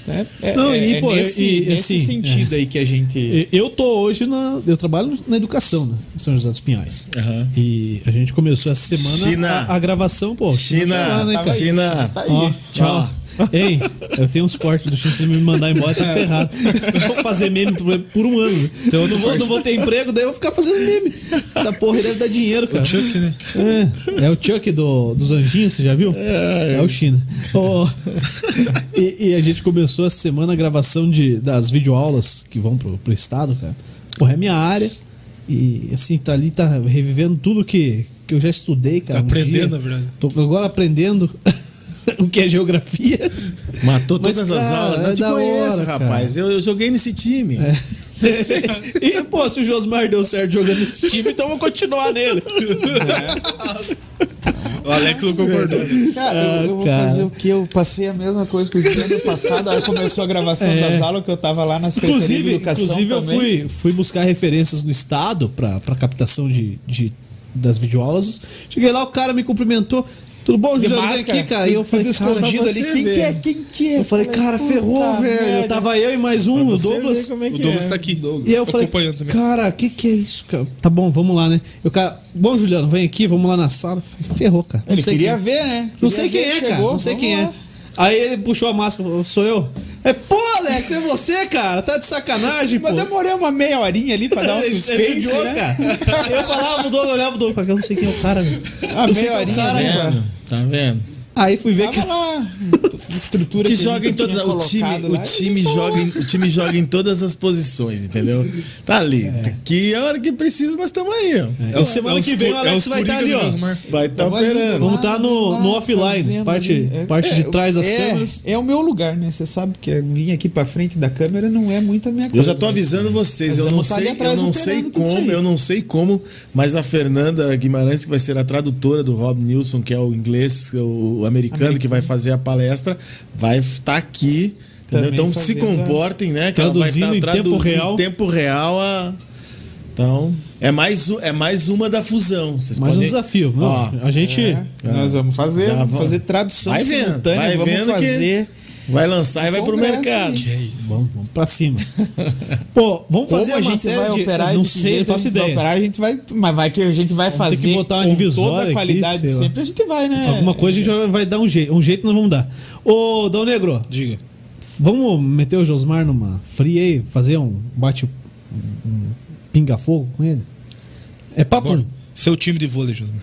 É, é- Não, é- e, é pô, nesse, e- nesse assim, sentido aí que a gente. Eu tô hoje na. Eu trabalho na educação, né? Em São José dos Pinhais. Aham. E a gente começou essa semana China. a, a gravação, pô. China, tá lá, né, cara? China. Tá aí. Ó, tchau. Ei, eu tenho uns cortes do China, se ele me mandar embora, tá ferrado. Eu vou fazer meme por, por um ano. Então eu não vou, não vou ter emprego, daí eu vou ficar fazendo meme. Essa porra deve dar dinheiro, cara. O Chuck, né? É, é o Chuck do, dos anjinhos, você já viu? É, o China. Ó, e, e a gente começou essa semana a gravação de, das videoaulas que vão pro, pro estado, cara. Porra, é minha área. E assim, tá ali, tá revivendo tudo que, que eu já estudei, cara. Tá um aprendendo, dia. na verdade. Tô agora aprendendo o que é geografia. Matou Mas, todas as cara, aulas. é Não te da conheço, hora, rapaz. Eu, eu joguei nesse time. É. e, pô, se o Josmar deu certo jogando nesse time, então eu vou continuar nele. O Alex não concordou. Cara, eu, eu vou cara. fazer o que? Eu passei a mesma coisa que o dia ano passado, aí começou a gravação É. das aulas que eu tava lá na Secretaria de Inclusive, Educação inclusive eu também. fui, fui buscar referências no estado pra, pra captação de, de, das videoaulas. Cheguei lá, o cara me cumprimentou. Tudo bom, Juliano? Vem máscara, aqui, cara. E eu falei, cara, escondido ali. você Quem que é? Quem que é? eu falei, cara, ferrou, velho. Tava eu e mais um, o Douglas. é que O Douglas é. tá aqui. E eu falei, acompanhando também. cara, o que que é isso, cara? Tá bom, vamos lá, né? E o cara, bom, Juliano, vem aqui, vamos lá na sala. Eu Ferrou, cara. Não Ele sei queria quem- ver, né? Não Queria sei quem é, cara. chegou, Não sei quem é. Aí ele puxou a máscara, falou, sou eu. É, pô, Alex, é você, cara. Tá de sacanagem, pô. Mas demorei uma meia horinha ali pra dar um suspense, né? cara. Eu falava pro Douglas, olhava Douglas, falava, eu não sei quem é o cara, velho. Ah, Eu sei meia quem é o horinha, cara, né? Tá vendo? Aí fui ver que. Lá, estrutura Te que joga em todas o time, o time joga em, o time joga em todas as posições, entendeu? Tá ali. Que a hora que precisa nós estamos aí, ó. E semana os que vem o Alex os vai estar Coringa ali, ó. Vai estar ali, operando. Vamos tá no- no offline, parte- parte de trás das é, câmeras. É o meu lugar, né? Você sabe que vir aqui pra frente da câmera não é muito a minha coisa. Eu já tô avisando vocês, eu não tá sei, eu não sei como, eu não sei como, mas a Fernanda Guimarães, que vai ser a tradutora do Rob Nilsson, que é o inglês, o americano, que vai fazer a palestra, vai estar aqui. entendeu? Então se comportem, né? que ela vai Traduzindo estar em tempo traduzindo real. Em tempo real a... Então, é mais, é mais uma da fusão. Vocês Mais um podem- desafio. Não, Ó, a gente. É, nós vamos fazer, vamos fazer tradução Vai vendo, simultânea, vai vamos vendo que- fazer. Vai lançar e vai pro mercado. Que é isso. Vamos, vamos pra cima. Pô, vamos fazer Como a uma gente série vai de. operar não sei, não faço ideia. Operar, a gente vai, mas vai que a gente vai ter fazer que botar uma divisória toda aqui, a qualidade lá. sempre, a gente vai, né? Alguma coisa a gente vai, vai dar um jeito. Um jeito nós vamos dar. Ô, Dal Negro, Diga. vamos meter o Josmar numa fria aí, fazer um bate um pinga-fogo com ele? É papo? Seu time de vôlei, Josmar.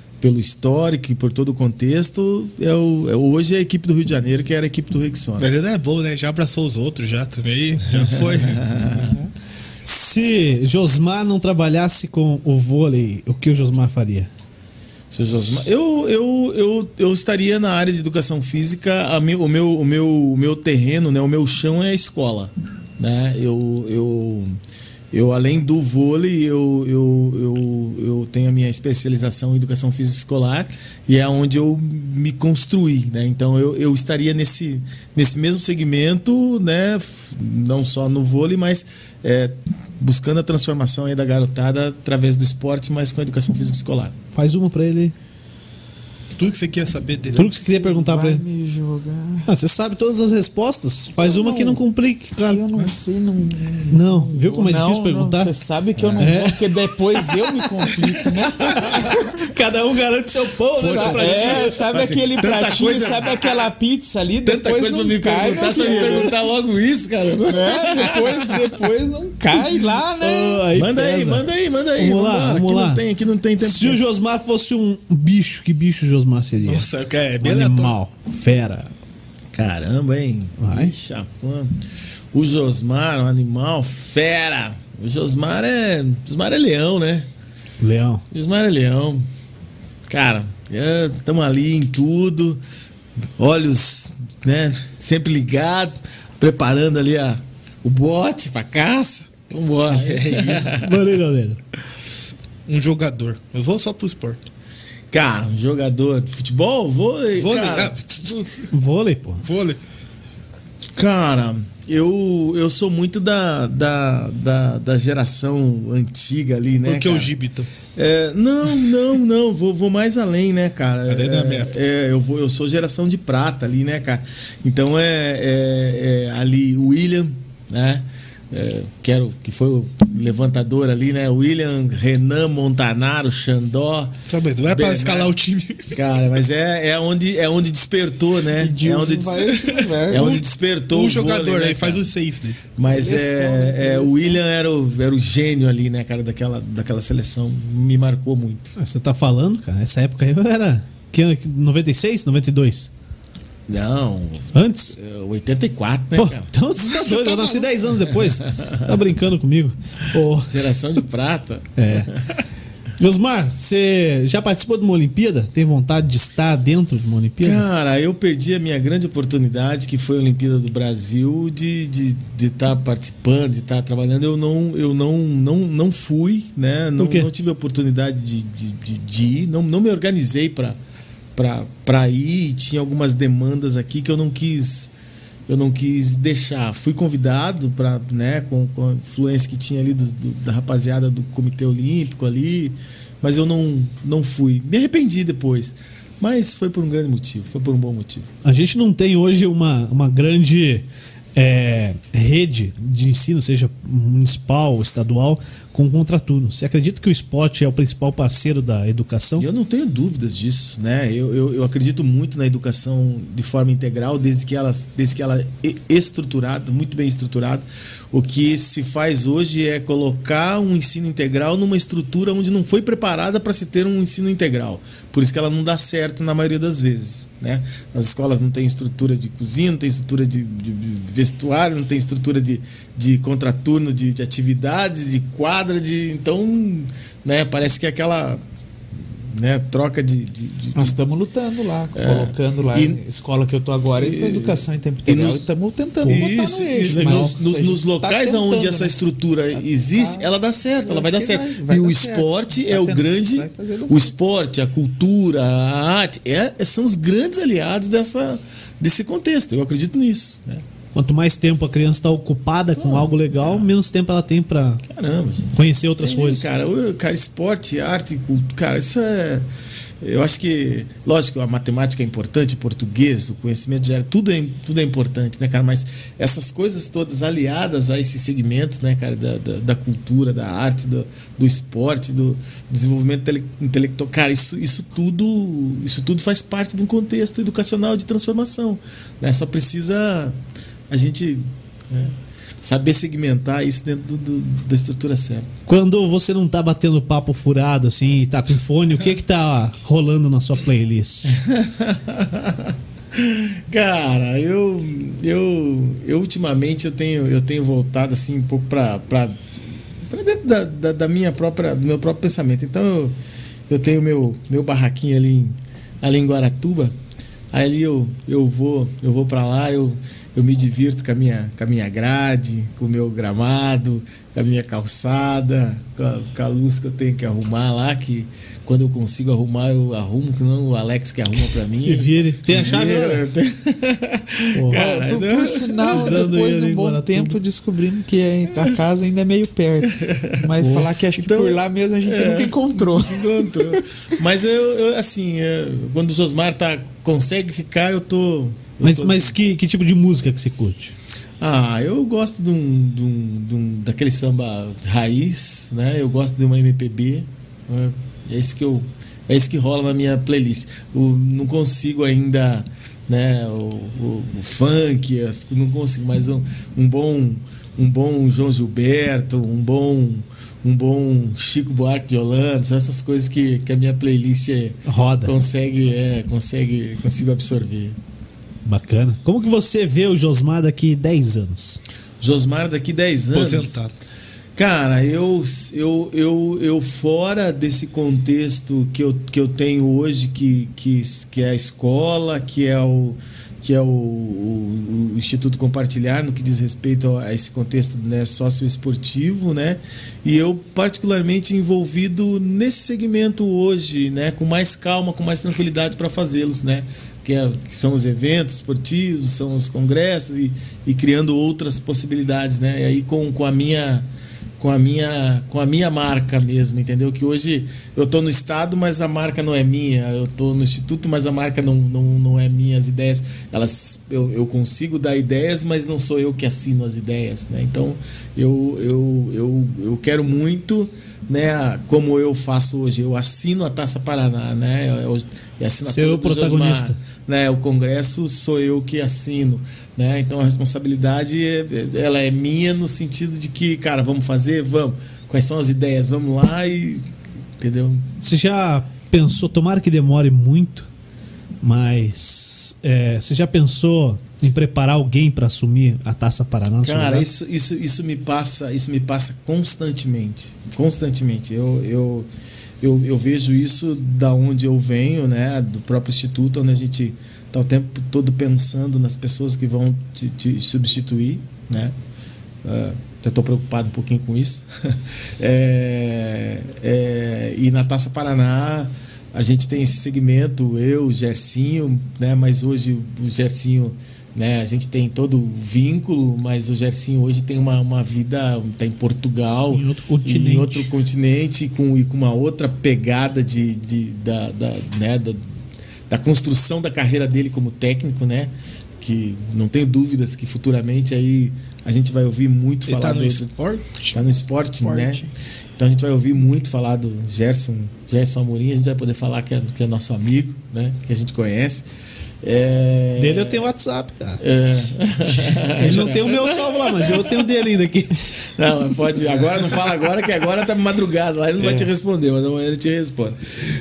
ele é bom, né? Já abraçou os outros, já também. Já foi. se Josmar não trabalhasse com o vôlei, o que o Josmar faria? Seu Josmar, eu, eu, eu, eu estaria na área de educação física. A meu, o, meu, o, meu, o meu terreno, né, o meu chão é a escola. Né? Eu, eu, eu, além do vôlei, eu, eu, eu, eu tenho a minha especialização em educação física escolar e é onde eu me construí. Né? Então eu, eu estaria nesse, nesse mesmo segmento, né? não só no vôlei, mas é, buscando a transformação da garotada através do esporte, mas com a educação física escolar. Faz uma pra ele. Tudo que você queria saber dele. Tudo que você queria perguntar pra Vai ele. me jogar. Ah, você sabe todas as respostas. Faz uma que não complique, cara. Eu não sei, não. Não, viu como é Não, difícil não, perguntar? Você sabe que eu não É. vou, porque depois eu me complico, né? Cada um garante seu pão, né? Sabe, é, sabe Assim, aquele tanta pratinho, coisa- sabe aquela pizza ali, Tanta depois coisa não pra me cai, perguntar, só me perguntar logo isso, cara. É, depois, depois não cai lá, né? Ah, aí manda aí, pesa. manda aí, manda aí. Vamos lá, vambora. vamos aqui lá. Não tem, aqui não tem tempo. Se o Josmar fosse um bicho, que bicho o Josmar seria? Nossa, é bem animal, fera. Caramba, hein? Vai. Ixi, O Josmar, um animal fera. O Josmar é. Josmar é leão, né? Leão. Josmar é leão. Cara, estamos ali em tudo. Olhos, né? Sempre ligados, preparando ali a, o bote pra caça. Vambora. É isso. Maneiro, Negro. Um jogador. Eu vou só pro esporte. Cara, um jogador de futebol, vôlei. Vôlei? Cara, Ah, Vôlei, pô. vôlei. Cara, eu, eu sou muito da, da, da, da geração antiga ali, né? Por que o cara? Gibito? É, não, não, não, vou, vou mais além, né, cara? É é, é, eu, vou, eu sou geração de prata ali, né, cara? Então é, é, é ali o William, né? É, quero que foi o levantador ali, né? William, Renan, Montanaro, Xandó. Sabe, vai pra Bernardo. escalar o time. Cara, mas é, é, onde, é onde despertou, né? É onde, des- vai- é onde despertou um o jogador, vôlei, né, aí faz os seis, né? Mas é, é, o William era o, era o gênio ali, né, cara, daquela, daquela seleção. Me marcou muito. Ah, Você tá falando, cara? Essa época aí eu era. Que ano? 96? 92? Não, Antes? é, 84, né, Pô, cara? então você tá doido. Eu nasci 10 anos depois. Tá brincando comigo. Geração de prata. é. Josmar, você já participou de uma Olimpíada? Tem vontade de estar dentro de uma Olimpíada? Cara, eu perdi a minha grande oportunidade, que foi a Olimpíada do Brasil, de estar de, de tá participando, de estar trabalhando. Eu não, eu não, não, não fui, né? Não, não tive a oportunidade de, de, de, de ir, não, não me organizei para ir. Tinha algumas demandas aqui que eu não quis. Eu não quis deixar. Fui convidado para, né, com, com a influência que tinha ali do, do- da rapaziada do Comitê Olímpico ali, mas eu não, não fui. Me arrependi depois. Mas foi por um grande motivo, foi por um bom motivo. A gente não tem hoje uma, uma grande é, rede de ensino, seja municipal estadual, com contraturno. Você acredita que o esporte é o principal parceiro da educação? Eu não tenho dúvidas disso, né? Eu, eu, eu acredito muito na educação de forma integral, desde que ela, desde que ela é estruturada, muito bem estruturada. O que se faz hoje é colocar um ensino integral numa estrutura onde não foi preparada para se ter um ensino integral. Por isso que ela não dá certo na maioria das vezes, né? As escolas não têm estrutura de cozinha, não tem estrutura de, de- vestuário, não tem estrutura de, de contraturno, de, de atividades, de quadra, de então, né? Parece que é aquela né, troca de, de- de- Nós estamos lutando lá, colocando lá E- a escola que eu tô agora e, educação em tempo integral e estamos tentando Isso, no nos, nos- nos tá locais tentando, onde essa né? estrutura existe, tá- ela dá certo, ela vai dar certo. vai- vai e o dar certo. esporte é o tentar- grande. vai fazer dar O certo. esporte, a cultura, a arte, é, são os grandes aliados dessa, desse contexto. Eu acredito nisso. Né? Quanto mais tempo a criança está ocupada com algo legal, menos tempo ela tem para conhecer outras É, coisas. Cara, cara, esporte, arte, cultura, cara, isso é. Eu acho que, lógico, a matemática é importante, o português, o conhecimento de área, tudo é, tudo é importante, né, cara? Mas essas coisas todas aliadas a esses segmentos, né, cara, da, da, da cultura, da arte, do, do esporte, do desenvolvimento tele- intelectual, cara, isso, isso tudo, isso tudo faz parte de um contexto educacional de transformação, né? Só precisa a gente né, saber segmentar isso dentro do- do- da estrutura certa. Quando você não tá batendo papo furado assim e tá com fone, o que que tá rolando na sua playlist? Cara, eu, eu, eu ultimamente eu tenho, eu tenho voltado assim um pouco para para dentro da, da, da minha própria, do meu próprio pensamento. Então eu, eu tenho meu meu barraquinho ali em, ali em Guaratuba. Aí ali eu, eu vou eu vou para lá, eu, eu me divirto com a minha com a minha grade, com o meu gramado, com a minha calçada, com a, com a luz que eu tenho que arrumar lá que quando eu consigo arrumar, eu arrumo, que não o Alex que arruma pra mim. Se vire. Tem a chave, Alex? É, Cara, por, não- por sinal, Precisando depois de um bom tempo descobrimos que a casa ainda é meio perto. Mas falar que acho que Então, por lá mesmo a gente é. nunca encontrou. Se encontrou. Mas eu, eu, assim, é, quando o Josmar tá, consegue ficar, eu tô. Eu Mas, mas assim. que, que tipo de música que você curte? Ah, eu gosto de um, de um- de um- daquele samba raiz, né? Eu gosto de uma MPB. né? É isso que eu. É isso que rola na minha playlist. O, não consigo ainda, né? O, o- o funk, as- não consigo, mas um, um bom, um bom João Gilberto, um bom, um bom Chico Buarque de Holanda, são essas coisas que, que a minha playlist Roda. consegue, é, consegue, consigo absorver. Bacana. Como que você vê o Josmar daqui 10 anos? Josmar daqui 10 anos. Aposentado. Cara, eu, eu, eu, eu fora desse contexto que eu, que eu tenho hoje, que, que, que é a escola, que é o que é o, o- o Instituto Compartilhar, no que diz respeito a esse contexto né, socioesportivo, né? E eu particularmente envolvido nesse segmento hoje, né? Com mais calma, com mais tranquilidade para fazê-los, né? Que, é- que são os eventos esportivos, são os congressos e, e criando outras possibilidades, né? E aí com, com a minha com a minha com a minha marca mesmo, entendeu? Que hoje eu tô no estado, mas a marca não é minha. Eu tô no instituto, mas a marca não, não, não é minha. As ideias, elas eu, eu consigo dar ideias, mas não sou eu que assino as ideias, né? Então eu eu, eu, eu quero muito, né? Como eu faço hoje, eu assino a Taça Paraná, né? Eu, eu assino a Ser o protagonista. né? O congresso sou eu que assino, né? Então a responsabilidade é- ela é minha no sentido de que, cara, vamos fazer, vamos. Quais são as ideias? Vamos lá e entendeu? Você já pensou, tomara que demore muito, mas é, você já pensou em preparar alguém para assumir a Taça Paraná Cara, isso, isso, isso me passa, isso me passa constantemente, constantemente. Eu, eu, eu, eu vejo isso da onde eu venho, né? Do próprio instituto, onde a gente está o tempo todo pensando nas pessoas que vão te, te substituir, né? Ah, até estou preocupado um pouquinho com isso. É, é, e na Taça Paraná a gente tem esse segmento, eu, o Gercinho, né? Mas hoje o Gercinho, né? A gente tem todo o vínculo, mas o Gercinho hoje tem uma, uma vida, está em Portugal, Em outro continente. em outro continente com, e com uma outra pegada de, de, da, da, né, da, da construção da carreira dele como técnico, né? Que não tenho dúvidas que futuramente aí a gente vai ouvir muito Ele falar tá no do- esporte? Tá no Sporting, né? Então a gente vai ouvir muito falar do Gerson, Gerson Amorim, a gente vai poder falar que é, que é nosso amigo, né? Que a gente conhece. É... Dele eu tenho WhatsApp, cara. É... Ele não tem o meu salvo lá, mas eu tenho o dele ainda aqui. Não, mas pode. Agora não fala agora, que agora tá madrugada lá, ele não vai te responder, mas amanhã ele te responde.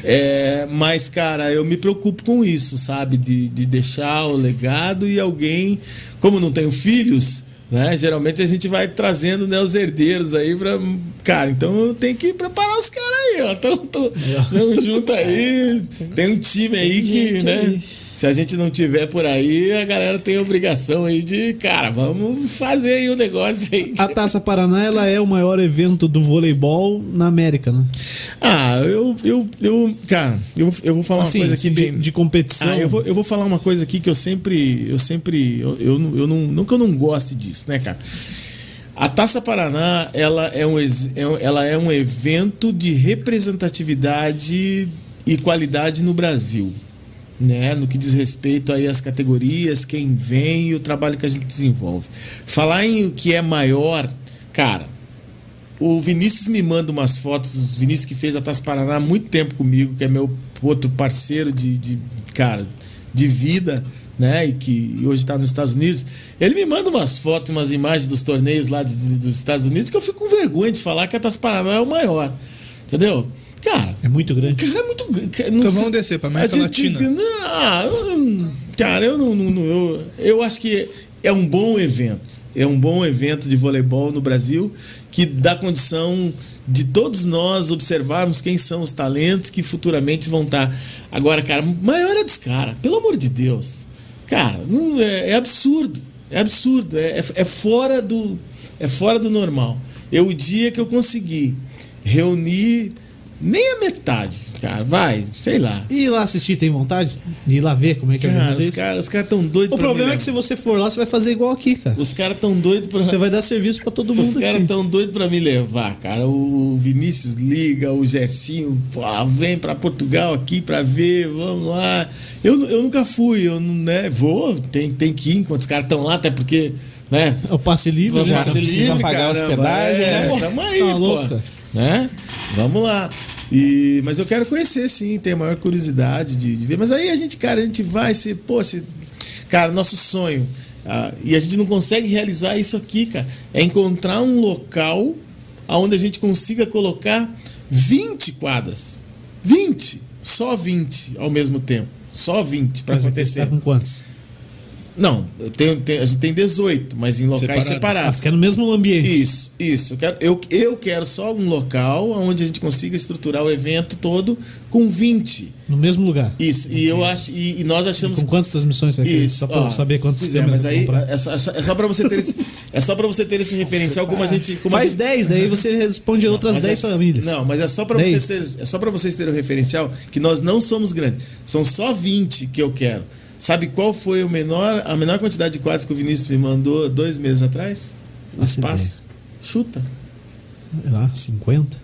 É, mas, cara, eu me preocupo com isso, sabe? De, de deixar o legado e alguém. Como não tenho filhos, né? Geralmente a gente vai trazendo né, os herdeiros aí pra. Cara, então eu tenho que preparar os caras aí, ó. Tamo, tamo, tamo junto aí. Tem um time aí que, né? Se a gente não tiver por aí, a galera tem a obrigação aí de, cara, vamos fazer aí o negócio aí. A Taça Paraná ela é o maior evento do voleibol na América, né? Ah, eu, eu, eu cara, eu, vou- eu vou falar Assim, uma coisa aqui de, bem. de competição. Ah, eu vou, eu vou falar uma coisa aqui que eu sempre, eu sempre, eu, eu, não- eu não, não que eu não goste disso, né, cara? A Taça Paraná, ela é um, é um- ela é um evento de representatividade e qualidade no Brasil, né? No que diz respeito aí às categorias, quem vem e o trabalho que a gente desenvolve. Falar em o que é maior, cara, o Vinícius me manda umas fotos, o Vinícius que fez a Taça Paraná há muito tempo comigo, que é meu outro parceiro de, de cara, de vida, né? E que hoje está nos Estados Unidos. Ele me manda umas fotos, umas imagens dos torneios lá de- de- dos Estados Unidos que eu fico com vergonha de falar que a Taça Paraná é o maior. Entendeu? Cara, É muito grande. Cara, é muito grande. Então vamos descer pra América A gente- Latina. Não, cara, eu não, não- não- eu, eu acho que é um bom evento. É um bom evento de voleibol no Brasil que dá condição de todos nós observarmos quem são os talentos que futuramente vão estar. Agora, cara, maior é dos caras, pelo amor de Deus. Cara, não, é, é absurdo. É absurdo. É, é, é fora do, é fora do normal. Eu, o dia que eu consegui reunir nem a metade, cara, vai, sei lá. E ir lá assistir, tem vontade? De ir lá ver como é que é Cara, os isso? caras os cara tão doidos O problema é que se você for lá, você vai fazer igual aqui, cara. Os caras tão doidos pra. Você vai dar serviço pra todo mundo. Os caras tão doidos pra me levar, cara. O Vinícius liga, o Gersinho, pô, vem pra Portugal aqui pra ver, vamos lá. Eu, eu nunca fui, eu não, né, vou, tem, tem que ir enquanto os caras estão lá, até porque, né, É o passe livre, Vamos já. passe precisa livre, pagar caramba. hospedagem, é, né? Tamo aí, Tá pô. louca. Né? Vamos lá. E, mas eu quero conhecer, sim, tenho a maior curiosidade de, de ver. Mas aí a gente, cara, a gente vai se, cara, nosso sonho. ah, e a gente não consegue realizar isso aqui, cara. É encontrar um local onde a gente consiga colocar 20 quadras. 20. Só 20 ao mesmo tempo. Só 20 para acontecer. tá com quantos? Não, eu tenho, tenho- a gente tem 18, mas em locais Separados. separados. Você quer no mesmo ambiente. Isso, isso. Eu quero, eu, eu quero só um local onde a gente consiga estruturar o evento todo com 20. No mesmo lugar. Isso. E eu acho. E, e nós achamos Com quantas transmissões você quer? isso. Só eu saber quantas pois é, mas aí é só, é só, é só para você ter esse, é só para você ter esse referencial como a gente como a Faz gente- 10, daí você responde outras mas 10 é, famílias. Não, mas é só para vocês é só para vocês terem o referencial que nós não somos grandes. São só 20 que eu quero. Sabe qual foi o menor, a menor quantidade de quadros que o Vinícius me mandou dois meses atrás? Espaço. Chuta. Sei lá, 50?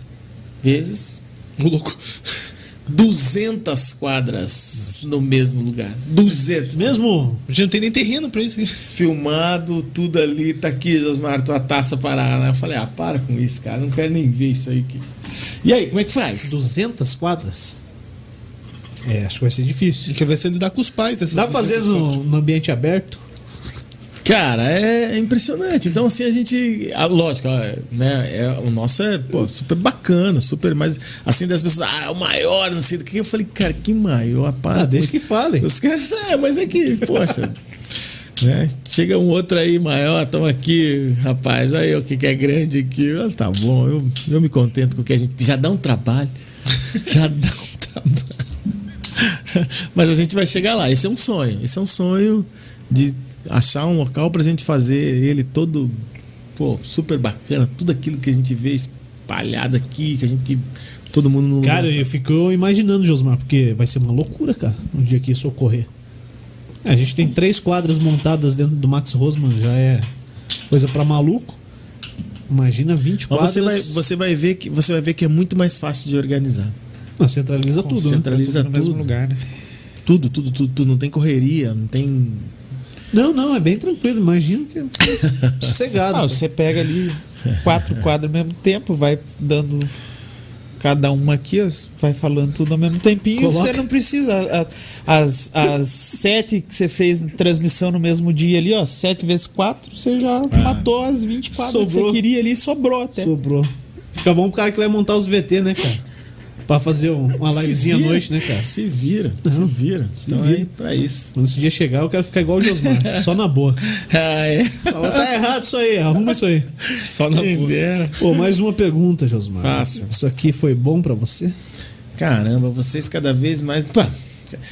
Vezes Ô, louco. 200 quadras no mesmo lugar. 200. Mesmo A gente não tem nem terreno pra isso. Filmado, tudo ali. Tá aqui, Josmar, tua taça Paraná. Eu falei, ah, para com isso, cara. Não quero nem ver isso aí. aqui. E aí, como é que faz? 200 quadras? É, acho que vai ser difícil. Que vai ser lidar com os pais. Dá pra fazer 200 no, no ambiente aberto? Cara, é impressionante. Então, assim, a gente. ah, Lógico, né? É, o nosso é pô, super bacana, super mais. Assim, das pessoas, ah, é o maior, não sei do que. Eu falei, cara, que maior? Para Ah, deixa que fale. Os caras, é, mas é que, poxa. né? Chega um outro aí maior, tamo aqui, rapaz, aí o que que é grande aqui. Ah, tá bom, eu, eu me contento com o que a gente. Já dá um trabalho. Já dá um trabalho. Mas a gente vai chegar lá. Esse é um sonho. Esse é um sonho de achar um local pra gente fazer ele todo pô, super bacana. Tudo aquilo que a gente vê espalhado aqui, que a gente. Todo mundo no Cara, lugar, eu fico imaginando, Josmar, porque vai ser uma loucura, cara, um dia que isso ocorrer. É, A gente tem três quadras montadas dentro do Max Rosman, já é coisa pra maluco. Imagina 20 Mas quadras. você vai, você vai ver que você vai ver que é muito mais fácil de organizar. Ah, centraliza tudo, né? Centraliza Tudo no mesmo tudo. lugar, né? Tudo, tudo, tudo, tudo. Não tem correria, não tem. Não, não, é bem tranquilo. Imagina que é sossegado. Ah, você pega ali quatro quadros ao mesmo tempo, vai dando cada uma aqui, ó, vai falando tudo ao mesmo tempinho. Coloca. Você não precisa. a- a- As, as sete que você fez transmissão no mesmo dia ali, ó, sete vezes quatro, você já matou as 20 quadras que Sobrou. você queria ali, sobrou até. Sobrou. Fica bom pro cara que vai montar os VT, né, cara? Pra fazer um- uma livezinha à noite, né, cara? Se vira, se vira. se então vira. é pra isso. Quando esse dia chegar, eu quero ficar igual o Josmar. só na boa. Ah, é? Só, tá errado isso aí, arruma isso aí. Só na boa. Pô, mais uma pergunta, Josmar. Faça. Isso aqui foi bom pra você? Caramba, vocês cada vez mais. Pá.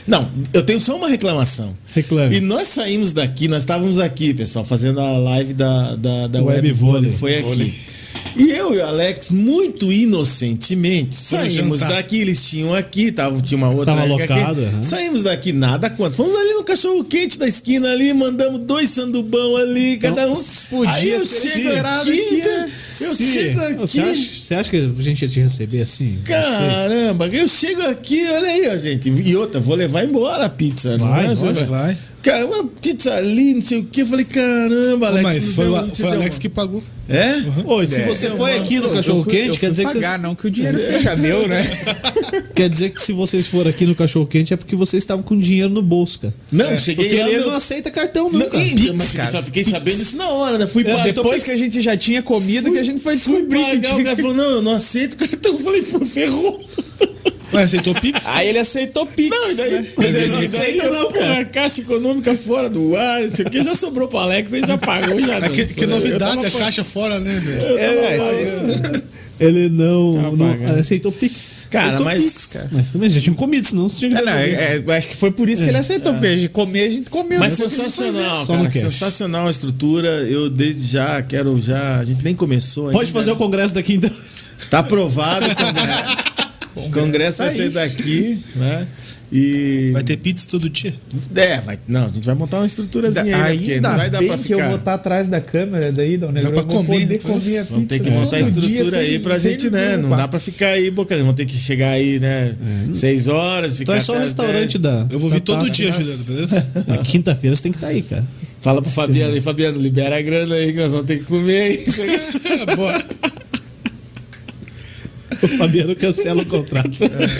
Não, eu tenho só uma reclamação. Reclame. E nós saímos daqui, nós estávamos aqui, pessoal, fazendo a live da, da, da Web Web Vôlei. Vôlei. Foi aqui. E eu e o Alex, muito inocentemente, saímos daqui, eles tinham aqui, tava, tinha uma outra Tava ali aqui. aham. Saímos daqui, nada quanto. Fomos ali no cachorro quente da esquina ali, mandamos dois sandubão ali, cada um. podia Aí eu chego aqui, né? eu Se- chego aqui. Você acha, você acha que a gente ia te receber assim? Vocês? Caramba, eu chego aqui, olha aí, ó, gente. E outra, vou levar embora a pizza. não Vai, é, pode, gente? vai. Cara, uma pizza ali, não sei o que. Eu falei, caramba, Alex. Mas não foi, deu- o, não foi o Alex uma- que pagou. É? Ô, e se É, você eu foi aqui no eu- eu Cachorro fui- Quente, eu quer fui dizer que pagar, vocês. não que o dinheiro seja meu, né? Quer dizer que se vocês forem aqui no Cachorro Quente é porque vocês estavam com dinheiro no bolso, cara. Não, cheguei Porque lá. ele meu- não aceita cartão, não, Não, cara. Ih, mas só fiquei sabendo isso na hora, né? Fui É, pagar. Depois que a gente já tinha comido, que a gente foi Fui descobrir que o tinha. cara falou, não, eu não aceito cartão. Eu falei, pô, ferrou. Ué, aceitou Pix? Aí ele aceitou Pix. Não, daí, né? mas Mas ele não aceita não, pô, cara. a caixa econômica fora do ar, não sei o que, já sobrou pro Alex, aí já pagou, já Ah, que, que né? Novidade, tava a caixa fora, né, velho? É, isso, isso. Ele não, não pagando. aceitou Pix. Cara, Aceitou mas- Pix. cara. Mas também já tinham comido, senão você tinha que É, não, é, é, acho que foi por isso que ele aceitou, porque a gente comer, a gente comeu. Mas né? sensacional, cara. Sensacional a estrutura. Eu desde já quero já. A gente nem começou ainda. Pode fazer o congresso daqui então. Tá aprovado. o congresso. O congresso vai ser daqui, né? E. Vai ter pizza todo dia. É, vai. Não, a gente vai montar uma estruturazinha aí, né? Porque Ainda não vai dar bem pra que eu ficar. vou estar atrás da câmera daí, Dona Dá pra eu vou comer poder depois. comer a pizza. Vamos ter que montar a estrutura aí pra gente, né? Não dá pra ficar aí, boca. Vamos ter que chegar aí, né? Seis horas. Então ficar é só o restaurante da. Eu vou da vir todo dia ajudando, beleza? Na quinta-feira você tem que estar aí, cara. Fala pro Fabiano aí, Fabiano, libera a grana aí que nós vamos ter que comer isso aí. Bora. O Fabiano cancela o contrato.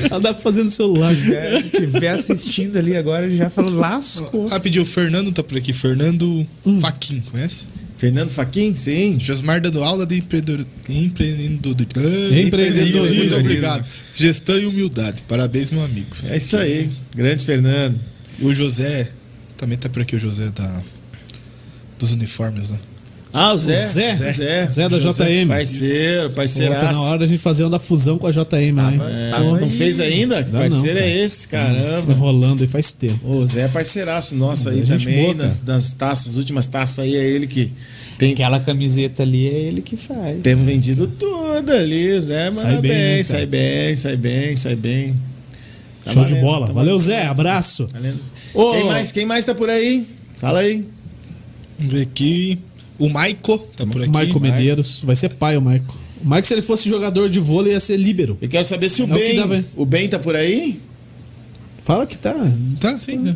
Ela dá pra fazer no celular. É, se estiver assistindo ali agora, ele já falou, lascou. Rapidinho, o Fernando tá por aqui. Fernando Hum. Faquin, conhece? Fernando Faquin? Sim. Josmar dando aula de empreendedor... empreendedorismo. Empreendedorismo. Muito obrigado. Gestão e humildade. Parabéns, meu amigo. É isso aí. Grande Fernando. E o José... Também tá por aqui o José da... Dos uniformes, né? Ah, o Zé. Zé. Zé. Zé da JM. Parceiro, Pô, tá parceiraço. na hora da gente fazer uma da fusão com a JM lá, hein? É, não fez ainda? Que parceiro não, é esse? Tá Caramba. rolando aí faz tempo. O Zé é parceiraço nosso aí É gente também. boa, nas, nas taças, as últimas taças aí é ele que tem. Aquela camiseta ali é ele que faz. Temos vendido tudo ali. Zé Sai manda bem, bem, né, sai bem, sai bem, sai bem. Tá Show de valendo, bola. tá Valeu. Zé. Abraço. Valendo. Ô, Quem, mais, quem mais tá por aí? Fala aí. Vamos ver aqui. O Maico tá por aqui. Maico Medeiros. Vai ser pai o Maico. O Maico, se ele fosse jogador de vôlei, ia ser líbero. Eu quero saber se o É que Ben. dá, Ben. O Ben tá por aí? Fala que tá. Tá, sim. né?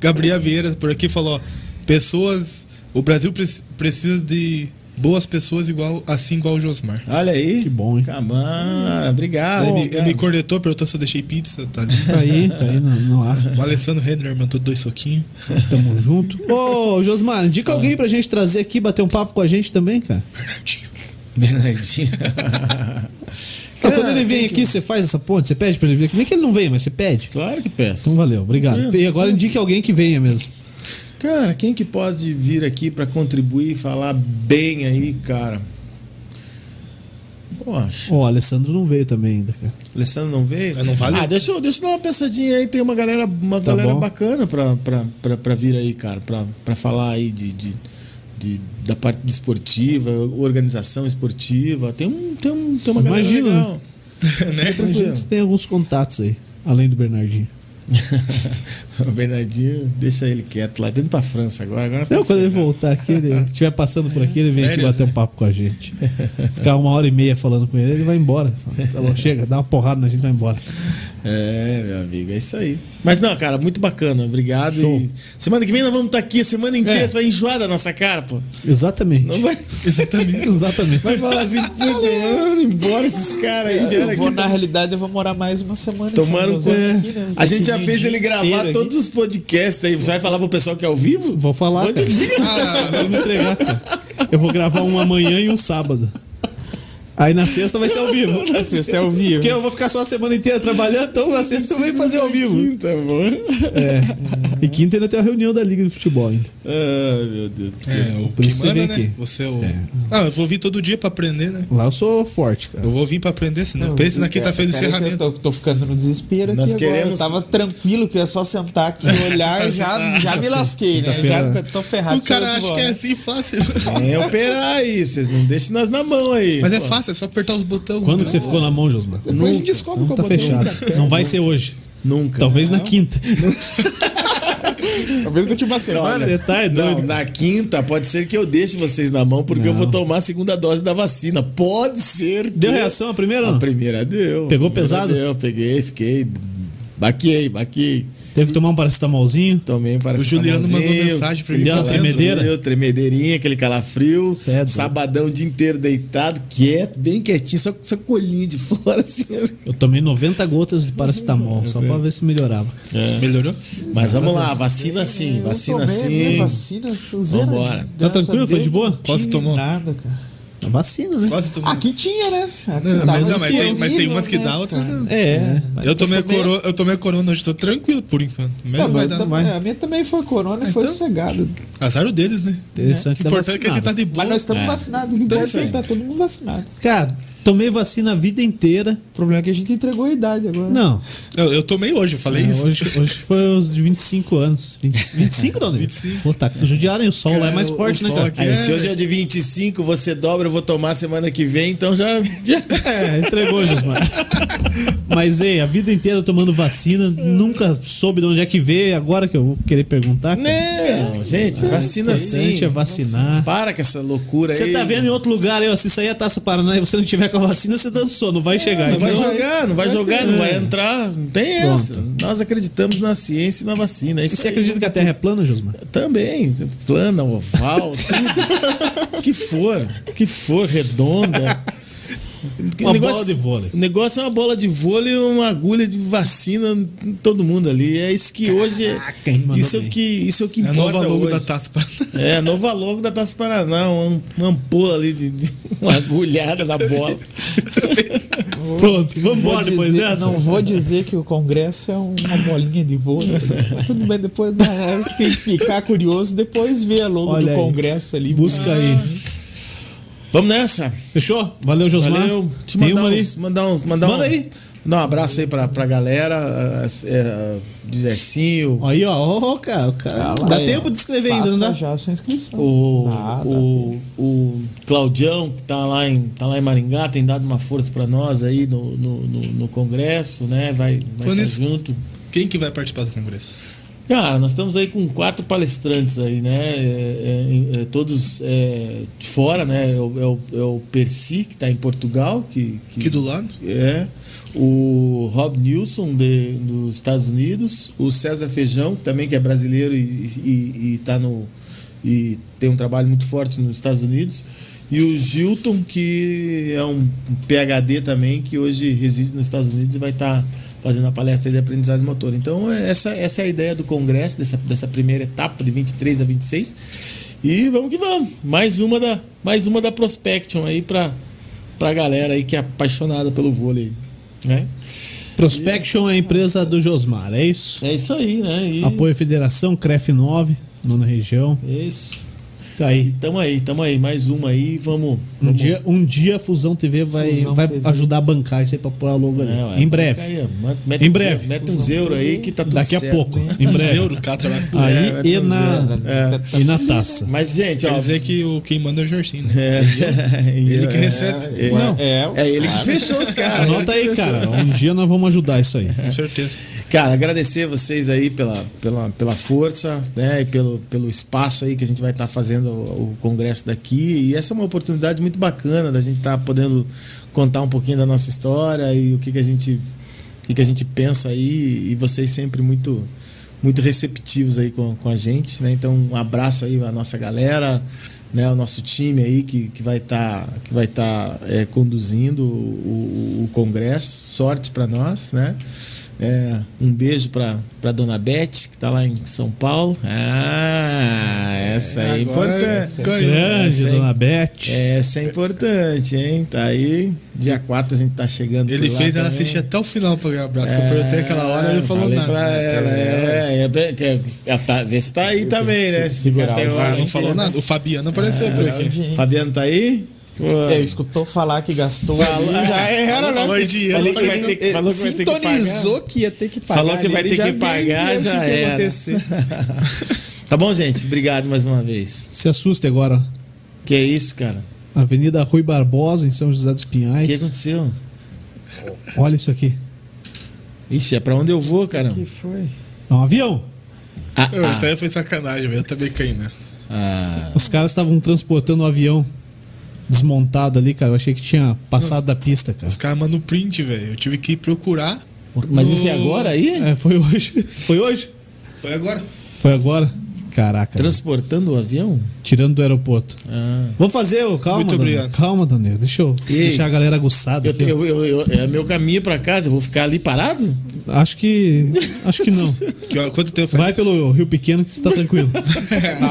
Gabriel Vieira por aqui falou: ó, pessoas. O Brasil pre- precisa de boas pessoas igual, assim igual o Josmar. Olha aí. Que bom, hein? Camara, obrigado. ele, me, ele me cornetou, perguntou se eu deixei pizza, tá ali. Tá aí, tá aí no, no ar. O Alessandro Renner mandou dois soquinhos. Tamo junto. Ô, Josmar, indica alguém pra gente trazer aqui, bater um papo com a gente também, cara. Bernardinho. Bernardinho. Ah, quando ele vem aqui, você faz essa ponte, você pede pra ele vir aqui. Nem que ele não venha, mas você pede. claro que peço. Então valeu, obrigado. E agora indique alguém que venha mesmo. Cara, quem que pode vir aqui pra contribuir e falar bem aí, cara? Poxa. Ó, o Alessandro não veio também ainda, cara. Alessandro não veio? Mas não vale? Ah, deixa eu, deixa eu dar uma pensadinha aí. Tem uma galera, uma Tá galera bom. bacana pra, pra, pra, pra vir aí, cara. Pra, pra falar aí de, de, de- da parte esportiva, organização esportiva. Tem, um, tem, um, tem uma galera Imagina, legal. né? Imagina tem alguns contatos aí, além do Bernardinho. o Bernardinho, deixa ele quieto lá. Tá indo pra França agora. agora Não, estamos quando ele voltar aqui, ele estiver passando por aqui, ele vem aqui bater um papo com a gente. Ficar uma hora e meia falando com ele, ele vai embora. Fala, Tá bom, chega, dá uma porrada na gente e vai embora. É, meu amigo, é isso aí. Mas não, cara, muito bacana. Obrigado. E semana que vem nós vamos estar aqui a semana inteira. É. Você vai enjoar da nossa cara, pô. Exatamente. Não vai. Exatamente. Exatamente. Vai falar assim, puta, embora esses caras aí, Eu vou, aqui. na realidade, eu vou morar mais uma semana. em Tomando com- aqui, né? A gente já fez ele gravar aqui. todos os podcasts aí. Você vai falar pro pessoal que é ao vivo? Vou falar, Onde cara. fica? Ah, Vou me entregar, cara. Eu vou gravar um amanhã e um sábado. Aí na sexta vai ser ao vivo. Na sexta é ao vivo. Porque eu vou ficar só a semana inteira trabalhando, então na sexta eu vou fazer ao vivo. Tá bom. É. E quinta ainda tem a reunião da Liga de Futebol ainda. Ai, meu Deus do céu. é, o Por que isso você manda, vem né? aqui. Você é o... Ah, eu vou vir todo dia pra aprender, né? Lá eu sou forte, cara. Eu vou vir pra aprender, senão pense na quinta-feira do encerramento. Eu tô, tô ficando no desespero Nós aqui agora. queremos- Eu tava tranquilo que eu ia só sentar aqui e olhar e já, já me lasquei, né? Já tô ferrado. O cara acha que é assim fácil. É operar aí, vocês não deixem nós na mão aí. Mas é pô. Fácil, é só apertar os botões. Quando que você ficou na mão, Josmar? Depois a gente descobre Não qual tá botão. fechado. Não vai ser hoje. Nunca. Talvez na quinta. Talvez daqui uma semana. Você tá é Não, doido. na quinta pode ser que eu deixe vocês na mão porque eu vou tomar a segunda dose da vacina. Pode ser. que- Deu reação a primeira A não? primeira deu. Pegou primeira pesado? Deu, peguei, fiquei. Baquei, baquei. Teve que tomar um paracetamolzinho. Tomei para O Juliano mandou mensagem pra ele Deu uma tremedeira? Deu tremedeirinha, aquele calafrio. Cê é sabadão o dia inteiro deitado, quieto, bem quietinho, só com essa colinha de fora assim. Eu tomei 90 gotas de paracetamol, só pra ver se melhorava. Melhorou? Mas vamos lá, vacina sim, vacina minha sim. Vacina. Vambora. Tá tranquilo? Foi de boa? tive tomou? Nada, cara. A vacina, né? Quase tomou. Aqui tinha, né? Aqui Não, mas, não, mas, horrível, tem, mas tem umas que né, dá, outras não. É. Eu tomei, a tomei- corona, eu tomei a corona hoje, tô tranquilo por enquanto. Mas Não, vai dar. também- A minha também foi corona e foi então. sossegado. Azar o deles, né? Interessante O importante é que a gente tá de boa. Mas nós estamos vacinados. O que importa é que tá todo mundo vacinado. Cara, tomei vacina a vida inteira. O problema é que a gente entregou a idade agora. Não. Eu, eu tomei hoje, eu falei É, isso. hoje, hoje foi os de 25 anos. 20, 25 não, né? 25. Pô, tá judiaram, o sol lá é Cara, mais o- forte, o né, cara? aqui Aí, É. se hoje é de 25, você dobra, eu vou tomar semana que vem, então já. É, entregou, Gismar. Mas, ei, a vida inteira tomando vacina, nunca soube de onde é que veio, agora que eu vou querer perguntar. cara. Não, gente, vacina sim. é vacinar. Para com essa loucura aí. Você tá vendo em outro lugar aí, ó, se sair a Taça Paraná e você não tiver com a vacina, você dançou, não vai chegar. Não vai Então, jogar, não vai jogar, não vai É. entrar. Não tem Pronto. essa. Nós acreditamos na ciência e na vacina. É E você aí. acredita que a Terra é plana, Josmar? Também, plana, oval, tudo. que for, que for, redonda. O Uma bola de vôlei. O negócio é uma bola de vôlei e uma agulha de vacina em todo mundo ali. É isso que hoje. é- isso, é o que, isso é o que É a importa. nova logo hoje. da taça. É, a nova logo da Taça Paraná. Uma, uma ampola ali de, de- uma agulhada na bola. Pronto, vamos embora depois dizer- dessa. Não vou dizer que o Congresso é uma bolinha de vôlei. Mas tudo bem, depois na hora que ficar curioso, depois ver a logo Olha do aí. Congresso ali. Busca aí. Vamos nessa. Fechou? Valeu, Josmar. Valeu. Eu Tem mandar uns, mandar uns. Mandar Manda um, aí. Mandar um abraço aí pra, pra galera. É, é, de. Aí, ó, ó, cara, o cara. Ah, dá é. tempo de escrever ainda, Faça não dá? já a sua inscrição. O, Dá, dá o, o Claudião, que tá lá, em, tá lá em Maringá, tem dado uma força pra nós aí no, no, no, no Congresso, né? Vai, vai Quando tá isso- junto. Quem que vai participar do congresso? Cara, nós estamos aí com quatro palestrantes aí, né? É, é, é, todos é, de fora, né? É o, é o, é Percy, que está em Portugal, que, que, Aqui do lado? É. O Rob Nilson, de, dos Estados Unidos. O César Feijão, que também que é brasileiro e, e, e tá no. E tem um trabalho muito forte nos Estados Unidos. E o Gilton, que é um PhD também, que hoje reside nos Estados Unidos e vai estar fazendo a palestra de aprendizagem motor. Então, é- essa, essa é a ideia do congresso, dessa, dessa primeira etapa, de 23 a 26. E vamos que vamos. Mais uma da, mais uma da Prospection aí para pra galera aí que é apaixonada pelo vôlei. Né? Prospection é a empresa do Josmar, é isso? É isso aí, né? E Apoio Federação, CREF 9, nona região. é isso. Tá aí. Tamo aí, tamo aí. Mais uma aí, vamos. Um vamos- dia, um dia a Fusão TV vai, Fusão vai TV. ajudar a bancar isso aí pra pôr a logo ali. É, em breve. Aí, mete Em uns- breve. Mete uns euros aí que tá tudo Daqui a certo. pouco. Em Um breve. euro, cá, trabalha. Aí É, vai e, na, e na taça. Mas, gente, Quer ó. dizer que o, quem manda é o Jorginho, né? É, Ele que recebe. É, Não. É, é ele que fechou os caras. Anota aí, cara. Um dia nós vamos ajudar isso aí. Com certeza. Cara, agradecer vocês aí pela, pela, pela força, né? E pelo, pelo espaço aí que a gente vai estar fazendo o, o congresso daqui. E essa é uma oportunidade muito bacana da gente estar podendo contar um pouquinho da nossa história e o que, que a gente o que, que a gente pensa aí. E vocês sempre muito muito receptivos aí com, com a gente, né? Então, um abraço aí à nossa galera, né? O nosso time aí que, que vai estar que vai estar é, conduzindo o, o, o congresso. Sorte para nós, né? É, um beijo para para dona Beth, que está lá em São Paulo. Ah, essa aí é Agora importante. ganhou. Grande, Essa aí- dona Beth. Essa é importante, hein? Tá aí. Dia 4 a gente tá chegando. Ele fez ela também. assistir até o final pra ganhar abraço. que eu perguntei aquela hora ele não falou falei nada. Pra ela, é, é, bem- que é- ela tá, vê se tá aí também, né? Se até o agora Ah, não não falou nada. O Fabiano apareceu por aqui. Fabiano tá aí? Pô, É, escutou falar que gastou ali, já era, né? Falou em dinheiro, Falou que vai ter que- falou que vai ter que Sintonizou que ia ter que pagar. Falou que vai ali, ter já que pagar, o já que ia era. acontecer. Tá bom, gente? Obrigado mais uma vez. Se assuste agora. Que é isso, cara? Avenida Rui Barbosa, em São José dos O que Pinhais. aconteceu? Olha isso aqui. Ixi, é pra onde eu vou, cara? que foi? É um avião. Ah, ah, Isso aí foi sacanagem, velho. Eu também caí, né? ah. Os caras estavam transportando o avião desmontado ali, cara. Eu achei que tinha passado da pista, cara. Os caras mandam print, velho. Eu tive que ir procurar. Mas isso é agora aí? É, foi hoje. Foi hoje? Foi agora. Foi agora? Caraca. Transportando o avião? Tirando do aeroporto. Ah. Vou fazer, ô, calma, Muito Daniel. obrigado. Calma, Daniel. Deixa eu Ei. deixar a galera aguçada. Eu, eu, eu, eu- é meu caminho pra casa, eu vou ficar ali parado? Acho que. Acho que não. Que, hora- quanto tempo faz? Vai pelo Rio Pequeno que você tá tranquilo.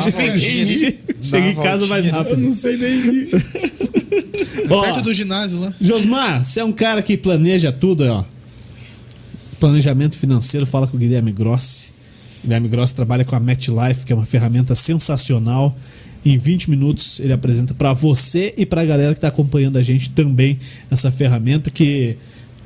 Chega em casa mais rápido. sei nem. Ó, Perto do ginásio lá. Josmar, você é um cara que planeja tudo, ó. Planejamento financeiro, fala com o Guilherme Grossi. Guilherme Grossi trabalha com a MetLife, que é uma ferramenta sensacional. Em 20 minutos ele apresenta para você e para a galera que está acompanhando a gente também essa ferramenta que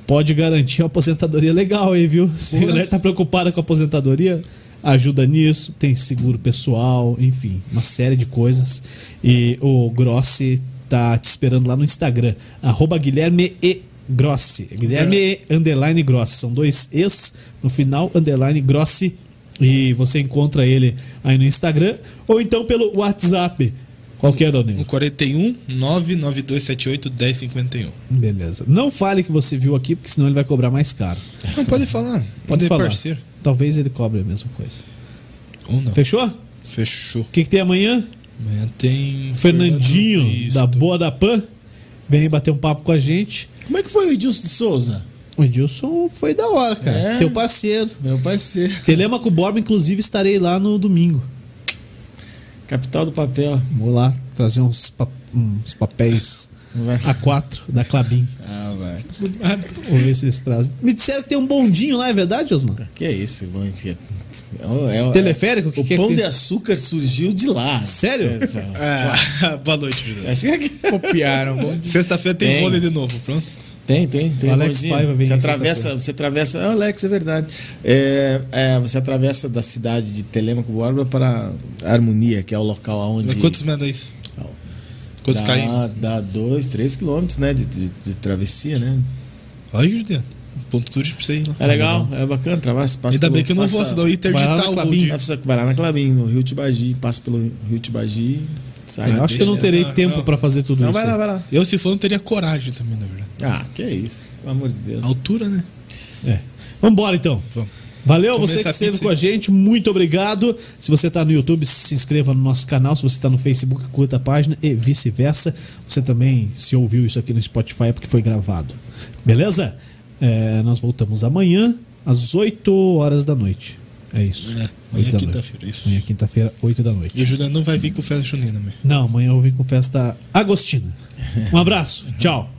pode garantir uma aposentadoria legal aí, viu? Se a galera tá preocupada com a aposentadoria, ajuda nisso, tem seguro pessoal, enfim, uma série de coisas. E o Grossi tá te esperando lá no Instagram, arroba Guilherme e Grossi. Guilherme e underline Grossi. São dois es no final, underline Grossi. E você encontra ele aí no Instagram ou então pelo WhatsApp. Qual que é, Um Donico? 41 99278 1051. Beleza. Não fale que você viu aqui, porque senão ele vai cobrar mais caro. Não, pode falar. Pode falar. parceiro. Talvez ele cobre a mesma coisa. Ou não. Fechou? O Fechou. que, que tem amanhã? Amanhã tem. Fernandinho, da Boa da Pan. Vem aí bater um papo com a gente. Como é que foi o Edilson de Souza? O Edilson foi da hora, cara. É? Teu parceiro. Meu parceiro. Telemaco Borba, inclusive, estarei lá no domingo. Capital do papel. Vou lá trazer uns, pa- uns papéis Vai. A4 da Clabin. Ah, vai. Vou ver se eles trazem. Me disseram que tem um bondinho lá, é verdade, Osmar? Que é isso, que É, é, é, Teleférico? O Que que é pão que- de açúcar surgiu de lá. Sério? Ah, boa noite, que- Copiaram, bom dia. Sexta-feira tem, Tem. vôlei de novo, pronto. Tem, tem, tem. O Alex. Paiva vem você atravessa, você atravessa. Ah, Alex, é verdade. É, é, você atravessa da cidade de Telemaco Borba para Harmonia, que é o local onde. Quantos metros é isso? Quantos dá, carinhos? dá dois, três quilômetros, né? De, de, de travessia, né? Olha, Juliano. Ponto turístico pra você ir lá. É legal, é bacana, atravessa, passa Ainda pelo- bem que eu não passa- vou, senão eu interditar o Clabin. É, vai lá na Clabin, no Rio Tibagi, passa pelo Rio Tibagi, sai. Eu acho que eu não terei não, tempo não. pra fazer tudo Não, isso. vai lá, vai lá. Eu, se for, não teria coragem também, na verdade. Ah, que é isso, pelo amor de Deus. Altura, né? É. Vambora então. Vamos. Valeu, Vamos você que essa esteve com a gente, muito obrigado. Se você está no YouTube, se inscreva no nosso canal. Se você está no Facebook, curta a página e vice-versa. Você também, se ouviu isso aqui no Spotify, é porque foi gravado. Beleza? É, nós voltamos amanhã, às 8 horas da noite. É isso. É, amanhã é da quinta-feira, isso. Amanhã é quinta-feira, 8 da noite. E o Juliano não vai vir com festa junina, meu. Não, amanhã eu vim com festa agostina. Um abraço, tchau.